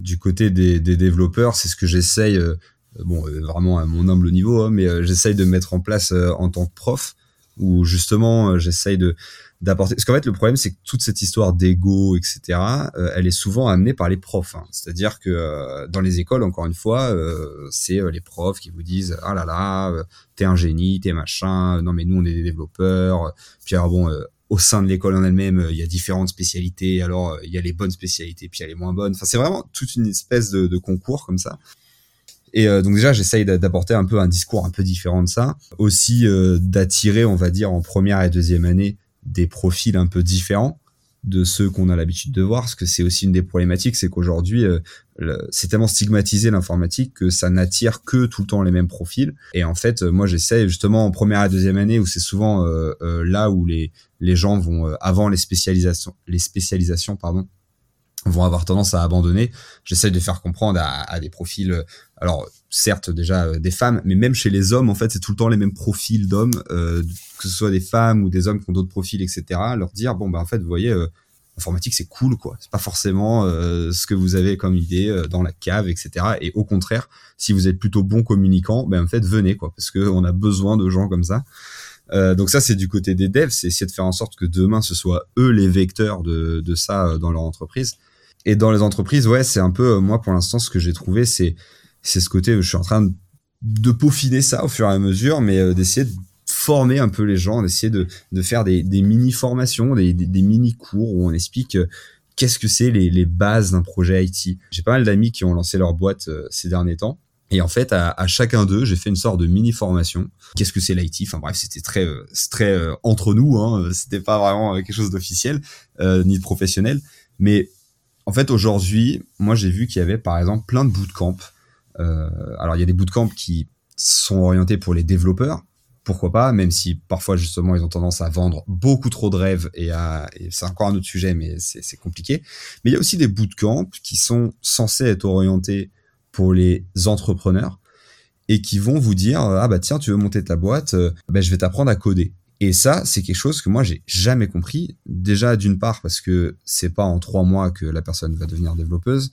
Du côté des, développeurs, c'est ce que j'essaye, euh, bon, euh, vraiment à mon humble niveau, hein, mais euh, j'essaye de mettre en place en tant que prof, où justement, j'essaye de d'apporter. Parce qu'en fait, le problème, c'est que toute cette histoire d'ego, etc., elle est souvent amenée par les profs. Hein. C'est-à-dire que dans les écoles, encore une fois, c'est les profs qui vous disent ah là là, t'es un génie, t'es machin. Non mais nous, on est des développeurs. Puis alors bon au sein de l'école en elle-même, euh, il y a différentes spécialités. Alors, euh, il y a les bonnes spécialités, puis il y a les moins bonnes. Enfin, c'est vraiment toute une espèce de, concours comme ça. Et euh, donc déjà, j'essaye d'apporter un peu un discours un peu différent de ça. Aussi d'attirer, on va dire, en première et deuxième année, des profils un peu différents de ceux qu'on a l'habitude de voir, parce que c'est aussi une des problématiques, c'est qu'aujourd'hui, euh, c'est tellement stigmatisé l'informatique que ça n'attire que tout le temps les mêmes profils. Et en fait, moi, j'essaie justement en première et deuxième année, où c'est souvent euh, euh, là où les, les gens vont, avant les spécialisations, les spécialisations, pardon, vont avoir tendance à abandonner. J'essaie de faire comprendre à, des profils, alors certes déjà des femmes, mais même chez les hommes, en fait, c'est tout le temps les mêmes profils d'hommes, que ce soit des femmes ou des hommes qui ont d'autres profils, etc. Leur dire bon bah en fait, vous voyez, euh, informatique c'est cool quoi. C'est pas forcément euh, ce que vous avez comme idée euh, dans la cave, etc. Et au contraire, si vous êtes plutôt bon communicant, ben en fait venez quoi, parce que on a besoin de gens comme ça. donc ça c'est du côté des devs, c'est essayer de faire en sorte que demain ce soit eux les vecteurs de ça dans leur entreprise. Et dans les entreprises, ouais, c'est un peu moi pour l'instant ce que j'ai trouvé, c'est c'est ce côté je suis en train de, peaufiner ça au fur et à mesure, mais euh, d'essayer de former un peu les gens, d'essayer de, de faire des, des mini-formations, des, des, mini-cours où on explique euh, qu'est-ce que c'est les, les bases d'un projet IT. J'ai pas mal d'amis qui ont lancé leur boîte euh, ces derniers temps. Et en fait, à, à chacun d'eux, j'ai fait une sorte de mini formation. Qu'est-ce que c'est l'IT Enfin bref, c'était très, très entre nous. Hein, c'était pas vraiment quelque chose d'officiel ni de professionnel. Mais en fait, aujourd'hui, moi, j'ai vu qu'il y avait par exemple plein de bootcamps euh, alors il y a des bootcamps qui sont orientés pour les développeurs, pourquoi pas, même si parfois justement ils ont tendance à vendre beaucoup trop de rêves et, à, c'est encore un autre sujet, mais c'est compliqué. Mais il y a aussi des bootcamps qui sont censés être orientés pour les entrepreneurs et qui vont vous dire ah bah tiens tu veux monter ta boîte, bah, je vais t'apprendre à coder. Et ça, c'est quelque chose que moi j'ai jamais compris. Déjà d'une part parce que c'est pas en trois mois que la personne va devenir développeuse,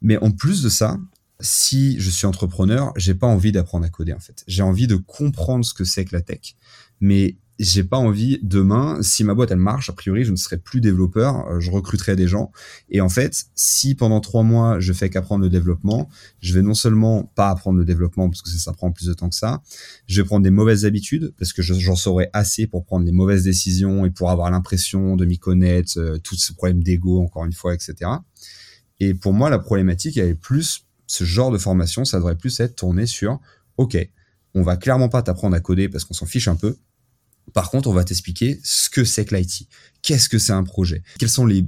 mais en plus de ça, si je suis entrepreneur, j'ai pas envie d'apprendre à coder en fait. J'ai envie de comprendre ce que c'est que la tech, mais j'ai pas envie demain, si ma boîte elle marche, a priori je ne serai plus développeur, euh, je recruterai des gens. Et en fait, si pendant trois mois je fais qu'apprendre le développement, je vais non seulement pas apprendre le développement parce que ça, prend plus de temps que ça, je vais prendre des mauvaises habitudes parce que j'en saurai assez pour prendre les mauvaises décisions et pour avoir l'impression de m'y connaître, euh, tout ce problème d'ego encore une fois, etc. Et pour moi, la problématique, elle est plus ce genre de formation, ça devrait plus être tourné sur, ok, on va clairement pas t'apprendre à coder parce qu'on s'en fiche un peu. Par contre, on va t'expliquer ce que c'est que l'IT. Qu'est-ce que c'est un projet? Quelles sont les,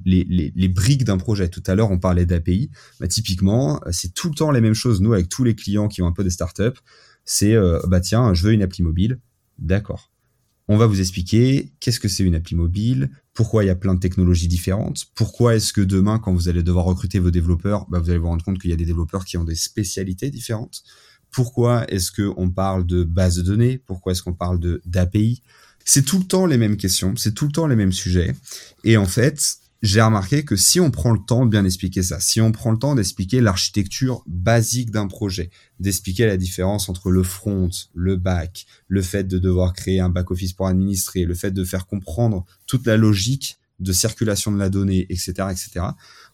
briques d'un projet? Tout à l'heure, on parlait d'API. Bah, typiquement, c'est tout le temps les mêmes choses. Nous, avec tous les clients qui ont un peu des startups, c'est euh, bah tiens, je veux une appli mobile. D'accord. On va vous expliquer qu'est-ce que c'est une appli mobile, pourquoi il y a plein de technologies différentes, pourquoi est-ce que demain, quand vous allez devoir recruter vos développeurs, bah, vous allez vous rendre compte qu'il y a des développeurs qui ont des spécialités différentes. Pourquoi est-ce qu'on parle de base de données? Pourquoi est-ce qu'on parle d'API C'est tout le temps les mêmes questions, c'est tout le temps les mêmes sujets. Et en fait, j'ai remarqué que si on prend le temps de bien expliquer ça, si on prend le temps d'expliquer l'architecture basique d'un projet, d'expliquer la différence entre le front, le back, le fait de devoir créer un back-office pour administrer, le fait de faire comprendre toute la logique de circulation de la donnée, etc., etc.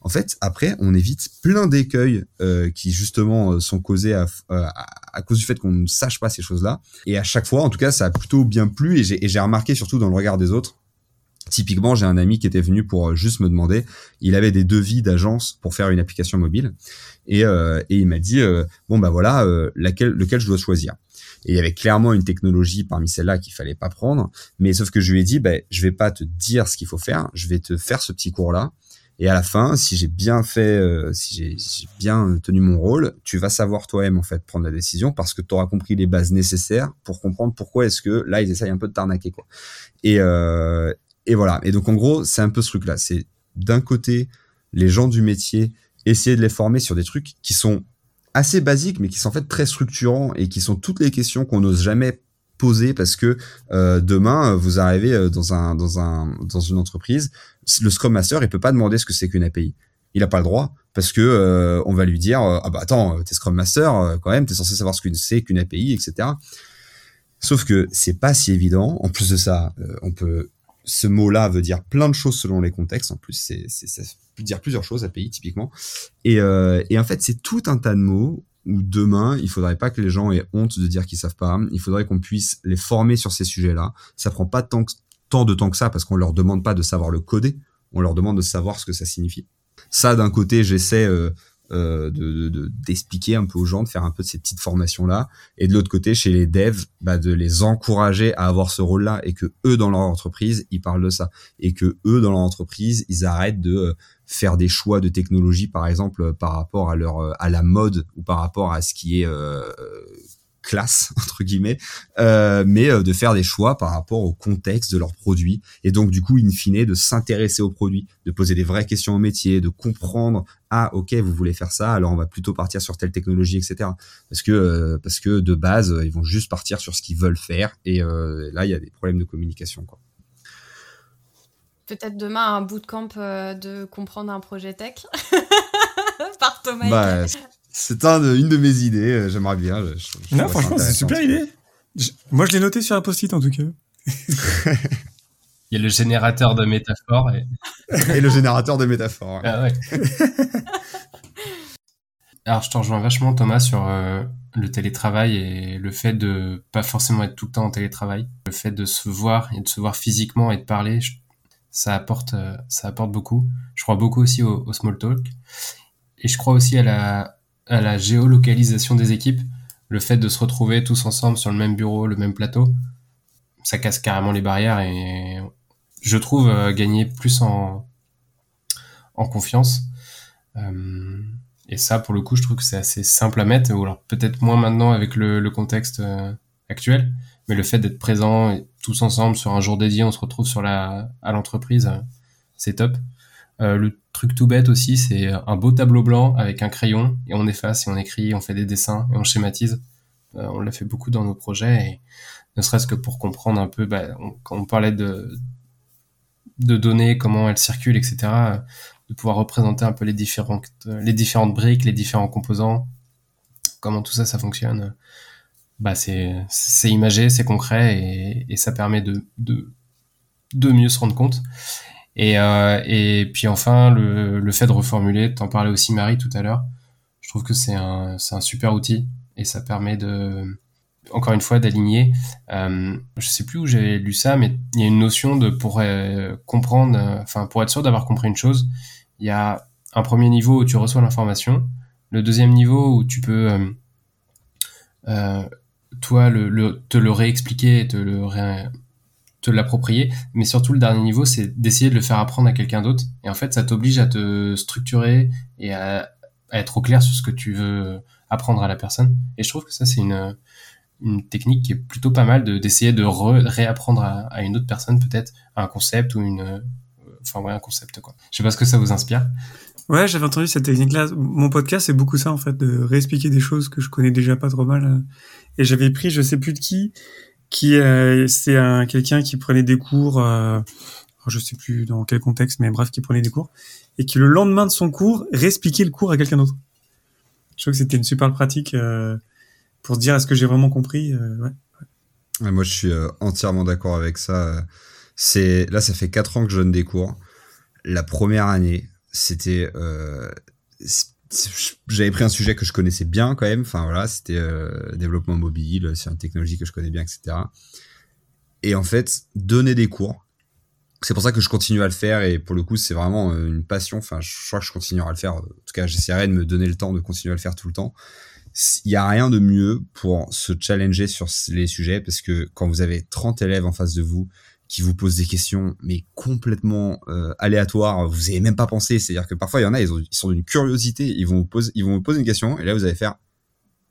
En fait, après, on évite plein d'écueils euh, qui justement euh, sont causés à, euh, à, cause du fait qu'on ne sache pas ces choses-là. Et à chaque fois, en tout cas, ça a plutôt bien plu. Et j'ai remarqué surtout dans le regard des autres Typiquement, j'ai un ami qui était venu pour euh, juste me demander, il avait des devis d'agence pour faire une application mobile, et, euh, et il m'a dit, bon bah voilà, laquelle, lequel je dois choisir? Et il y avait clairement une technologie parmi celles-là qu'il fallait pas prendre, mais sauf que je lui ai dit, bah, je vais pas te dire ce qu'il faut faire, je vais te faire ce petit cours-là, et à la fin, si j'ai bien fait, si j'ai bien tenu mon rôle, tu vas savoir toi-même en fait prendre la décision parce que tu auras compris les bases nécessaires pour comprendre pourquoi est-ce que là ils essayent un peu de t'arnaquer quoi. Et, euh, et voilà. Et donc, en gros, c'est un peu ce truc-là. C'est d'un côté, les gens du métier, essayer de les former sur des trucs qui sont assez basiques, mais qui sont en fait très structurants et qui sont toutes les questions qu'on n'ose jamais poser parce que euh, demain vous arrivez euh, dans un dans un dans une entreprise, le Scrum Master il peut pas demander ce que c'est qu'une API. Il a pas le droit parce que euh, on va lui dire ah bah attends t'es Scrum Master quand même t'es censé savoir ce que c'est qu'une API etc. Sauf que c'est pas si évident. En plus de ça, on peut ce mot-là veut dire plein de choses selon les contextes. En plus, c'est, ça peut dire plusieurs choses, API typiquement. Et, euh, et en fait, c'est tout un tas de mots où demain, il faudrait pas que les gens aient honte de dire qu'ils savent pas. Il faudrait qu'on puisse les former sur ces sujets-là. Ça prend pas tant, de temps que ça parce qu'on leur demande pas de savoir le coder. On leur demande de savoir ce que ça signifie. Ça, d'un côté, j'essaie euh, euh, de d'expliquer un peu aux gens, de faire un peu de ces petites formations là, et de l'autre côté chez les devs, bah, de les encourager à avoir ce rôle là et que eux dans leur entreprise ils parlent de ça et que eux dans leur entreprise ils arrêtent de euh, faire des choix de technologie par exemple par rapport à leur euh, à la mode ou par rapport à ce qui est classe entre guillemets, euh, mais euh, de faire des choix par rapport au contexte de leurs produits et donc du coup in fine de s'intéresser aux produits, de poser des vraies questions au métier, de comprendre ah ok vous voulez faire ça alors on va plutôt partir sur telle technologie etc parce que euh, parce que de base ils vont juste partir sur ce qu'ils veulent faire et là il y a des problèmes de communication quoi. Peut-être demain un bootcamp de comprendre un projet tech par Thomas. Bah, c'est une de mes idées, euh, j'aimerais bien. non, franchement, c'est super idée. moi, je l'ai noté sur un post-it en tout cas. Il y a le générateur de métaphores. Et, le générateur de métaphores. Ah ouais. Alors, je t'en rejoins vachement, Thomas, sur euh, le télétravail et le fait de pas forcément être tout le temps en télétravail. Le fait de se voir et de se voir physiquement et de parler, ça apporte, euh, ça apporte beaucoup. Je crois beaucoup aussi au small talk. Et je crois aussi à la, à la géolocalisation des équipes, le fait de se retrouver tous ensemble sur le même bureau, le même plateau, ça casse carrément les barrières et je trouve euh, gagner plus en, en confiance. Euh, et ça, pour le coup, je trouve que c'est assez simple à mettre, ou alors peut-être moins maintenant avec le, contexte euh, actuel, mais le fait d'être présent et tous ensemble sur un jour dédié, on se retrouve sur la, à l'entreprise, c'est top. Euh, le truc tout bête aussi, c'est un beau tableau blanc avec un crayon et on efface et on écrit, on fait des dessins et on schématise. on l'a fait beaucoup dans nos projets, et ne serait-ce que pour comprendre un peu, bah, quand on parlait de, de données, comment elles circulent, etc., de pouvoir représenter un peu les différentes, les différentes briques, les différents composants, comment tout ça, ça fonctionne. Bah, c'est, imagé, c'est concret et, et, ça permet de, de, de mieux se rendre compte. Et, euh, et puis enfin, le, le fait de reformuler, t'en parlais aussi Marie tout à l'heure, je trouve que c'est un, un super outil et ça permet de, encore une fois, d'aligner. Euh, je sais plus où j'ai lu ça, mais il y a une notion de pour euh, comprendre, euh, enfin pour être sûr d'avoir compris une chose, il y a un premier niveau où tu reçois l'information, le deuxième niveau où tu peux euh, euh toi le, te le réexpliquer, te l'approprier, mais surtout le dernier niveau, c'est d'essayer de le faire apprendre à quelqu'un d'autre. Et en fait, ça t'oblige à te structurer et à, être au clair sur ce que tu veux apprendre à la personne. Et je trouve que ça, c'est une, technique qui est plutôt pas mal d'essayer de, réapprendre à, à, une autre personne peut-être un concept ou une, enfin ouais, un concept quoi. Je sais pas ce que ça vous inspire. Ouais, j'avais entendu cette technique-là. Mon podcast, c'est beaucoup ça, en fait, de réexpliquer des choses que je connais déjà pas trop mal. Et j'avais pris, je sais plus de qui, qui euh, c'est un quelqu'un qui prenait des cours, euh, je sais plus dans quel contexte, mais bref, qui prenait des cours et qui le lendemain de son cours réexpliquait le cours à quelqu'un d'autre. Je trouve que c'était une super pratique euh, pour se dire est-ce que j'ai vraiment compris. Euh. Moi, je suis euh, entièrement d'accord avec ça. C'est là, ça fait quatre ans que je donne des cours. La première année, c'était euh, j'avais pris un sujet que je connaissais bien quand même. Enfin voilà, c'était euh, développement mobile, c'est une technologie que je connais bien, etc. Et en fait, donner des cours, c'est pour ça que je continue à le faire et pour le coup, c'est vraiment euh, une passion. Enfin, je crois que je continuerai à le faire. En tout cas, j'essaierai de me donner le temps de continuer à le faire tout le temps. Il y a rien de mieux pour se challenger sur les sujets parce que quand vous avez 30 élèves en face de vous qui vous posent des questions mais complètement euh, aléatoires, vous avez même pas pensé. C'est-à-dire que parfois il y en a, ils, ont, ils sont d'une curiosité, ils vont vous poser, ils vont vous poser une question et là vous allez faire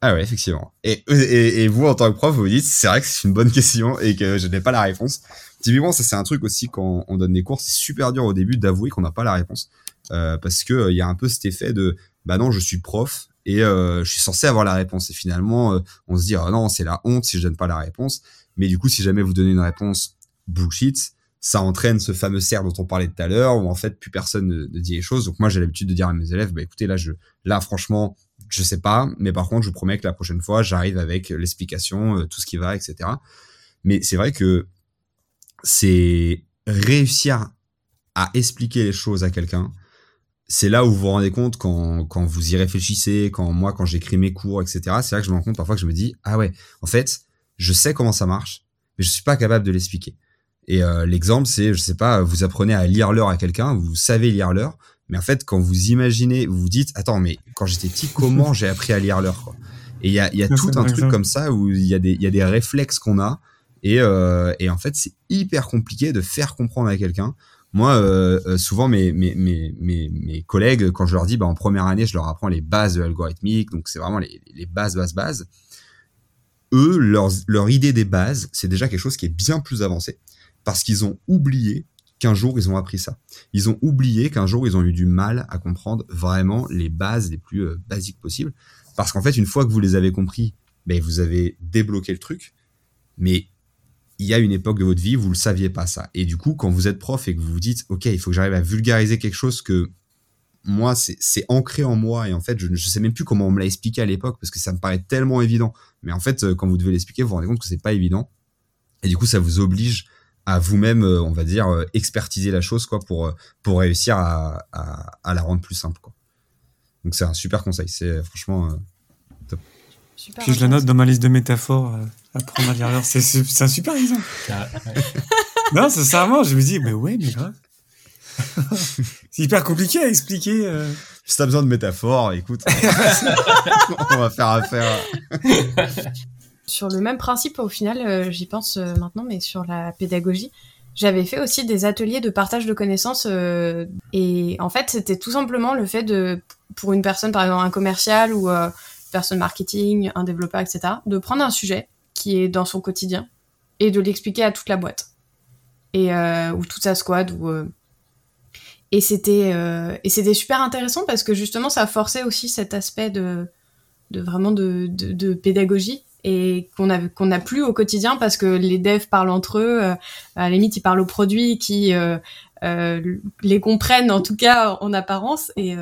ah ouais effectivement. Et, et, et vous en tant que prof vous vous dites c'est vrai que c'est une bonne question et que je n'ai pas la réponse. Typiquement ça c'est un truc aussi quand on donne des cours, c'est super dur au début d'avouer qu'on n'a pas la réponse euh, parce que il euh, y a un peu cet effet de bah non je suis prof et euh, je suis censé avoir la réponse et finalement euh, on se dit ah non c'est la honte si je donne pas la réponse. Mais du coup si jamais vous donnez une réponse bullshit, ça entraîne ce fameux cercle dont on parlait tout à l'heure, où en fait plus personne ne, ne dit les choses. Donc moi j'ai l'habitude de dire à mes élèves, bah écoutez là je, là franchement je sais pas, mais par contre je vous promets que la prochaine fois j'arrive avec l'explication, euh, tout ce qui va, etc. Mais c'est vrai que c'est réussir à expliquer les choses à quelqu'un. C'est là où vous vous rendez compte quand, quand vous y réfléchissez, quand moi quand j'écris mes cours, etc. C'est là que je me rends compte parfois que je me dis ah ouais, en fait je sais comment ça marche, mais je suis pas capable de l'expliquer. Et euh, l'exemple, c'est, je sais pas, vous apprenez à lire l'heure à quelqu'un, vous savez lire l'heure, mais en fait, quand vous imaginez, vous vous dites, attends, mais quand j'étais petit, comment j'ai appris à lire l'heure Et il y a, y a tout un truc comme ça où il y, a des, y a des réflexes qu'on a, et, euh, et en fait, c'est hyper compliqué de faire comprendre à quelqu'un. Moi, euh, souvent, mes, mes, mes, mes, mes collègues, quand je leur dis, bah, en première année, je leur apprends les bases de l'algorithmique, donc c'est vraiment les, les bases, bases, bases. Eux, leur, leur idée des bases, c'est déjà quelque chose qui est bien plus avancé parce qu'ils ont oublié qu'un jour ils ont appris ça. Ils ont oublié qu'un jour ils ont eu du mal à comprendre vraiment les bases les plus euh, basiques possibles. Parce qu'en fait, une fois que vous les avez compris, ben, vous avez débloqué le truc. Mais il y a une époque de votre vie, vous le saviez pas ça. Et du coup, quand vous êtes prof et que vous vous dites, OK, il faut que j'arrive à vulgariser quelque chose que moi, c'est ancré en moi. Et en fait, je ne sais même plus comment on me l'a expliqué à l'époque parce que ça me paraît tellement évident. Mais en fait, euh, quand vous devez l'expliquer, vous vous rendez compte que c'est pas évident. Et du coup, ça vous oblige à vous-même, euh, on va dire, euh, expertiser la chose quoi pour euh, pour réussir à, à, à la rendre plus simple quoi. Donc c'est un super conseil, c'est franchement top. Super Puis je la note dans ma liste de métaphores. à lire l'heure, c'est c'est un super exemple. non, sincèrement, je me dis, mais ouais, mais grave. c'est hyper compliqué à expliquer. Euh... Si t'as besoin de métaphores, écoute, on va faire affaire sur le même principe, au final, euh, j'y pense euh, maintenant, mais sur la pédagogie, j'avais fait aussi des ateliers de partage de connaissances euh, et en fait, c'était tout simplement le fait de, pour une personne, par exemple un commercial ou une personne marketing, un développeur, etc., de prendre un sujet qui est dans son quotidien et de l'expliquer à toute la boîte. Et ou toute sa squad et c'était et c'était super intéressant parce que justement ça forçait aussi cet aspect de vraiment de pédagogie et qu'on a qu'on n'a plus au quotidien parce que les devs parlent entre eux, à la limite ils parlent aux produits qui les comprennent en tout cas en apparence et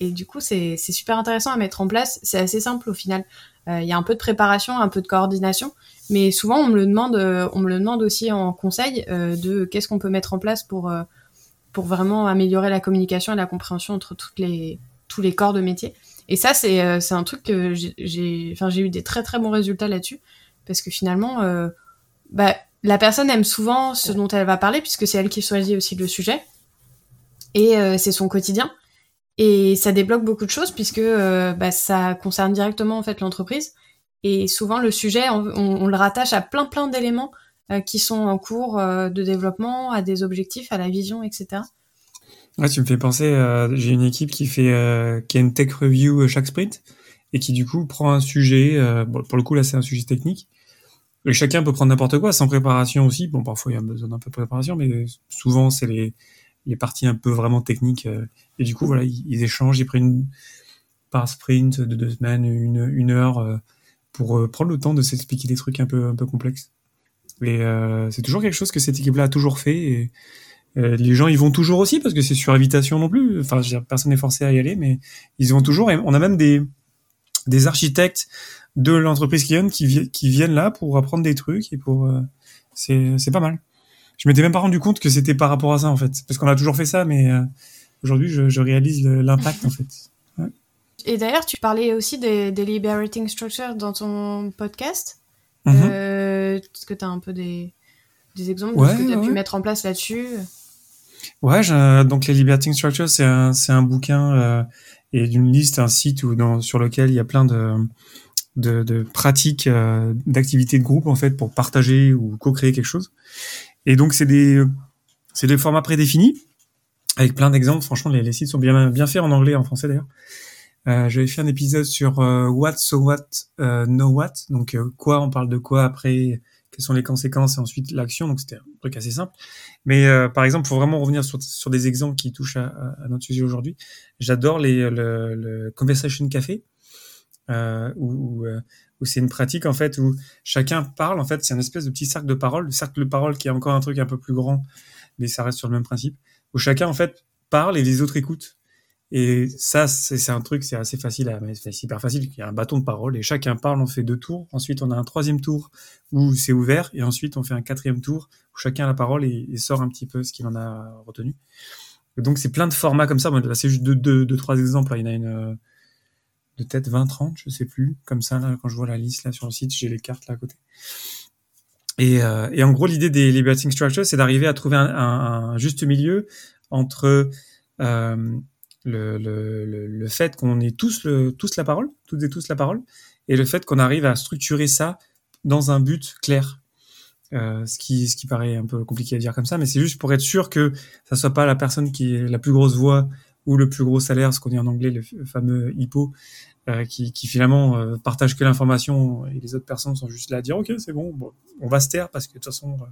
et du coup c'est c'est super intéressant à mettre en place. C'est assez simple au final. Il y a un peu de préparation, un peu de coordination, mais souvent on me le demande, on me le demande aussi en conseil de qu'est-ce qu'on peut mettre en place pour pour vraiment améliorer la communication et la compréhension entre toutes les, tous les corps de métier. Et ça, c'est euh, un truc que j'ai enfin, eu des très très bons résultats là-dessus, parce que finalement, euh, bah, la personne aime souvent ce dont elle va parler, puisque c'est elle qui choisit aussi le sujet, et euh, c'est son quotidien. Et ça débloque beaucoup de choses, puisque bah, ça concerne directement en fait l'entreprise. Et souvent, le sujet, on, on, le rattache à plein plein d'éléments qui sont en cours de développement, à des objectifs, à la vision, etc. Ouais, tu me fais penser, euh, j'ai une équipe qui fait qui a une tech review chaque sprint et qui du coup prend un sujet, bon, pour le coup là c'est un sujet technique, et chacun peut prendre n'importe quoi sans préparation aussi. Bon, parfois il y a besoin d'un peu de préparation, mais souvent c'est les, les parties un peu vraiment techniques. et du coup, voilà, ils, échangent, ils prennent par sprint de deux semaines, une, une heure pour prendre le temps de s'expliquer des trucs un peu, un peu complexes. Et euh, c'est toujours quelque chose que cette équipe-là a toujours fait. Et euh, les gens y vont toujours aussi parce que c'est sur invitation non plus. Enfin, je veux dire, personne n'est forcé à y aller, mais ils y vont toujours. Et on a même des des architectes de l'entreprise qui qui, qui viennent là pour apprendre des trucs et pour euh, c'est c'est pas mal. Je m'étais même pas rendu compte que c'était par rapport à ça en fait, parce qu'on a toujours fait ça, mais euh, aujourd'hui je, je réalise l'impact en fait. Ouais. Et d'ailleurs, tu parlais aussi des, des liberating structures dans ton podcast. Mhm. Est-ce que tu as un peu des, des exemples de ce que tu as pu mettre en place là-dessus? Ouais, donc les Liberating Structures, c'est un, c'est un bouquin euh, et d'une liste, un site où, dans, sur lequel il y a plein de, de, de pratiques euh, d'activités de groupe en fait pour partager ou co-créer quelque chose. Et donc c'est des, c'est des formats prédéfinis avec plein d'exemples. Franchement, les, sites sont bien, bien faits en anglais et en français d'ailleurs. Euh, J'avais fait un épisode sur euh, what, so what, euh, know what. Donc euh, quoi, on parle de quoi après, quelles sont les conséquences et ensuite l'action. Donc c'était un truc assez simple. Mais par exemple, pour vraiment revenir sur, sur des exemples qui touchent à, notre sujet aujourd'hui, j'adore les le, le, conversation café. Euh, où, où c'est une pratique en fait où chacun parle en fait c'est un espèce de petit cercle de parole le cercle de parole qui est encore un truc un peu plus grand mais ça reste sur le même principe où chacun en fait parle et les autres écoutent et ça, c'est un truc, c'est assez facile, à, c'est hyper facile. Il y a un bâton de parole et chacun parle, on fait deux tours. Ensuite, on a un troisième tour où c'est ouvert et ensuite on fait un quatrième tour où chacun a la parole et, sort un petit peu ce qu'il en a retenu. donc c'est plein de formats comme ça. là, c'est juste deux, deux, trois exemples. Il y en a une euh, de tête 20, 30, je sais plus. Comme ça, là, quand je vois la liste là sur le site, j'ai les cartes là à côté. Et, euh, et en gros, l'idée des liberating structures, c'est d'arriver à trouver un, un, un, juste milieu entre euh, le, le, le fait qu'on ait tous, le, tous la parole, toutes et tous la parole, et le fait qu'on arrive à structurer ça dans un but clair. Euh, ce qui ce qui paraît un peu compliqué à dire comme ça, mais c'est juste pour être sûr que ça soit pas la personne qui est la plus grosse voix ou le plus gros salaire, ce qu'on dit en anglais le fameux hippo, euh, qui, qui, finalement euh, partage que l'information et les autres personnes sont juste là à dire ok c'est bon, bon, on va se taire parce que de toute façon euh,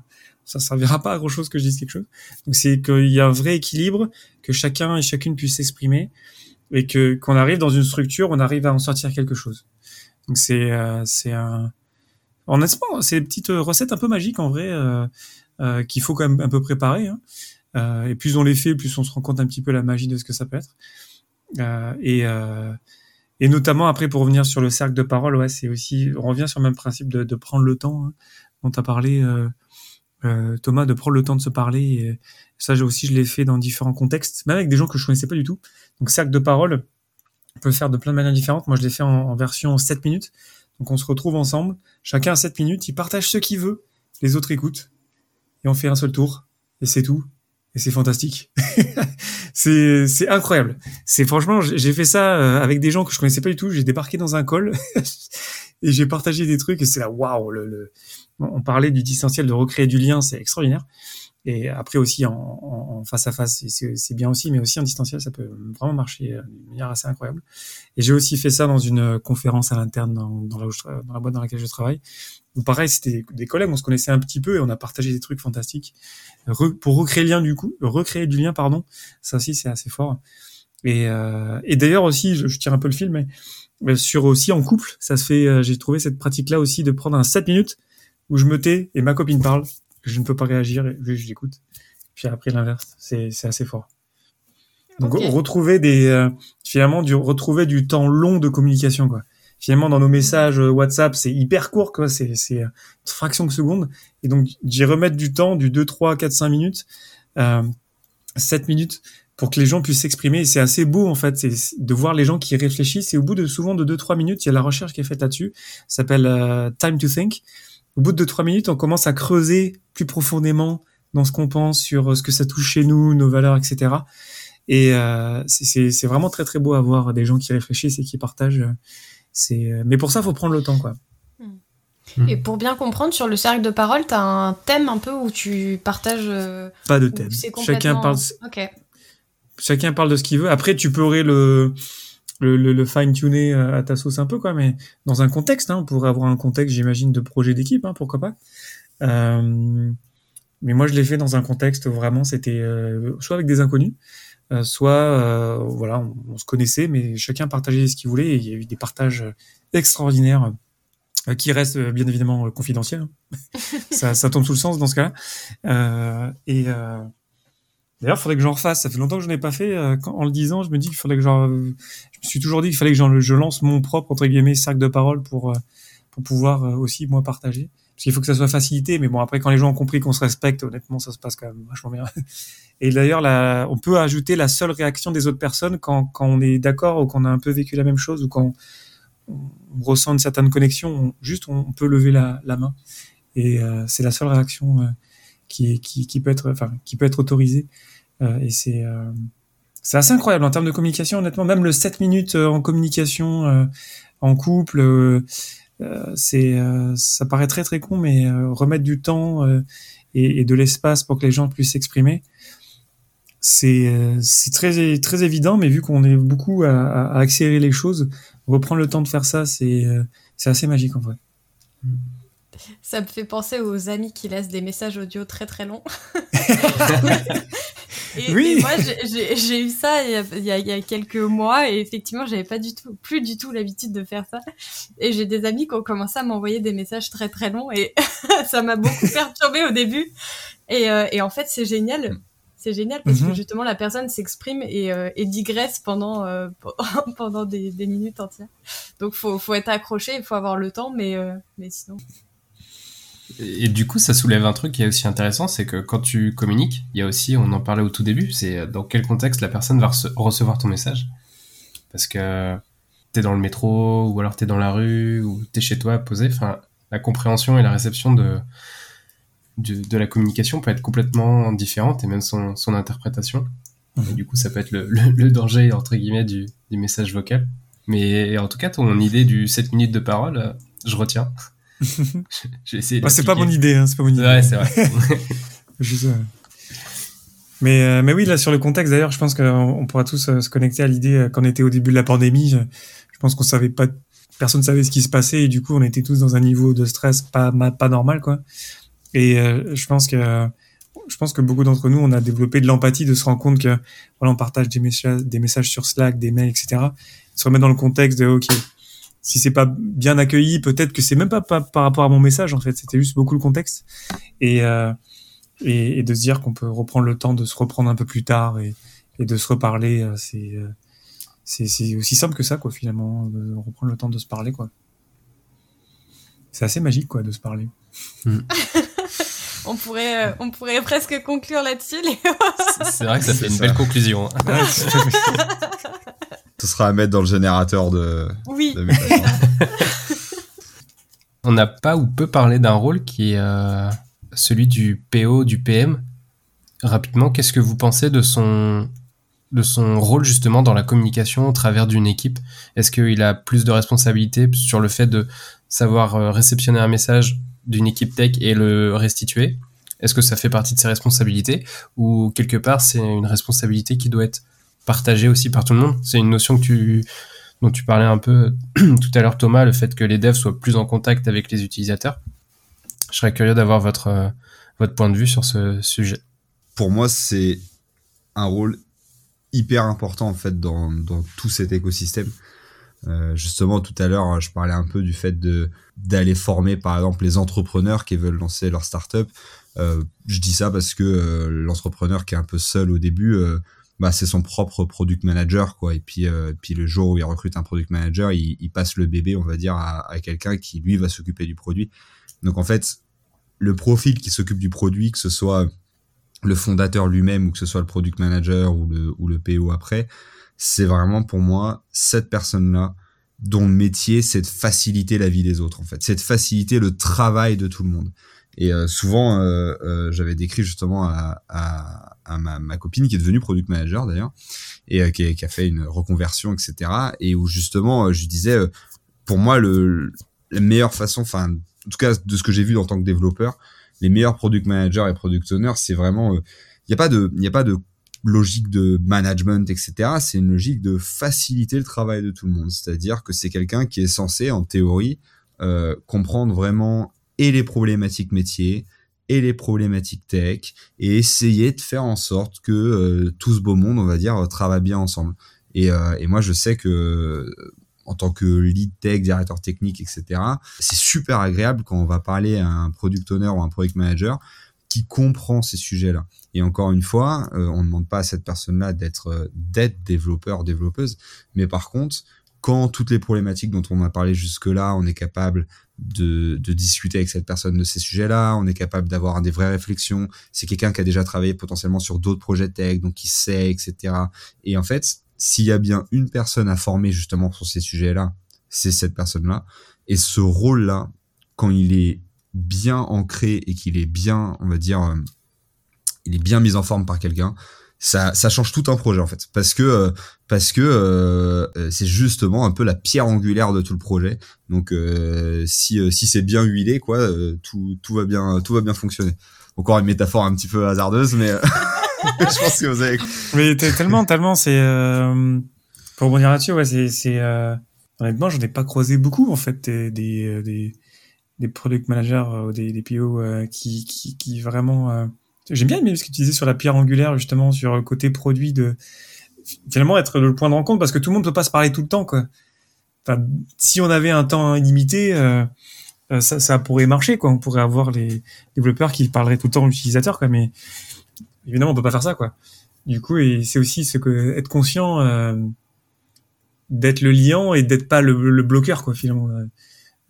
ça servira pas à grand chose que je dise quelque chose. Donc c'est qu'il y a un vrai équilibre, que chacun et chacune puisse s'exprimer et que qu'on arrive dans une structure, on arrive à en sortir quelque chose. Donc c'est euh, c'est un honnêtement c'est des petites recettes un peu magiques en vrai qu'il faut quand même un peu préparer. Hein. Et plus on les fait, plus on se rend compte un petit peu la magie de ce que ça peut être. et et notamment après pour revenir sur le cercle de parole, ouais, c'est aussi on revient sur le même principe de, de prendre le temps hein, dont tu as parlé euh, euh, Thomas, de prendre le temps de se parler. Et ça aussi je l'ai fait dans différents contextes, même avec des gens que je connaissais pas du tout. Donc cercle de parole, on peut le faire de plein de manières différentes. Moi je l'ai fait en, en, version 7 minutes. Donc on se retrouve ensemble, chacun a 7 minutes, il partage ce qu'il veut, les autres écoutent et on fait un seul tour et c'est tout et c'est fantastique. c'est incroyable. C'est franchement, j'ai fait ça euh, avec des gens que je connaissais pas du tout. J'ai débarqué dans un call et j'ai partagé des trucs et c'est là waouh. Le, le, on parlait du distanciel de recréer du lien, c'est extraordinaire. Et après aussi en, en, face à face, c'est bien aussi, mais aussi en distanciel, ça peut vraiment marcher euh, d'une manière assez incroyable. Et j'ai aussi fait ça dans une conférence à l'interne dans, dans, la, dans la boîte dans laquelle je travaille. Où pareil, c'était des collègues, on se connaissait un petit peu et on a partagé des trucs fantastiques. pour recréer lien du coup, recréer du lien, pardon, ça aussi c'est assez fort. Et, euh, et d'ailleurs aussi, je, je, tire un peu le film, mais, sur aussi en couple, ça se fait. J'ai trouvé cette pratique-là aussi de prendre un 7 minutes où je me tais et ma copine parle, je ne peux pas réagir et je l'écoute. Puis après l'inverse, c'est c'est assez fort. Donc okay. retrouver des euh, finalement du retrouver du temps long de communication quoi. Finalement dans nos messages WhatsApp, c'est hyper court quoi, c'est c'est une fraction de seconde et donc d'y remettre du temps du 2 3 4 5 minutes euh, 7 minutes pour que les gens puissent s'exprimer. C'est assez beau en fait, c'est de voir les gens qui réfléchissent. Et au bout de souvent de 2-3 minutes, il y a la recherche qui est faite là-dessus. Ça s'appelle euh, Time to Think. Au bout de 2-3 minutes, on commence à creuser plus profondément dans ce qu'on pense sur ce que ça touche chez nous, nos valeurs, etc. Et euh, c'est vraiment très très beau à voir des gens qui réfléchissent et qui partagent. C'est mais pour ça, faut prendre le temps, quoi. Et pour bien comprendre, sur le cercle de parole, tu as un thème un peu où tu partages. Euh, Pas de thème. Complètement... Chacun parle. Ok. Chacun parle de ce qu'il veut. Après, tu pourrais le le, le, le fine-tuner à ta sauce un peu, quoi. Mais dans un contexte, hein, on pourrait avoir un contexte, j'imagine, de projet d'équipe, hein, pourquoi pas. Euh, mais moi, je l'ai fait dans un contexte vraiment, c'était euh, soit avec des inconnus, euh, soit euh, voilà, on, on, se connaissait, mais chacun partageait ce qu'il voulait. Et il y a eu des partages extraordinaires euh, qui restent bien évidemment confidentiels. ça, ça tombe sous le sens dans ce cas-là. et D'ailleurs, il faudrait que j'en refasse. Ça fait longtemps que je n'ai pas fait. Quand, en le disant, je me dis qu'il faudrait que j'en. Je me suis toujours dit qu'il fallait que je lance mon propre entre guillemets cercle de parole pour pour pouvoir aussi moi partager. Parce qu'il faut que ça soit facilité, mais bon après quand les gens ont compris qu'on se respecte, honnêtement ça se passe quand même vachement bien. Et d'ailleurs là, on peut ajouter la seule réaction des autres personnes quand quand on est d'accord ou qu'on a un peu vécu la même chose ou quand on, ressent une certaine connexion, on, juste on, peut lever la, la main et euh, c'est la seule réaction euh, qui, qui qui peut être enfin qui peut être autorisée euh, et c'est c'est assez incroyable en termes de communication honnêtement. Même le 7 minutes en communication en couple euh, c'est euh, ça paraît très très con mais euh, remettre du temps et, et, de l'espace pour que les gens puissent s'exprimer c'est c'est très très évident. Mais vu qu'on est beaucoup à, à, accélérer les choses reprendre le temps de faire ça c'est c'est assez magique en vrai ça me fait penser aux amis qui laissent des messages audio très très longs Et, oui. et moi, j'ai eu ça il y, a, il, y quelques mois et effectivement, j'avais pas du tout, plus du tout l'habitude de faire ça. Et j'ai des amis qui ont commencé à m'envoyer des messages très très longs et ça m'a beaucoup perturbé au début. Et, euh, et en fait, c'est génial. C'est génial parce mm -hmm. que justement la personne s'exprime et, euh, et, digresse pendant euh, pendant des, des, minutes entières. Donc faut faut être accroché, il faut avoir le temps, mais mais sinon. Et du coup, ça soulève un truc qui est aussi intéressant, c'est que quand tu communiques, il y a aussi, on en parlait au tout début, c'est dans quel contexte la personne va rece recevoir ton message. Parce que t'es dans le métro, ou alors t'es dans la rue, ou t'es chez toi posé. Enfin, la compréhension et la réception de, de, de, la communication peut être complètement différente, et même son, son interprétation. Mmh. Et du coup, ça peut être le, le, le, danger, entre guillemets, du, du message vocal. Mais en tout cas, ton idée du 7 minutes de parole, je retiens. J'ai essayé. Bah, c'est pas mon idée, hein, c'est pas mon idée. Ouais, c'est vrai. Juste. Mais euh, mais oui, là sur le contexte d'ailleurs, je pense qu'on pourra tous euh, se connecter à l'idée euh, qu'on était au début de la pandémie. Je, je pense qu'on savait pas, personne savait ce qui se passait et du coup on était tous dans un niveau de stress pas pas normal quoi. Et euh, je pense que je pense que beaucoup d'entre nous on a développé de l'empathie de se rendre compte que voilà on partage des messages des messages sur Slack, des mails, etc. Se remettre dans le contexte de ok si c'est pas bien accueilli, peut-être que c'est même pas, pas, par rapport à mon message en fait, c'était juste beaucoup le contexte et euh, et, et, de se dire qu'on peut reprendre le temps de se reprendre un peu plus tard et, et de se reparler, euh, c'est c'est c'est aussi simple que ça quoi finalement, de reprendre le temps de se parler quoi. C'est assez magique quoi de se parler. Mm. on pourrait euh, on pourrait presque conclure là-dessus. c'est vrai que ça fait une ça. belle conclusion. Ce sera à mettre dans le générateur de. Oui. De On n'a pas ou peu parlé d'un rôle qui est euh, celui du PO, du PM. Rapidement, qu'est-ce que vous pensez de son, de son rôle justement dans la communication au travers d'une équipe? Est-ce qu'il a plus de responsabilités sur le fait de savoir euh, réceptionner un message d'une équipe tech et le restituer Est-ce que ça fait partie de ses responsabilités Ou quelque part, c'est une responsabilité qui doit être partagé aussi par tout le monde? C'est une notion dont tu parlais un peu tout à l'heure, Thomas, le fait que les devs soient plus en contact avec les utilisateurs. Je serais curieux d'avoir votre, euh, point de vue sur ce sujet. Pour moi, c'est un rôle hyper important en fait dans tout cet écosystème. Euh, justement, tout à l'heure, je parlais un peu du fait de d'aller former, par exemple, les entrepreneurs qui veulent lancer leur startup. Euh, je dis ça parce que euh, l'entrepreneur qui est un peu seul au début, bah, c'est son propre product manager, quoi. Et puis, puis le jour où il recrute un product manager, il, il passe le bébé, on va dire, à, à quelqu'un qui lui va s'occuper du produit. Donc en fait, le profil qui s'occupe du produit, que ce soit le fondateur lui-même ou que ce soit le product manager ou le, ou le PO après, c'est vraiment pour moi cette personne-là dont le métier c'est de faciliter la vie des autres en fait, c'est de faciliter le travail de tout le monde. Et euh, souvent, euh, euh, j'avais décrit justement à, à, à ma, copine qui est devenue product manager d'ailleurs et euh, qui, qui, a fait une reconversion, etc. Et où justement, je disais, pour moi, le, la meilleure façon, enfin, en tout cas de ce que j'ai vu en tant que développeur, les meilleurs product managers et product owners, c'est vraiment, il n'y a pas de, il n'y a pas de logique de management, etc. C'est une logique de faciliter le travail de tout le monde. C'est-à-dire que c'est quelqu'un qui est censé, en théorie, euh, comprendre vraiment et les problématiques métiers et les problématiques tech et essayer de faire en sorte que euh, tout ce beau monde, on va dire, travaille bien ensemble. Et, euh, et moi, je sais que en tant que lead tech, directeur technique, etc., c'est super agréable quand on va parler à un product owner ou un product manager qui comprend ces sujets-là. Et encore une fois, euh, on ne demande pas à cette personne-là d'être euh, d'être développeur, développeuse, mais par contre, quand toutes les problématiques dont on a parlé jusque-là, on est capable de, de discuter avec cette personne de ces sujets-là, on est capable d'avoir des vraies réflexions. C'est quelqu'un qui a déjà travaillé potentiellement sur d'autres projets tech, donc qui sait, etc. Et en fait, s'il y a bien une personne à former justement sur ces sujets-là, c'est cette personne-là. Et ce rôle-là, quand il est bien ancré et qu'il est bien, on va dire, euh, il est bien mis en forme par quelqu'un, ça, ça change tout un projet en fait, parce que euh, parce que euh, euh c'est justement un peu la pierre angulaire de tout le projet. Donc si si c'est bien huilé, quoi, tout tout va bien tout va bien fonctionner. Encore une métaphore un petit peu hasardeuse, mais je pense que vous avez. Mais tellement tellement c'est pour rebondir là-dessus, ouais, c'est c'est honnêtement, j'en ai pas croisé beaucoup en fait des des, des des product managers ou des, des PO qui, qui, qui vraiment J'aime bien ce que tu disais sur la pierre angulaire, justement, sur le côté produit de finalement être le point de rencontre parce que tout le monde peut pas se parler tout le temps, quoi. Enfin, si on avait un temps illimité, euh, euh, ça, ça pourrait marcher, quoi. On pourrait avoir les développeurs qui parleraient tout le temps aux utilisateurs, quoi. Mais évidemment, on peut pas faire ça, quoi. Du coup, et c'est aussi ce que être conscient euh, d'être le liant et d'être pas le, le, bloqueur, quoi, finalement.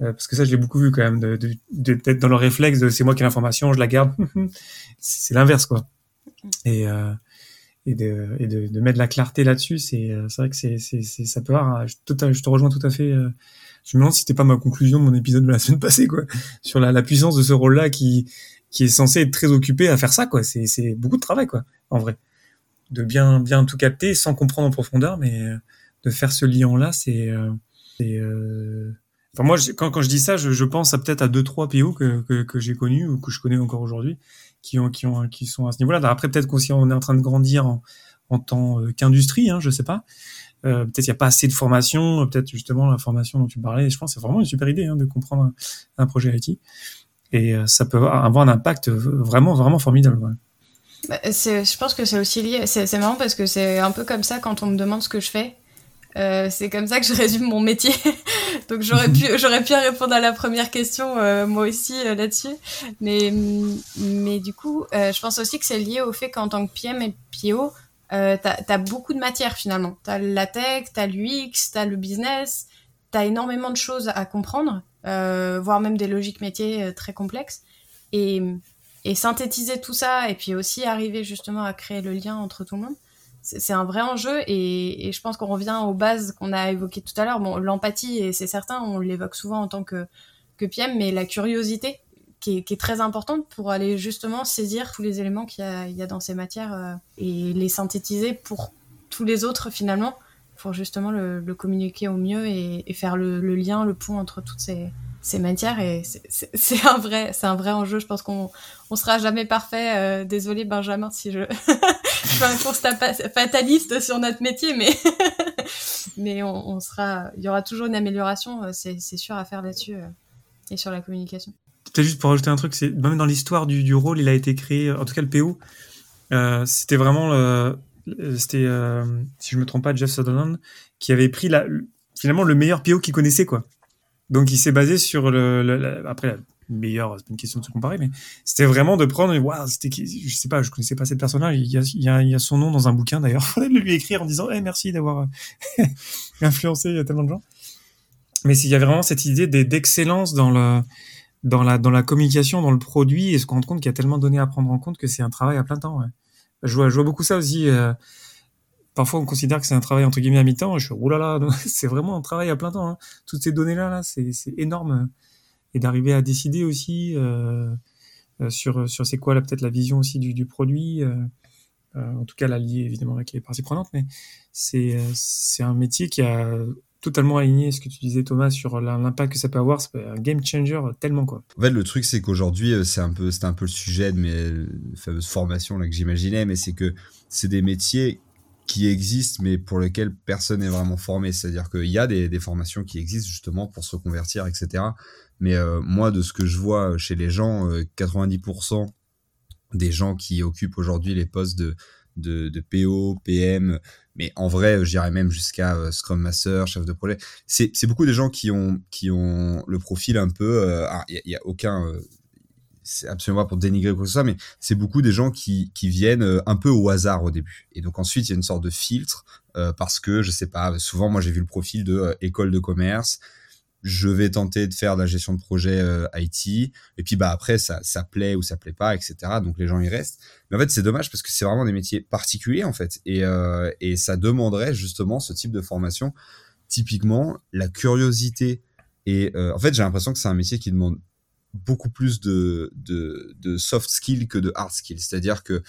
Euh, parce que ça, je l'ai beaucoup vu quand même, de, de, d'être dans le réflexe de c'est moi qui ai l'information, je la garde. c'est l'inverse, quoi. Et, euh, et, de, et de, de, mettre de la clarté là-dessus, c'est, euh, vrai que c'est, ça peut avoir. Je, je, te rejoins tout à fait. Euh, je me demande si c'était pas ma conclusion de mon épisode de la semaine passée, quoi, sur la, la puissance de ce rôle-là qui, qui est censé être très occupé à faire ça, quoi. C'est, beaucoup de travail, quoi, en vrai. De bien, bien tout capter sans comprendre en profondeur, mais de faire ce lien-là, c'est, c'est Enfin, moi, quand, quand je dis ça, je, je pense à peut-être à deux trois PO que, que, que j'ai connus ou que je connais encore aujourd'hui, qui ont, qui ont, qui sont à ce niveau-là. Après, peut-être qu'aussi on est en train de grandir en, en tant euh, qu'industrie, hein, je sais pas. Euh, peut-être il n'y a pas assez de formation, peut-être justement la formation dont tu parlais. Je pense que c'est vraiment une super idée hein, de comprendre un, un, projet IT et euh, ça peut avoir un impact vraiment vraiment formidable. Ouais. Bah, je pense que c'est aussi lié. C'est marrant parce que c'est un peu comme ça quand on me demande ce que je fais. Euh, c'est comme ça que je résume mon métier. Donc j'aurais pu j'aurais pu répondre à la première question euh, moi aussi euh, là-dessus. Mais mais du coup, euh, je pense aussi que c'est lié au fait qu'en tant que PM et PO, euh, t'as as beaucoup de matière finalement. T'as la tech, t'as l'UX, t'as le business, t'as énormément de choses à comprendre, voire même des logiques métiers très complexes. Et et synthétiser tout ça et puis aussi arriver justement à créer le lien entre tout le monde c'est un vrai enjeu et, et je pense qu'on revient aux bases qu'on a évoquées tout à l'heure. Bon, l'empathie, et c'est certain, on l'évoque souvent en tant que, que PM, mais la curiosité qui est, qui est, très importante pour aller justement saisir tous les éléments qu'il y, y, a dans ces matières euh, et les synthétiser pour tous les autres finalement, pour justement le, le communiquer au mieux et, et faire le, le, lien, le pont entre toutes ces, ces matières et c'est un vrai c'est un vrai enjeu je pense qu'on on sera jamais parfait euh, désolé Benjamin si je fais un constat fataliste sur notre métier mais mais on, sera il y aura toujours une amélioration euh, c'est sûr à faire là-dessus euh, et sur la communication peut-être juste pour rajouter un truc c'est même dans l'histoire du, rôle il a été créé en tout cas le PO c'était vraiment c'était, si je me trompe pas, Jeff Sutherland, qui avait pris finalement le meilleur PO qu'il connaissait, quoi. Donc il s'est basé sur le, après meilleur, c'est pas une question de se comparer, mais c'était vraiment de prendre, waouh, c'était, je sais pas, je connaissais pas cette personne-là, il y a, il y a, a son nom dans un bouquin d'ailleurs, faudrait le lui écrire en disant, hey, merci d'avoir influencé tellement de gens. Mais il y avait vraiment cette idée d'excellence dans le, dans la, dans la communication, dans le produit, et se rendre compte qu'il y a tellement de données à prendre en compte que c'est un travail à plein temps. Je, vois, je vois beaucoup ça aussi. Euh, parfois, on considère que c'est un travail entre guillemets à mi-temps. Je suis, oulala, c'est vraiment un travail à plein temps. Hein. Toutes ces données-là, là, c'est énorme et d'arriver à décider aussi euh, euh, sur sur c'est quoi peut-être la vision aussi du, du produit. Euh, en tout cas, la liée évidemment avec les parties prenantes, mais c'est c'est un métier qui a totalement aligné ce que tu disais Thomas sur l'impact que ça peut avoir c'est un game changer tellement quoi en fait le truc c'est qu'aujourd'hui c'est un peu c'était un peu le sujet de mes fameuses formations là que j'imaginais mais c'est que c'est des métiers qui existent mais pour lesquels personne n'est vraiment formé c'est à dire qu'il y a des, formations qui existent justement pour se convertir etc mais euh, moi, de ce que je vois chez les gens, 90% euh, des gens qui occupent aujourd'hui les postes de, de, de, PO, PM, mais en vrai, j'irais même jusqu'à euh, Scrum Master, chef de projet. C'est beaucoup des gens qui ont, qui ont le profil un peu. Il n'y a, a, aucun. C'est absolument pas pour dénigrer quoi que ce soit, mais c'est beaucoup des gens qui, qui viennent un peu au hasard au début. Et donc ensuite, il y a une sorte de filtre parce que, je sais pas, souvent, moi j'ai vu le profil de école de commerce, je vais tenter de faire de la gestion de projet euh, IT et puis bah après ça ça plaît ou ça plaît pas etc donc les gens y restent. Mais en fait c'est dommage parce que c'est vraiment des métiers particuliers en fait. Et euh, et ça demanderait justement ce type de formation. Typiquement la curiosité. Et euh, en fait j'ai l'impression que c'est un métier qui demande beaucoup plus de, de, de soft skills que de hard skills. C'est-à-dire que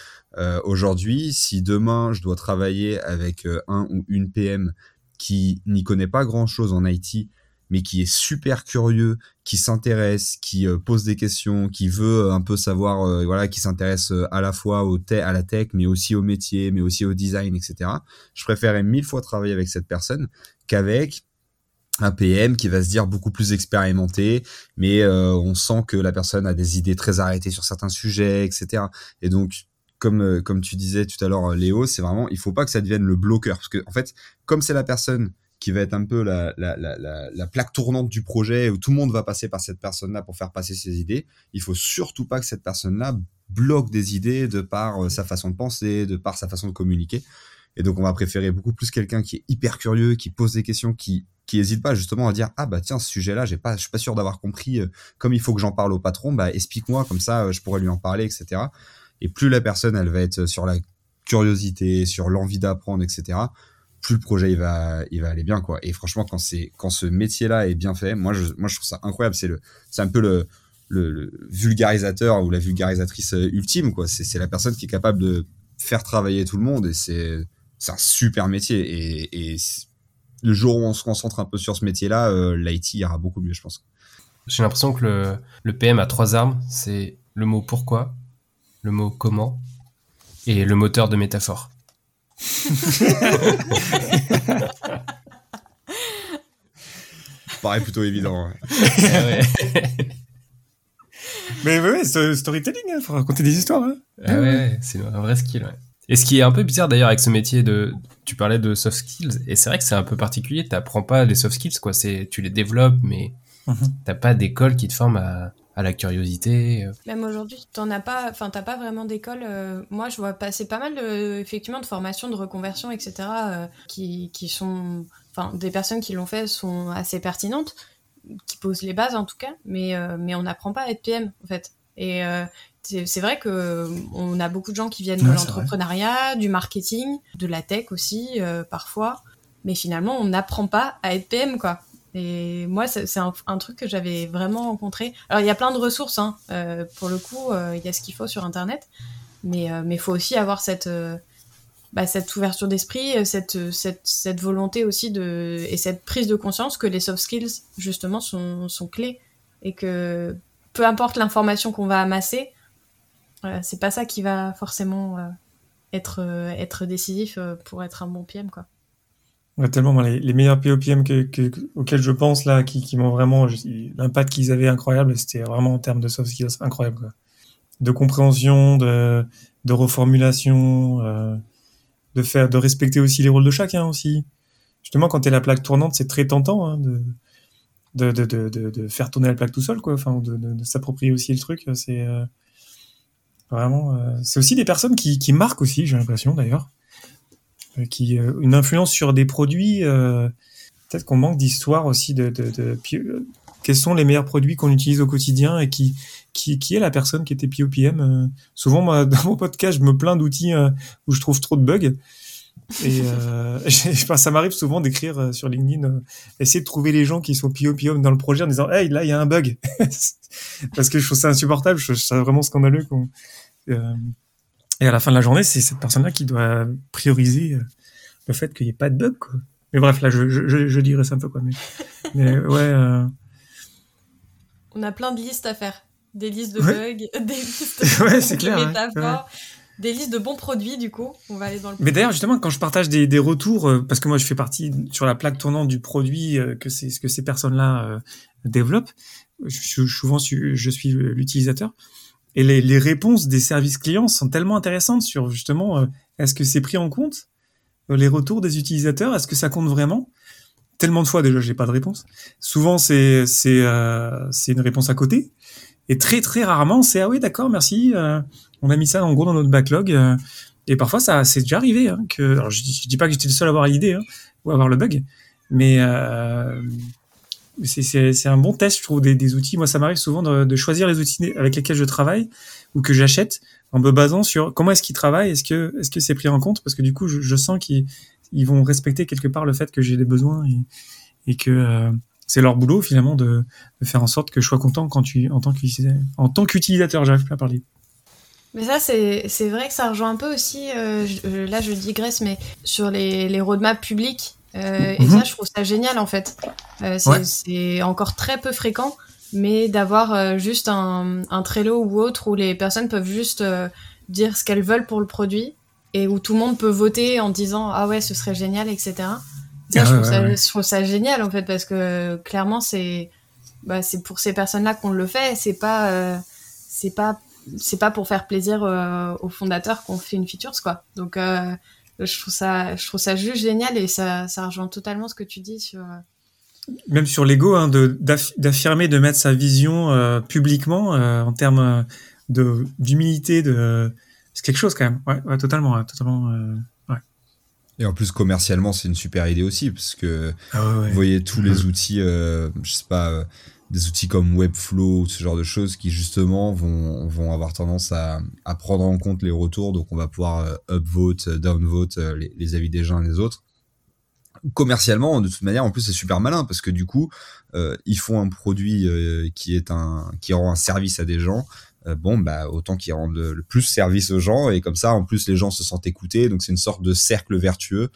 aujourd'hui, si demain je dois travailler avec un ou une PM qui n'y connaît pas grand-chose en IT, mais qui est super curieux, qui s'intéresse, qui euh, pose des questions, qui veut euh, un peu savoir, euh, voilà, qui s'intéresse à la fois au à la tech, mais aussi au métier, mais aussi au design, etc. Je préférerais mille fois travailler avec cette personne qu'avec un PM qui va se dire beaucoup plus expérimenté, mais on sent que la personne a des idées très arrêtées sur certains sujets, etc. Et donc, comme comme tu disais tout à l'heure, Léo, c'est vraiment, il faut pas que ça devienne le bloqueur, parce que en fait, comme c'est la personne qui va être un peu la, la, la, la, plaque tournante du projet où tout le monde va passer par cette personne-là pour faire passer ses idées. Il faut surtout pas que cette personne-là bloque des idées de par euh, sa façon de penser, de par sa façon de communiquer. Et donc on va préférer beaucoup plus quelqu'un qui est hyper curieux, qui pose des questions, qui qui hésite pas justement à dire ah bah tiens ce sujet-là j'ai pas je suis pas sûr d'avoir compris euh, comme il faut que j'en parle au patron bah explique-moi comme ça euh, je pourrais lui en parler etc. Et plus la personne elle va être sur la curiosité, sur l'envie d'apprendre etc plus le projet il va il va aller bien quoi. Et franchement quand c'est quand ce métier là est bien fait moi je moi je trouve ça incroyable. C'est le c'est un peu le, le, vulgarisateur ou la vulgarisatrice euh, ultime quoi. C'est c'est la personne qui est capable de faire travailler tout le monde et c'est c'est un super métier et, et le jour où on se concentre un peu sur ce métier là euh, l'IT ira beaucoup mieux je pense j'ai l'impression que le, le PM a trois armes c'est le mot pourquoi le mot comment et le moteur de métaphore Paraît plutôt évident. Mais ouais, storytelling, il hein, faut raconter des histoires. Hein. Ah ouais, c'est un vrai skill. Et ce qui est un peu bizarre d'ailleurs avec ce métier de, tu parlais de soft skills, et c'est vrai que c'est un peu particulier. Tu T'apprends pas les soft skills, quoi. C'est, tu les développes, mais tu mhm. t'as pas d'école qui te forme à, à la curiosité. Euh. Même aujourd'hui, t'en as pas, enfin t'as pas vraiment d'école. Euh, moi, je vois passer pas mal de, effectivement de formations, de reconversion, etc. Euh, qui, qui sont, enfin des personnes qui l'ont fait sont assez pertinentes, qui posent les bases en tout cas, mais mais on n'apprend pas à être PM en fait. Et c'est vrai que on a beaucoup de gens qui viennent de l'entrepreneuriat, du marketing, de la tech aussi parfois, mais finalement on n'apprend pas à être PM quoi. Et moi, c'est un, truc que j'avais vraiment rencontré. Alors, il y a plein de ressources, hein. Euh, pour le coup, euh, il y a ce qu'il faut sur Internet, mais euh, il faut aussi avoir cette, bah, cette ouverture d'esprit, cette, cette, cette, volonté aussi de, et cette prise de conscience que les soft skills, justement, sont, sont clés et que peu importe l'information qu'on va amasser, c'est pas ça qui va forcément être, être décisif pour être un bon PM, quoi. Tellement, les, meilleurs POPM que, auxquels je pense là, qui, qui m'ont vraiment, l'impact qu'ils avaient incroyable, c'était vraiment en termes de soft skills incroyable. De compréhension, de, de reformulation, euh, de faire, de respecter aussi les rôles de chacun aussi. Justement, quand t'es la plaque tournante, c'est très tentant hein, de, de, de, de, faire tourner la plaque tout seul, quoi. Enfin, de, s'approprier aussi le truc. C'est euh, vraiment. Euh, c'est aussi des personnes qui, qui marquent aussi, j'ai l'impression d'ailleurs, euh, qui une influence sur des produits. Peut-être qu'on manque d'histoire aussi de, de, de, quels sont les meilleurs produits qu'on utilise au quotidien et qui, qui, qui est la personne qui était POPM. souvent, moi, dans mon podcast, je me plains d'outils où je trouve trop de bugs. Et euh, ça m'arrive souvent d'écrire euh, sur LinkedIn, euh, essayer de trouver les gens qui sont PO dans le projet en disant Hey, là, il y a un bug. Parce que je trouve ça insupportable, je trouve ça vraiment scandaleux. Euh, et à la fin de la journée, c'est cette personne-là qui doit prioriser euh, le fait qu'il n'y ait pas de bug. Quoi. Mais bref, là, je, je, je, dirais ça un peu. Quoi. Mais, mais ouais. On a plein de listes à faire. Des listes de bugs, des listes de, clair, métaphores. Des listes de bons produits, du coup. On va aller dans le. Mais d'ailleurs, justement, quand je partage des, des retours, euh, parce que moi, je fais partie sur la plaque tournante du produit euh, que c'est ce que ces personnes-là euh, développent. Je, souvent, je suis l'utilisateur. Et les, les, réponses des services clients sont tellement intéressantes sur justement, est-ce que c'est pris en compte les retours des utilisateurs? Est-ce que ça compte vraiment? Tellement de fois déjà, j'ai pas de réponse. Souvent, c'est c'est c'est une réponse à côté. Et très très rarement, c'est ah oui d'accord, merci. Euh, on a mis ça en gros dans notre backlog. Euh, et parfois, ça c'est déjà arrivé. Hein, que, alors je, dis, dis pas que j'étais le seul à avoir l'idée hein, ou à avoir le bug, mais euh, c'est un bon test, je trouve, des, des outils. Moi, ça m'arrive souvent de, de, choisir les outils avec lesquels je travaille ou que j'achète en me basant sur comment est-ce qu'ils travaillent, est-ce que est-ce que c'est pris en compte, parce que du coup, je, je sens qu'ils ils vont respecter quelque part le fait que j'ai des besoins et, et que euh, c'est leur boulot finalement de, de, faire en sorte que je sois content quand tu, en tant qu'utilisateur. En tant qu'utilisateur, j'arrive pas à parler. Mais ça, c'est, vrai que ça rejoint un peu aussi, euh, là je digresse, mais sur les, les roadmaps publics. Euh, Et mhm. ça, je trouve ça génial en fait. Euh, c'est, encore très peu fréquent, mais d'avoir euh, juste un, un Trello ou autre où les personnes peuvent juste euh, dire ce qu'elles veulent pour le produit et où tout le monde peut voter en disant ah ouais, ce serait génial, etc. Ça, je, trouve ça, je, trouve ça, génial en fait parce que clairement c'est bah, c'est pour ces personnes-là qu'on le fait. C'est pas euh, c'est pas c'est pas pour faire plaisir euh, aux fondateurs qu'on fait une feature quoi. Donc euh, je trouve ça je trouve ça juste génial et ça ça rejoint totalement ce que tu dis sur euh, même sur l'ego hein, de d'affirmer de mettre sa vision euh, publiquement en termes de d'humilité de c'est quelque chose quand même. Ouais, ouais totalement totalement et en plus, commercialement, c'est une super idée aussi, parce que ah vous voyez tous les outils, euh, je sais pas, euh, des outils comme Webflow, ce genre de choses, qui justement vont, vont avoir tendance à, à prendre en compte les retours. Donc, on va pouvoir euh, upvote, downvote euh, les, les, avis des gens et des autres. Commercialement, de toute manière, en plus, c'est super malin, parce que du coup, ils font un produit qui est un, qui rend un service à des gens, bon bah autant qu'ils rendent le, plus service aux gens. Et comme ça en plus les gens se sentent écoutés. Donc c'est une sorte de cercle vertueux.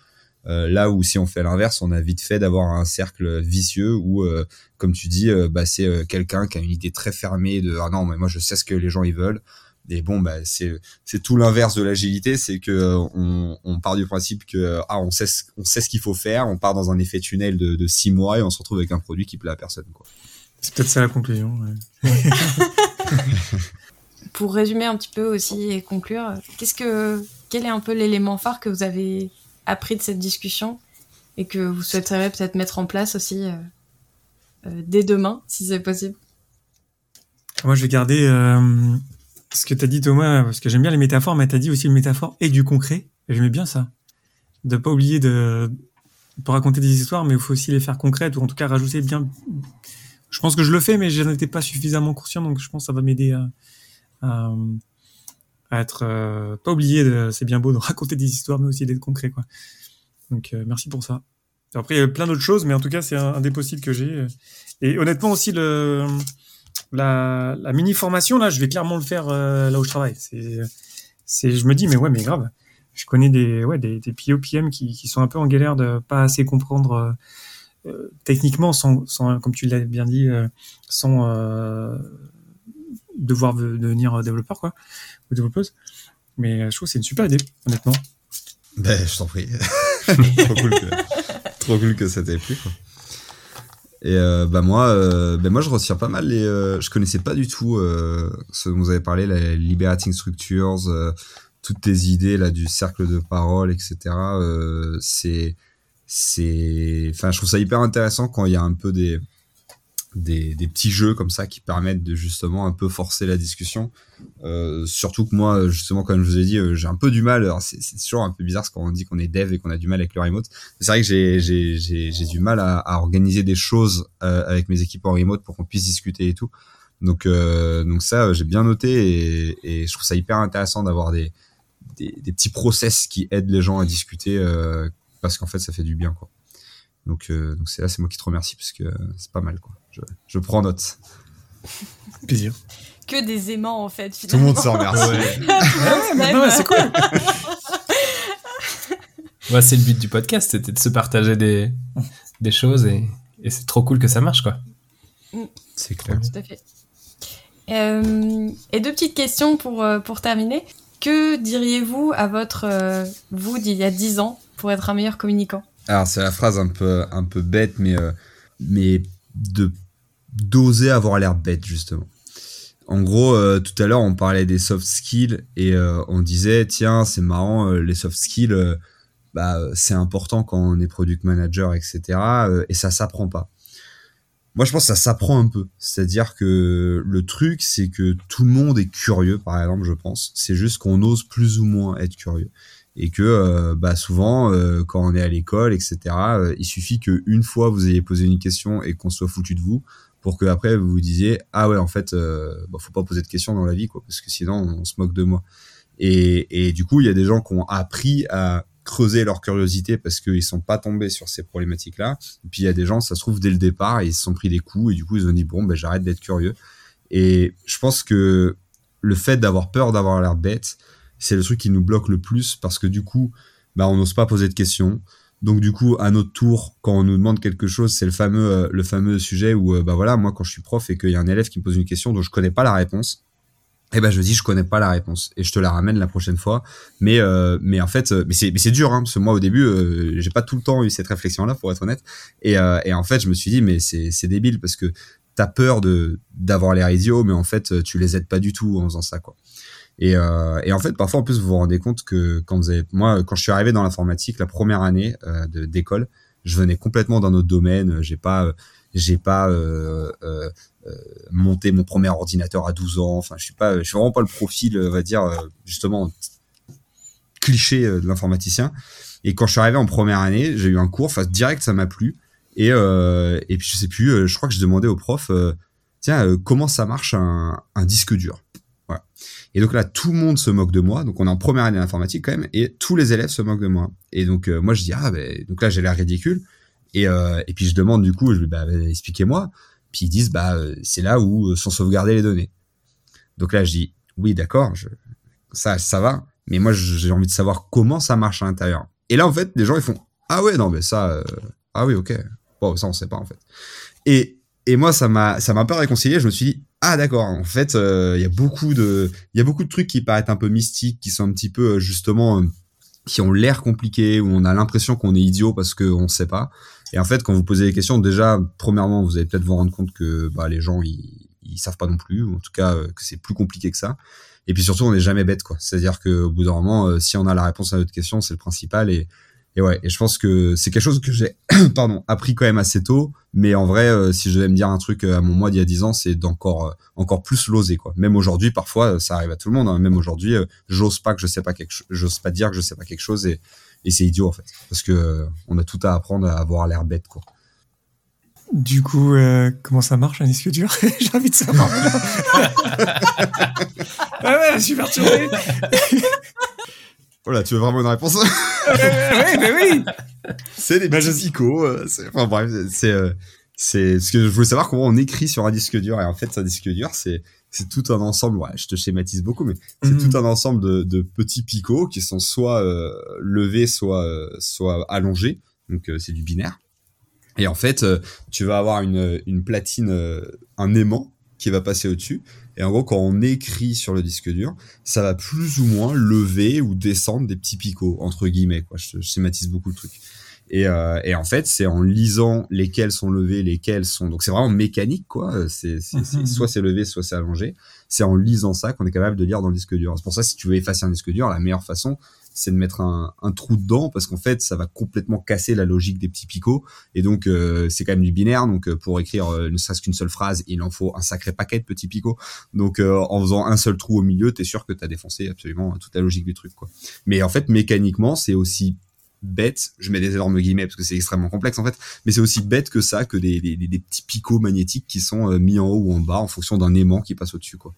Euh, là où si on fait l'inverse on a vite fait d'avoir un cercle vicieux où euh, comme tu dis bah c'est quelqu'un qui a une idée très fermée de ah non mais moi je sais ce que les gens ils veulent. Et bon bah c'est c'est tout l'inverse de l'agilité. C'est que on, on, part du principe que ah on sait ce, on sait ce qu'il faut faire. On part dans un effet tunnel de, de six mois et on se retrouve avec un produit qui plaît à personne quoi. C'est peut-être ça la conclusion ouais. Pour résumer un petit peu aussi et conclure, quel est un peu l'élément phare que vous avez appris de cette discussion et que vous souhaiteriez peut-être mettre en place aussi euh, euh, dès demain, si c'est possible? Moi, je vais garder euh, ce que tu as dit, Thomas, parce que j'aime bien les métaphores, mais tu as dit aussi le métaphore et du concret. Et j'aimais bien ça. De pas oublier de, de raconter des histoires, mais il faut aussi les faire concrètes, ou en tout cas rajouter bien je pense que je le fais, mais je n'étais pas suffisamment conscient, donc je pense que ça va m'aider à, à, à, être euh, pas oublié. C'est bien beau de raconter des histoires, mais aussi d'être concret, quoi. Donc euh, merci pour ça. Après, il y a plein d'autres choses, mais en tout cas, c'est un, des possibles que j'ai. Et honnêtement aussi le la, la mini formation là, je vais clairement le faire euh, là où je travaille. C'est c'est je me dis mais ouais mais grave. Je connais des ouais des, des POPM qui, qui sont un peu en galère de pas assez comprendre euh, techniquement, sans, sans, comme tu l'as bien dit, euh, sans euh, devoir devenir développeur, quoi, ou développeuse. Mais je trouve que c'est une super idée, honnêtement. Ben, je t'en prie. trop, cool que, trop cool ça t'ait plu, quoi. Et euh, bah moi, bah moi je retiens pas mal les. Je connaissais pas du tout ce dont vous avez parlé, les liberating structures, toutes tes idées là du cercle de parole, etc. c'est c'est, enfin, je trouve ça hyper intéressant quand il y a un peu des des, des, petits jeux comme ça qui permettent de justement un peu forcer la discussion. Euh, surtout que moi, justement, comme je vous ai dit, euh, j'ai un peu du mal. C'est toujours un peu bizarre quand on dit qu'on est dev et qu'on a du mal avec le remote. C'est vrai que j'ai du mal à, organiser des choses euh, avec mes équipes en remote pour qu'on puisse discuter et tout. Donc, euh, donc ça, j'ai bien noté et, et, je trouve ça hyper intéressant d'avoir des, des, des, petits process qui aident les gens à discuter euh, parce qu'en fait, ça fait du bien, quoi. Donc, euh, donc c'est là, c'est moi qui te remercie parce que c'est pas mal, quoi. Je, je prends note. Plaisir. Que des aimants, en fait, finalement. Tout le monde s'en remercie. ouais, ouais c'est cool. ouais, c'est le but du podcast, c'était de se partager des, des choses et, et c'est trop cool que ça marche, quoi. C'est clair. Tout à fait. Euh, et deux petites questions pour, euh, pour terminer. Que diriez-vous à votre euh, vous d'il y a 10 ans pour être un meilleur communicant Alors c'est la phrase un peu un peu bête, mais euh, mais de d'oser avoir l'air bête justement. En gros, euh, tout à l'heure on parlait des soft skills et euh, on disait tiens c'est marrant les soft skills, bah c'est important quand on est product manager etc. et ça s'apprend pas. Moi, je pense que ça s'apprend un peu. C'est-à-dire que le truc, c'est que tout le monde est curieux, par exemple, je pense. C'est juste qu'on ose plus ou moins être curieux et que euh, bah souvent euh, quand on est à l'école etc euh, il suffit que une fois vous ayez posé une question et qu'on soit foutu de vous pour que après vous vous disiez ah ouais en fait bah, faut pas poser de questions dans la vie quoi parce que sinon on se moque de moi et, et du coup il y a des gens qui ont appris à creuser leur curiosité parce qu'ils sont pas tombés sur ces problématiques là et puis il y a des gens ça se trouve dès le départ ils se sont pris des coups et du coup ils ont dit bon ben j'arrête d'être curieux et je pense que le fait d'avoir peur d'avoir l'air bête c'est le truc qui nous bloque le plus parce que du coup, bah, on n'ose pas poser de questions. Donc du coup, à notre tour, quand on nous demande quelque chose, c'est le fameux euh, le fameux sujet où euh, bah voilà, moi quand je suis prof et qu'il y a un élève qui me pose une question dont je connais pas la réponse, eh ben je dis je connais pas la réponse et je te la ramène la prochaine fois. Mais euh, mais en fait, mais c'est mais c'est dur hein, parce que moi au début, j'ai pas tout le temps eu cette réflexion là pour être honnête. Et et en fait, je me suis dit mais c'est c'est débile parce que t'as peur de d'avoir l'air idiot, mais en fait tu les aides pas du tout en faisant ça quoi. Et, euh, et, en fait, parfois, en plus, vous vous rendez compte que quand vous avez, moi, quand je suis arrivé dans l'informatique, la première année euh, d'école, je venais complètement d'un autre domaine. J'ai pas, j'ai pas euh, euh, euh, monté mon premier ordinateur à 12 ans. Enfin, je suis pas, je suis vraiment pas le profil, on va dire, justement cliché de l'informaticien. Et quand je suis arrivé en première année, j'ai eu un cours, enfin direct, ça m'a plu. Et et puis je sais plus, je crois que je demandais au prof, tiens, comment ça marche un, un disque dur? Et donc là, tout le monde se moque de moi. Donc on est en première année d'informatique quand même, et tous les élèves se moquent de moi. Et donc euh, moi je dis ah ben donc là j'ai l'air ridicule. Et euh, et puis je demande du coup, je bah expliquez-moi. Puis ils disent bah euh, c'est là où sont sauvegardées les données. Donc là je dis oui d'accord, ça ça va, mais moi j'ai envie de savoir comment ça marche à l'intérieur. Et là en fait les gens ils font ah ouais non mais ça ah oui ok bon ça on sait pas en fait. Et et moi ça m'a ça m'a pas réconcilié. Je me suis dit ah d'accord, en fait, euh, il y a beaucoup de, il y a beaucoup de trucs qui paraissent un peu mystiques, qui sont un petit peu euh, justement, euh, qui ont l'air compliqués, où on a l'impression qu'on est idiot parce qu'on ne sait pas. Et en fait, quand vous posez des questions, déjà, premièrement, vous allez peut-être vous rendre compte que bah, les gens, ils, ils savent pas non plus, ou en tout cas que c'est plus compliqué que ça. Et puis surtout, on n'est jamais bête, quoi. C'est-à-dire qu'au bout d'un moment, si on a la réponse à notre question, c'est le principal. Et et ouais, et je pense que c'est quelque chose que j'ai pardon, appris quand même assez tôt, mais en vrai euh, si je devais me dire un truc euh, à mon moi d'il y a 10 ans, c'est d'encore euh, encore plus l'oser quoi. Même aujourd'hui parfois ça arrive à tout le monde, hein. même aujourd'hui j'ose pas que je sais pas quelque chose, j'ose pas dire que je sais pas quelque chose et, et c'est idiot en fait parce que on a tout à apprendre à avoir l'air bête quoi. Du coup, comment ça marche un disque dur? J'ai envie de savoir. ouais, ouais, je suis perturbé. Voilà, tu veux vraiment une réponse Oui, mais oui. C'est des bah, petits euh, Enfin bref, c'est euh, c'est ce que je voulais savoir comment on écrit sur un disque dur et en fait un disque dur c'est c'est tout un ensemble. Ouais, je te schématise beaucoup, mais c'est mhm. tout un ensemble de, de, petits picots qui sont soit euh, levés, soit soit allongés. Donc c'est du binaire. Et en fait, tu vas avoir une une platine, un aimant qui va passer au-dessus. Et en gros, quand on écrit sur le disque dur, ça va plus ou moins lever ou descendre des petits picots, entre guillemets. Quoi. Je, schématise beaucoup le truc. Et, euh, et en fait, c'est en lisant lesquels sont levés, lesquels sont. Donc c'est vraiment mécanique, quoi. C'est, c'est, c'est- Mhm. soit c'est levé, soit c'est allongé. C'est en lisant ça qu'on est capable de lire dans le disque dur. C'est pour ça, si tu veux effacer un disque dur, la meilleure façon, c'est de mettre un, trou dedans, parce qu'en fait, ça va complètement casser la logique des petits picots. Et donc, euh, c'est quand même du binaire. Donc, euh, pour écrire euh, ne serait-ce qu'une seule phrase, il en faut un sacré paquet de petits picots. Donc, en faisant un seul trou au milieu, t'es sûr que t'as défoncé absolument toute la logique du truc, quoi. Mais en fait, mécaniquement, c'est aussi bête, je mets des énormes guillemets parce que c'est extrêmement complexe en fait, mais c'est aussi bête que ça, que des, des, des- petits picots magnétiques qui sont mis en haut ou en bas en fonction d'un aimant qui passe au-dessus quoi.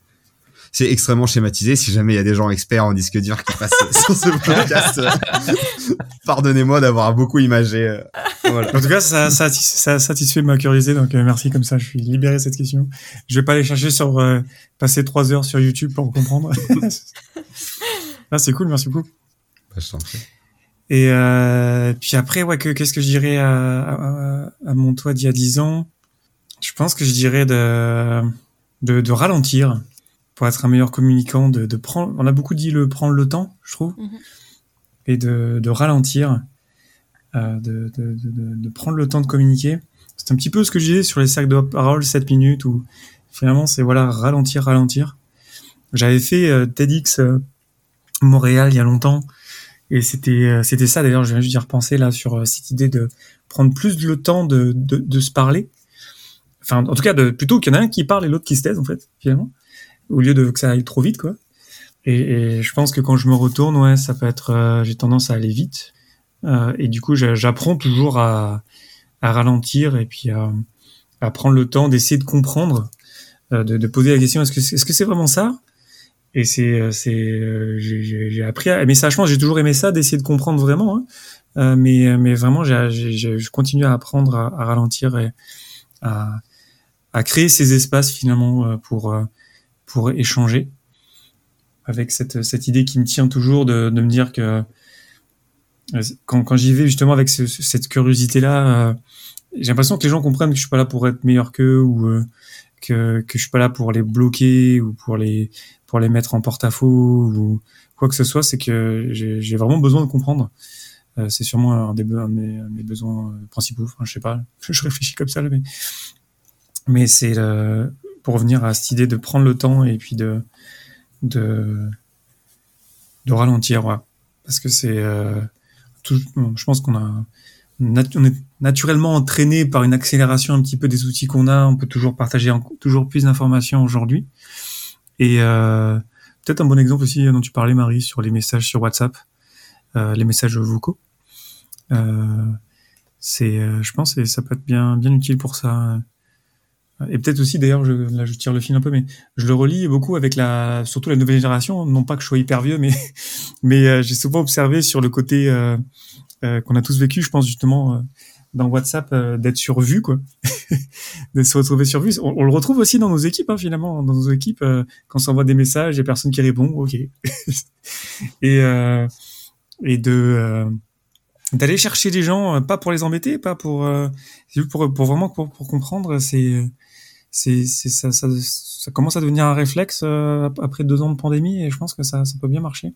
C'est extrêmement schématisé. Si jamais il y a des gens experts en disque dur qui passent sur ce podcast, euh, pardonnez-moi d'avoir beaucoup imagé. euh, voilà. En tout cas, ça, ça, ça satisfait ma curiosité, donc euh, merci comme ça, je suis libéré de cette question. Je vais pas aller chercher sur euh, passer trois heures sur YouTube pour comprendre. ah, c'est cool, merci beaucoup. Bah, je t'en prie. Et euh, puis après, ouais, que qu'est-ce que je dirais à, à, à mon toi d'il y a dix ans? Je pense que je dirais de, de de ralentir pour être un meilleur communicant, de, de prendre. On a beaucoup dit le prendre le temps, je trouve, Mhm. et de, de ralentir, euh, de, prendre le temps de communiquer. C'est un petit peu ce que je disais sur les sacs de parole 7 minutes où finalement c'est voilà ralentir, ralentir. J'avais fait euh, TEDx euh, Montréal il y a longtemps et c'était c'était ça d'ailleurs, je viens juste d'y repenser là sur cette idée de prendre plus le temps de se parler. Enfin, en tout cas, de, plutôt qu'il y en a un qui parle et l'autre qui se taise en fait, finalement, au lieu de que ça aille trop vite quoi. Et, je pense que quand je me retourne, ouais, ça peut être, euh, j'ai tendance à aller vite. Euh, et du coup, j'a- j'apprends toujours à, à ralentir et puis à, à prendre le temps d'essayer de comprendre, euh, de, poser la question est-ce que c'est- que c'est vraiment ça? Et c'est euh, c'est euh, j'ai- appris à aimer ça. Je j'ai toujours aimé ça d'essayer de comprendre vraiment. Hein. Euh, mais mais vraiment, je continue à apprendre à, à ralentir et à créer ces espaces finalement euh, pour euh, pour échanger avec cette cette idée qui me tient toujours de de me dire que euh, quand, quand j'y vais justement avec ce- ce- cette curiosité là, j'ai l'impression que les gens comprennent que je suis pas là pour être meilleur qu'eux ou euh, que que je suis pas là pour les bloquer ou pour les pour les mettre en porte-à-faux ou quoi que ce soit. C'est que j'ai vraiment besoin de comprendre. Euh, c'est sûrement un, des, un de mes, besoins euh, principaux. Enfin, je sais pas. Je réfléchis comme ça mais mais c'est pour revenir à cette idée de prendre le temps et puis de de ralentir, parce que c'est euh, tout, je pense qu'on a on est naturellement entraîné par une accélération un petit peu des outils qu'on a. On peut toujours partager toujours plus d'informations aujourd'hui. Et euh, peut-être un bon exemple aussi dont tu parlais, Marie, sur les messages sur WhatsApp, euh, les messages vocaux. C'est, je pense, que ça peut être bien bien utile pour ça. Et peut-être aussi, d'ailleurs, je, là, je tire le fil un peu, mais je le relis beaucoup avec la, surtout la nouvelle génération. Non pas que je sois hyper vieux, mais mais euh, j'ai souvent observé sur le côté euh, euh, qu'on a tous vécu, je pense justement euh, dans WhatsApp, d'être survu, quoi, de se retrouver survu. On, on le retrouve aussi dans nos équipes, hein, finalement, dans nos équipes, quand on s'envoie des messages, il y a personne qui répond, ok, et et de d'aller chercher les gens, pas pour les embêter, pas pour, euh, pour pour vraiment pour, pour comprendre, c'est c'est ça, ça ça commence à devenir un réflexe euh, après deux ans de pandémie et je pense que ça ça peut bien marcher.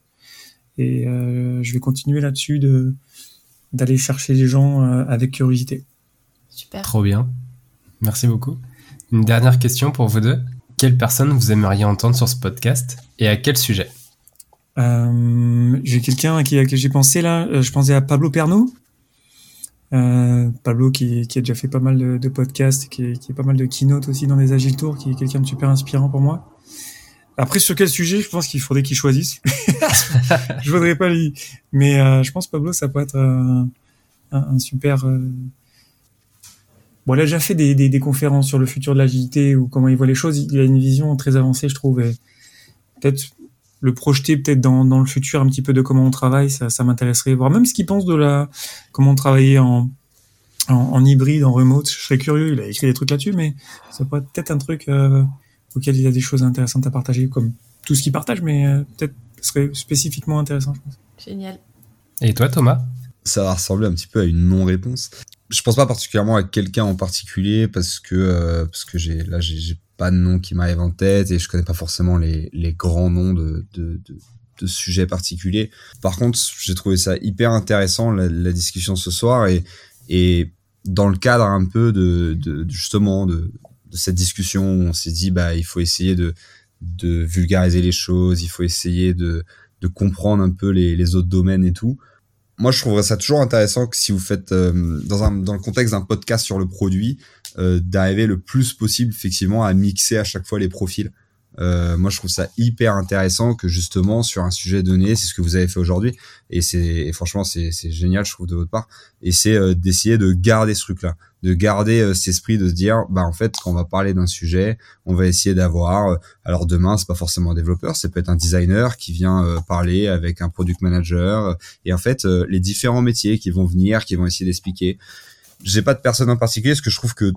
Et euh, je vais continuer là-dessus de d'aller chercher les gens euh, avec curiosité. Super. Trop bien. Merci beaucoup. Une dernière question pour vous deux. Quelle personne vous aimeriez entendre sur ce podcast et à quel sujet? Euh, j'ai quelqu'un à qui, à qui j'ai pensé là. Je pensais à Pablo Pernou. Euh, Pablo qui, qui a déjà fait pas mal de, de podcasts, qui, qui a pas mal de keynote aussi dans les Agile Tours, qui est quelqu'un de super inspirant pour moi. Après, sur quel sujet, je pense qu'il faudrait qu'il choisisse. je voudrais pas lui, mais euh, je pense Pablo, ça peut être euh, un, un super. euh, Bon, il a déjà fait des, des, des conférences sur le futur de l'agilité ou comment il voit les choses. Il a une vision très avancée, je trouve. Peut-être le projeter peut-être dans, dans le futur un petit peu de comment on travaille, ça, ça m'intéresserait. Voir même ce qu'il pense de la comment travailler en, en, en hybride, en remote. Je serais curieux. Il a écrit des trucs là-dessus, mais ça pourrait être peut-être un truc euh, auquel il a des choses intéressantes à partager, comme tout ce qu'il partage, mais euh, peut-être ce serait spécifiquement intéressant, je pense. Génial. Et toi, Thomas? Ça va ressembler un petit peu à une non-réponse. Je pense pas particulièrement à quelqu'un en particulier parce que euh, parce que j'ai là j'ai j'ai pas de nom qui m'arrive en tête et je connais pas forcément les les grands noms de de de, de sujet particulier. Par contre, j'ai trouvé ça hyper intéressant la, discussion ce soir et et dans le cadre un peu de, de, justement de, cette discussion, on s'est dit bah il faut essayer de de vulgariser les choses, il faut essayer de de comprendre un peu les, les autres domaines et tout. Moi, je trouverais ça toujours intéressant que si vous faites euh, dans un dans le contexte d'un podcast sur le produit, d'arriver le plus possible effectivement à mixer à chaque fois les profils. Euh, moi, je trouve ça hyper intéressant que justement sur un sujet donné, c'est ce que vous avez fait aujourd'hui, et c'est franchement c'est génial, je trouve de votre part, et c'est euh, d'essayer de garder ce truc-là, de garder euh, cet esprit de se dire, bah en fait, quand on va parler d'un sujet, on va essayer d'avoir, euh, alors demain, c'est pas forcément un développeur, ça peut être un designer qui vient parler avec un product manager, et en fait, les différents métiers qui vont venir, qui vont essayer d'expliquer. J'ai pas de personne en particulier, parce que je trouve que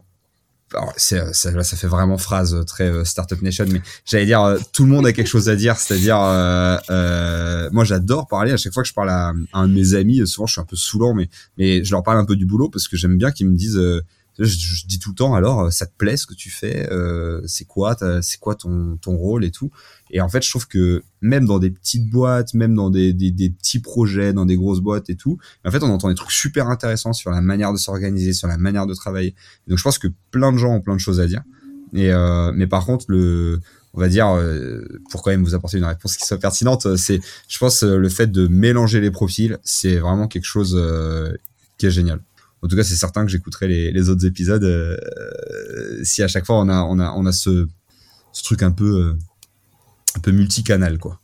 alors ça, ça fait vraiment phrase euh, très euh, startup nation mais j'allais dire euh, tout le monde a quelque chose à dire c'est-à-dire euh, moi j'adore parler. À chaque fois que je parle à, un de mes amis souvent je suis un peu saoulant mais mais je leur parle un peu du boulot parce que j'aime bien qu'ils me disent je, dis tout le temps alors ça te plaît ce que tu fais euh, c'est quoi c'est quoi ton ton rôle et tout et en fait je trouve que même dans des petites boîtes même dans des, des, petits projets dans des grosses boîtes et tout en fait on entend des trucs super intéressants sur la manière de s'organiser sur la manière de travailler. Donc je pense que plein de gens ont plein de choses à dire. Et euh, mais par contre le on va dire euh, pour quand même vous apporter une réponse qui soit pertinente c'est je pense le fait de mélanger les profils c'est vraiment quelque chose euh, qui est génial. En tout cas, c'est certain que j'écouterai les, les, autres épisodes euh, si à chaque fois on a, on a, on a ce, ce truc un peu, euh, un peu multicanal, quoi.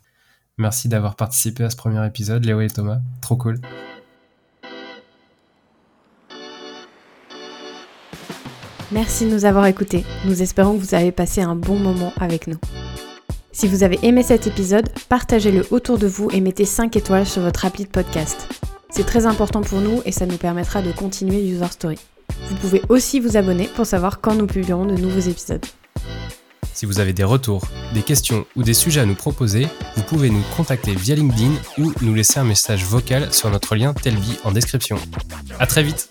Merci d'avoir participé à ce premier épisode, Léo et Thomas. Trop cool. Merci de nous avoir écoutés. Nous espérons que vous avez passé un bon moment avec nous. Si vous avez aimé cet épisode, partagez-le autour de vous et mettez 5 étoiles sur votre appli de podcast. C'est très important pour nous et ça nous permettra de continuer User Story. Vous pouvez aussi vous abonner pour savoir quand nous publierons de nouveaux épisodes. Si vous avez des retours, des questions ou des sujets à nous proposer, vous pouvez nous contacter via LinkedIn ou nous laisser un message vocal sur notre lien Telvi en description. À très vite